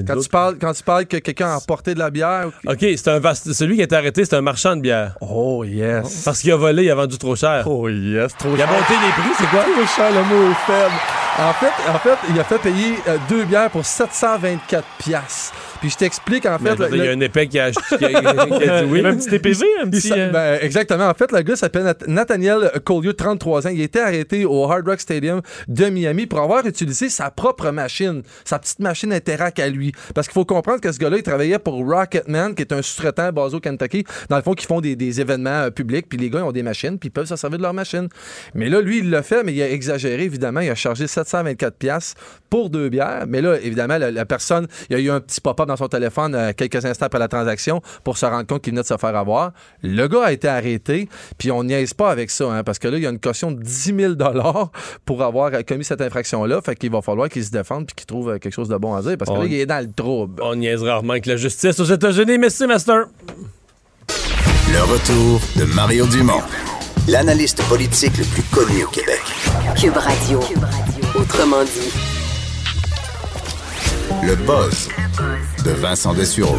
Quand tu, parles, quand tu parles que quelqu'un a apporté de la bière. OK, c'est un vaste- celui qui a été arrêté, c'est un marchand de bière. Oh, yes. Parce qu'il a volé, il a vendu trop cher. Oh, yes, trop Il a monté les prix, c'est quoi? Trop cher, le mot est faible. En fait, en fait, il a fait payer euh, deux bières pour 724 piastres. Puis je t'explique, en fait... il y a un épais qui a, qui a- qui a dit oui. Un petit TPV, un Il petit. s'a- euh, ben, exactement. En fait, le gars s'appelle Nath- Nathaniel Collier, 33 ans. Il a été arrêté au Hard Rock Stadium de Miami pour avoir utilisé sa propre machine, sa petite machine Interac à lui. Parce qu'il faut comprendre que ce gars-là, il travaillait pour Rocketman, qui est un sous-traitant basé au Kentucky, dans le fond, qui font des, des événements euh, publics. Puis les gars, ils ont des machines, puis ils peuvent se servir de leur machine. Mais là, lui, il l'a fait, mais il a exagéré, évidemment. Il a chargé 724 pièces pour deux bières. Mais là, évidemment, la, la personne, il y a eu un petit pop-up dans son téléphone euh, quelques instants après la transaction pour se rendre compte qu'il venait de se faire avoir. Le gars a été arrêté, puis on niaise pas avec ça, hein, parce que là, il y a une caution de 10 000 pour avoir euh, commis cette infraction-là. Fait qu'il va falloir qu'il se défende puis qu'il trouve euh, quelque chose de bon à dire, parce que On- là, il est dans le trouble. On niaise rarement avec la justice aux États-Unis. Merci, Master. Le retour de Mario Dumont, l'analyste politique le plus connu au Québec. Cube Radio. Autrement dit. Le buzz de Vincent Dessureau.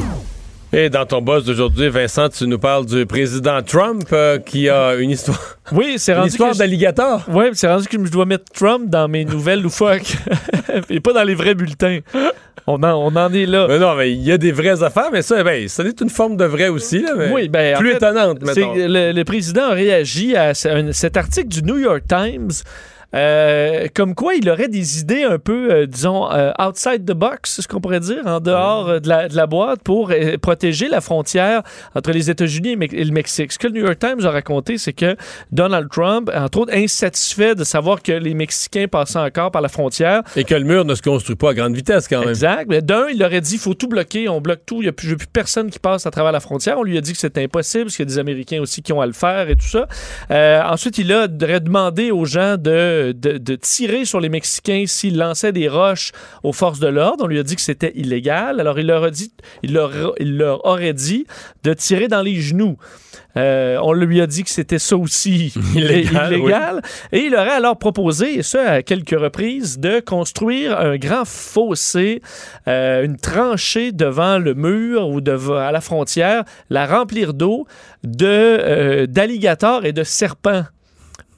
Et dans ton boss d'aujourd'hui, Vincent, tu nous parles du président Trump euh, qui a une histoire, Oui, c'est une rendu. histoire que je- d'alligator. Oui, c'est rendu que je dois mettre Trump dans mes nouvelles loufoques. Et pas dans les vrais bulletins. On en, on en est là. Mais non, mais il y a des vraies affaires, mais ça, ben, ça est une forme de vrai aussi. Là, mais Oui, ben, en plus fait, étonnante, mettons. Le, le président a réagi à un- cet article du New York Times. Euh, comme quoi il aurait des idées un peu, euh, disons, euh, outside the box, c'est ce qu'on pourrait dire, en dehors de, la, de la boîte pour protéger la frontière entre les États-Unis et, le Mexique. Ce que le New York Times a raconté, c'est que Donald Trump, entre autres, insatisfait de savoir que les Mexicains passaient encore par la frontière, Et que le mur ne se construit pas à grande vitesse quand même. Exact. Mais d'un, il aurait dit il faut tout bloquer, on bloque tout, il n'y a plus, personne qui passe à travers la frontière. On lui a dit que c'était impossible, parce qu'il y a des Américains aussi qui ont à le faire et tout ça. Ensuite, il a aurait demandé aux gens de, de, de tirer sur les Mexicains s'ils lançaient des roches aux forces de l'ordre. On lui a dit que c'était illégal. Alors, il leur, a dit, il, leur, il leur aurait dit de tirer dans les genoux. Euh, on lui a dit que c'était ça aussi Illégal, illégal. Et il aurait alors proposé, et ça à quelques reprises, de construire un grand fossé, euh, une tranchée devant le mur ou devant, à la frontière, la remplir d'eau, de, euh, d'alligators et de serpents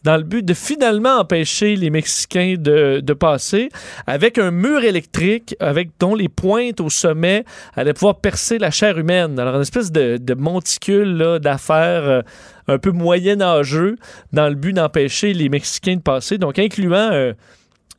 dans le but de finalement empêcher les Mexicains de, passer avec un mur électrique avec dont les pointes au sommet allaient pouvoir percer la chair humaine. Alors, une espèce de, monticule d'affaires euh, un peu moyenâgeux dans le but d'empêcher les Mexicains de passer, donc incluant euh,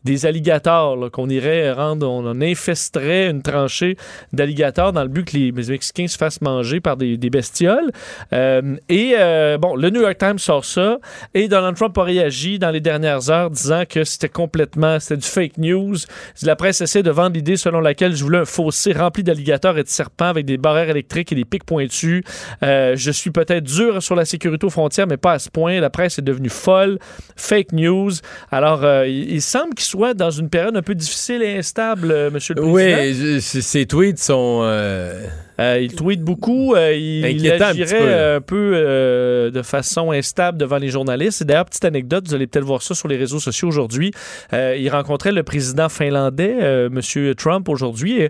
des alligators qu'on irait rendre, on infesterait une tranchée d'alligators dans le but que les Mexicains se fassent manger par des, bestioles. Euh, et euh, bon, le New York Times sort ça et Donald Trump a réagi dans les dernières heures disant que c'était complètement, c'était du fake news. La presse essaie de vendre l'idée selon laquelle je voulais un fossé rempli d'alligators et de serpents avec des barrières électriques et des pics pointus. Euh, je suis peut-être dur sur la sécurité aux frontières, mais pas à ce point. La presse est devenue folle. Fake news. Alors, il, il semble qu'il soit dans une période un peu difficile et instable, euh, Monsieur le Président? Oui, je- ces tweets sont. euh, Euh, il tweet beaucoup. euh, il, il agirait un peu euh, de façon instable devant les journalistes. Et d'ailleurs, petite anecdote, vous allez peut-être voir ça sur les réseaux sociaux aujourd'hui. Il rencontrait le président finlandais, euh, M. Trump, aujourd'hui.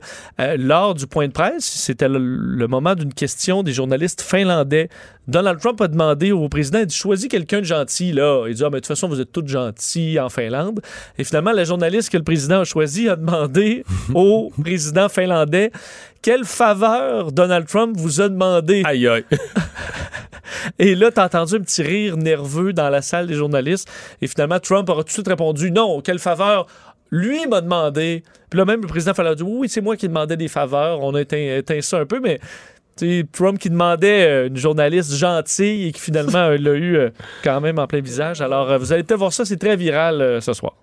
Lors du point de presse, c'était le, le moment d'une question des journalistes finlandais. Donald Trump a demandé au président, il dit, choisis quelqu'un de gentil, là. Il dit, ah, mais de toute façon, vous êtes tous gentils en Finlande. Et finalement, la journaliste que le président a choisi a demandé au président finlandais quelle faveur Donald Trump vous a demandé? Aïe, aïe. Et là, t'as entendu un petit rire nerveux dans la salle des journalistes. Et finalement, Trump aura tout de suite répondu non, quelle faveur? Lui m'a demandé. Puis là, même le président fallait dire oui, c'est moi qui demandais des faveurs. On a éteint, éteint ça un peu, mais Trump qui demandait euh, une journaliste gentille et qui finalement l'a eu euh, quand même en plein visage. Alors, euh, vous allez peut-être voir ça, c'est très viral ce soir.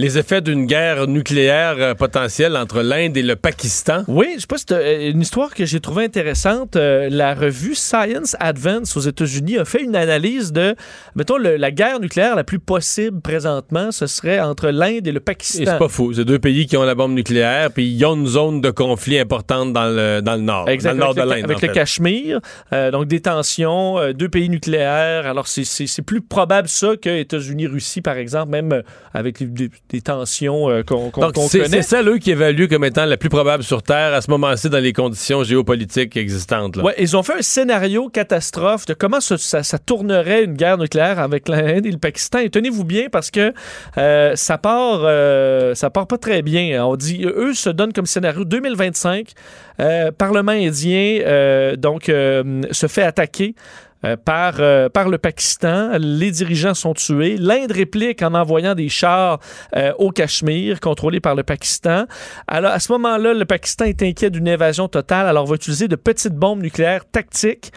Les effets d'une guerre nucléaire euh, potentielle entre l'Inde et le Pakistan. Oui, je sais pas si c'est euh, une histoire que j'ai trouvée intéressante. Euh, la revue Science Advance aux États-Unis a fait une analyse de, mettons, le- la guerre nucléaire la plus possible présentement, ce serait entre l'Inde et le Et Pakistan. c'est pas fou. C'est deux pays qui ont la bombe nucléaire, puis ils ont une zone de conflit importante dans le, dans le nord. Exact, dans le nord de avec, le, l'Inde. avec en le fait. Cachemire, euh, donc des tensions, euh, deux pays nucléaires. Alors c'est- c'est c'est plus probable ça que États-Unis-Russie, par exemple, même avec les- des, des tensions euh, qu'on connaît. c'est celle, eux, qui évaluent comme étant la plus probable sur Terre à ce moment-ci dans les conditions géopolitiques existantes. Là. Ouais, ils ont fait un scénario catastrophe de comment ça, ça- ça tournerait une guerre nucléaire avec l'Inde et le Pakistan. Et tenez-vous bien parce que euh, ça part, euh, ça part pas très bien. On dit, eux se donnent comme scénario 2025, euh, Parlement indien donc se fait attaquer. Euh, par, euh, par le Pakistan. Les dirigeants sont tués. L'Inde réplique en envoyant des chars euh, au Cachemire, contrôlés par le Pakistan. Alors, à ce moment-là, le Pakistan est inquiet d'une invasion totale, alors va utiliser de petites bombes nucléaires tactiques.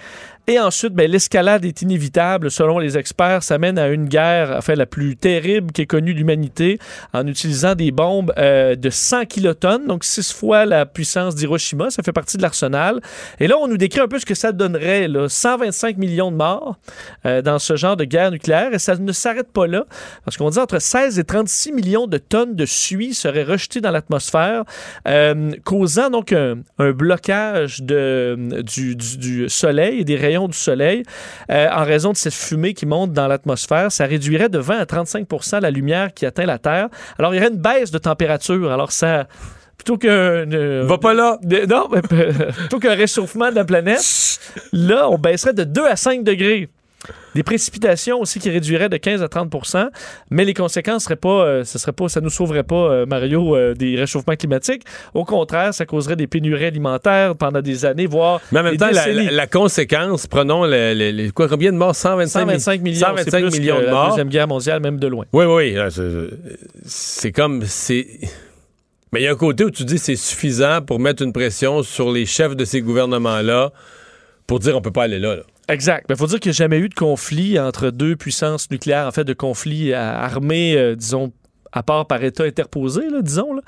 Et ensuite, ben, l'escalade est inévitable. Selon les experts, ça mène à une guerre, enfin, la plus terrible qu'ait connue l'humanité, en utilisant des bombes euh, de 100 kilotonnes, donc six fois la puissance d'Hiroshima. Ça fait partie de l'arsenal. Et là, on nous décrit un peu ce que ça donnerait. Là. 125 millions de morts euh, dans ce genre de guerre nucléaire. Et ça ne s'arrête pas là, parce qu'on dit entre 16 et 36 millions de tonnes de suie seraient rejetées dans l'atmosphère, euh, causant donc un, un blocage de, du, du- du soleil et des rayons du soleil euh, en raison de cette fumée qui monte dans l'atmosphère. Ça réduirait de 20 à 35% la lumière qui atteint la Terre. Alors, il y aurait une baisse de température. Alors, ça plutôt qu'un. euh, Va pas là! de- non, mais plutôt qu'un réchauffement de la planète, là, on baisserait de 2 à 5 degrés. Des précipitations aussi qui réduiraient de 15 à 30% mais les conséquences seraient pas, euh, ce serait pas, ça nous sauverait pas, euh, Mario, euh, des réchauffements climatiques. Au contraire, ça causerait des pénuries alimentaires pendant des années, voire Mais en même temps, la, la- la conséquence, prenons le- le- les- quoi, combien de morts? 125, 125 millions, 125 c'est plus millions que de la morts. Deuxième Guerre mondiale, même de loin. Oui, oui. là, c'est- comme. c'est Mais il y a un côté où tu dis c'est suffisant pour mettre une pression sur les chefs de ces gouvernements-là pour dire on peut pas aller là. là. Exact. Il faut dire qu'il n'y a jamais eu de conflit entre deux puissances nucléaires, en fait, de conflit armé, euh, disons, à part par État interposé, là, disons, là,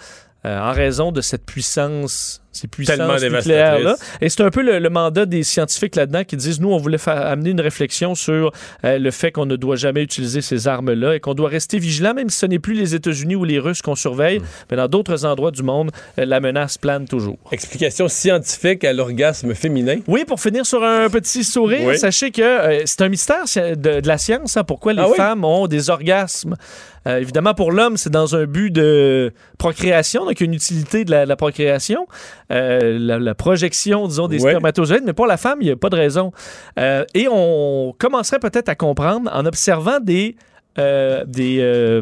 euh, en raison de cette puissance, ces puissances nucléaires-là. Et c'est un peu le, le mandat des scientifiques là-dedans qui disent, nous, on voulait amener une réflexion sur euh, le fait qu'on ne doit jamais utiliser ces armes-là et qu'on doit rester vigilant, même si ce n'est plus les États-Unis ou les Russes qu'on surveille, mais dans d'autres endroits du monde, euh, la menace plane toujours. Explication scientifique à l'orgasme féminin. Oui, pour finir sur un petit sourire, Oui. sachez que c'est un mystère de, de la science, hein, pourquoi les Ah oui? femmes ont des orgasmes. Euh, évidemment, pour l'homme, c'est dans un but de procréation, donc une utilité de la, la procréation, euh, la, la projection, disons, des Ouais. spermatozoïdes, mais pour la femme, il n'y a pas de raison. Euh, et on commencerait peut-être à comprendre en observant des, des,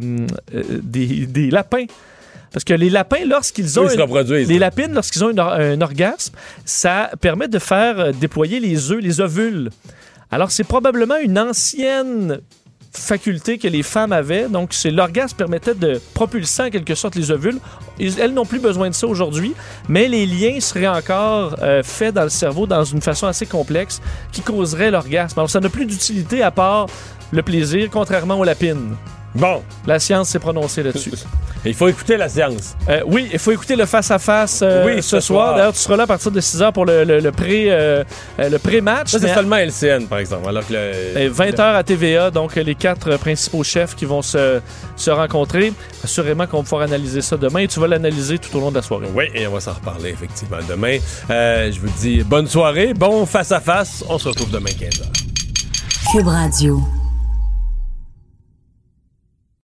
des, des lapins. Parce que les lapins, lorsqu'ils ont ils une- les lapines, lorsqu'ils ont une un orgasme, ça permet de faire déployer les œufs, les ovules. Alors, c'est probablement une ancienne faculté que les femmes avaient. Donc, c'est l'orgasme permettait de propulser en quelque sorte les ovules. Elles n'ont plus besoin de ça aujourd'hui, mais les liens seraient encore euh, faits dans le cerveau dans une façon assez complexe qui causerait l'orgasme. Alors, ça n'a plus d'utilité à part le plaisir, contrairement aux lapines. Bon. La science s'est prononcée là-dessus. Il faut écouter la science. Euh, oui, il faut écouter le face-à-face euh, Oui, ce ce soir. soir. D'ailleurs, tu seras là à partir de 6 h pour le, le- le pré, euh, le pré-match. Ça, c'est seulement LCN, par exemple. Alors que le- et 20 h à TVA, donc les quatre principaux chefs qui vont se, se rencontrer. Assurément qu'on va pouvoir analyser ça demain et tu vas l'analyser tout au long de la soirée. Oui, et on va s'en reparler effectivement demain. Euh, je vous dis bonne soirée, bon face-à-face. On se retrouve demain 15h. Cube Radio.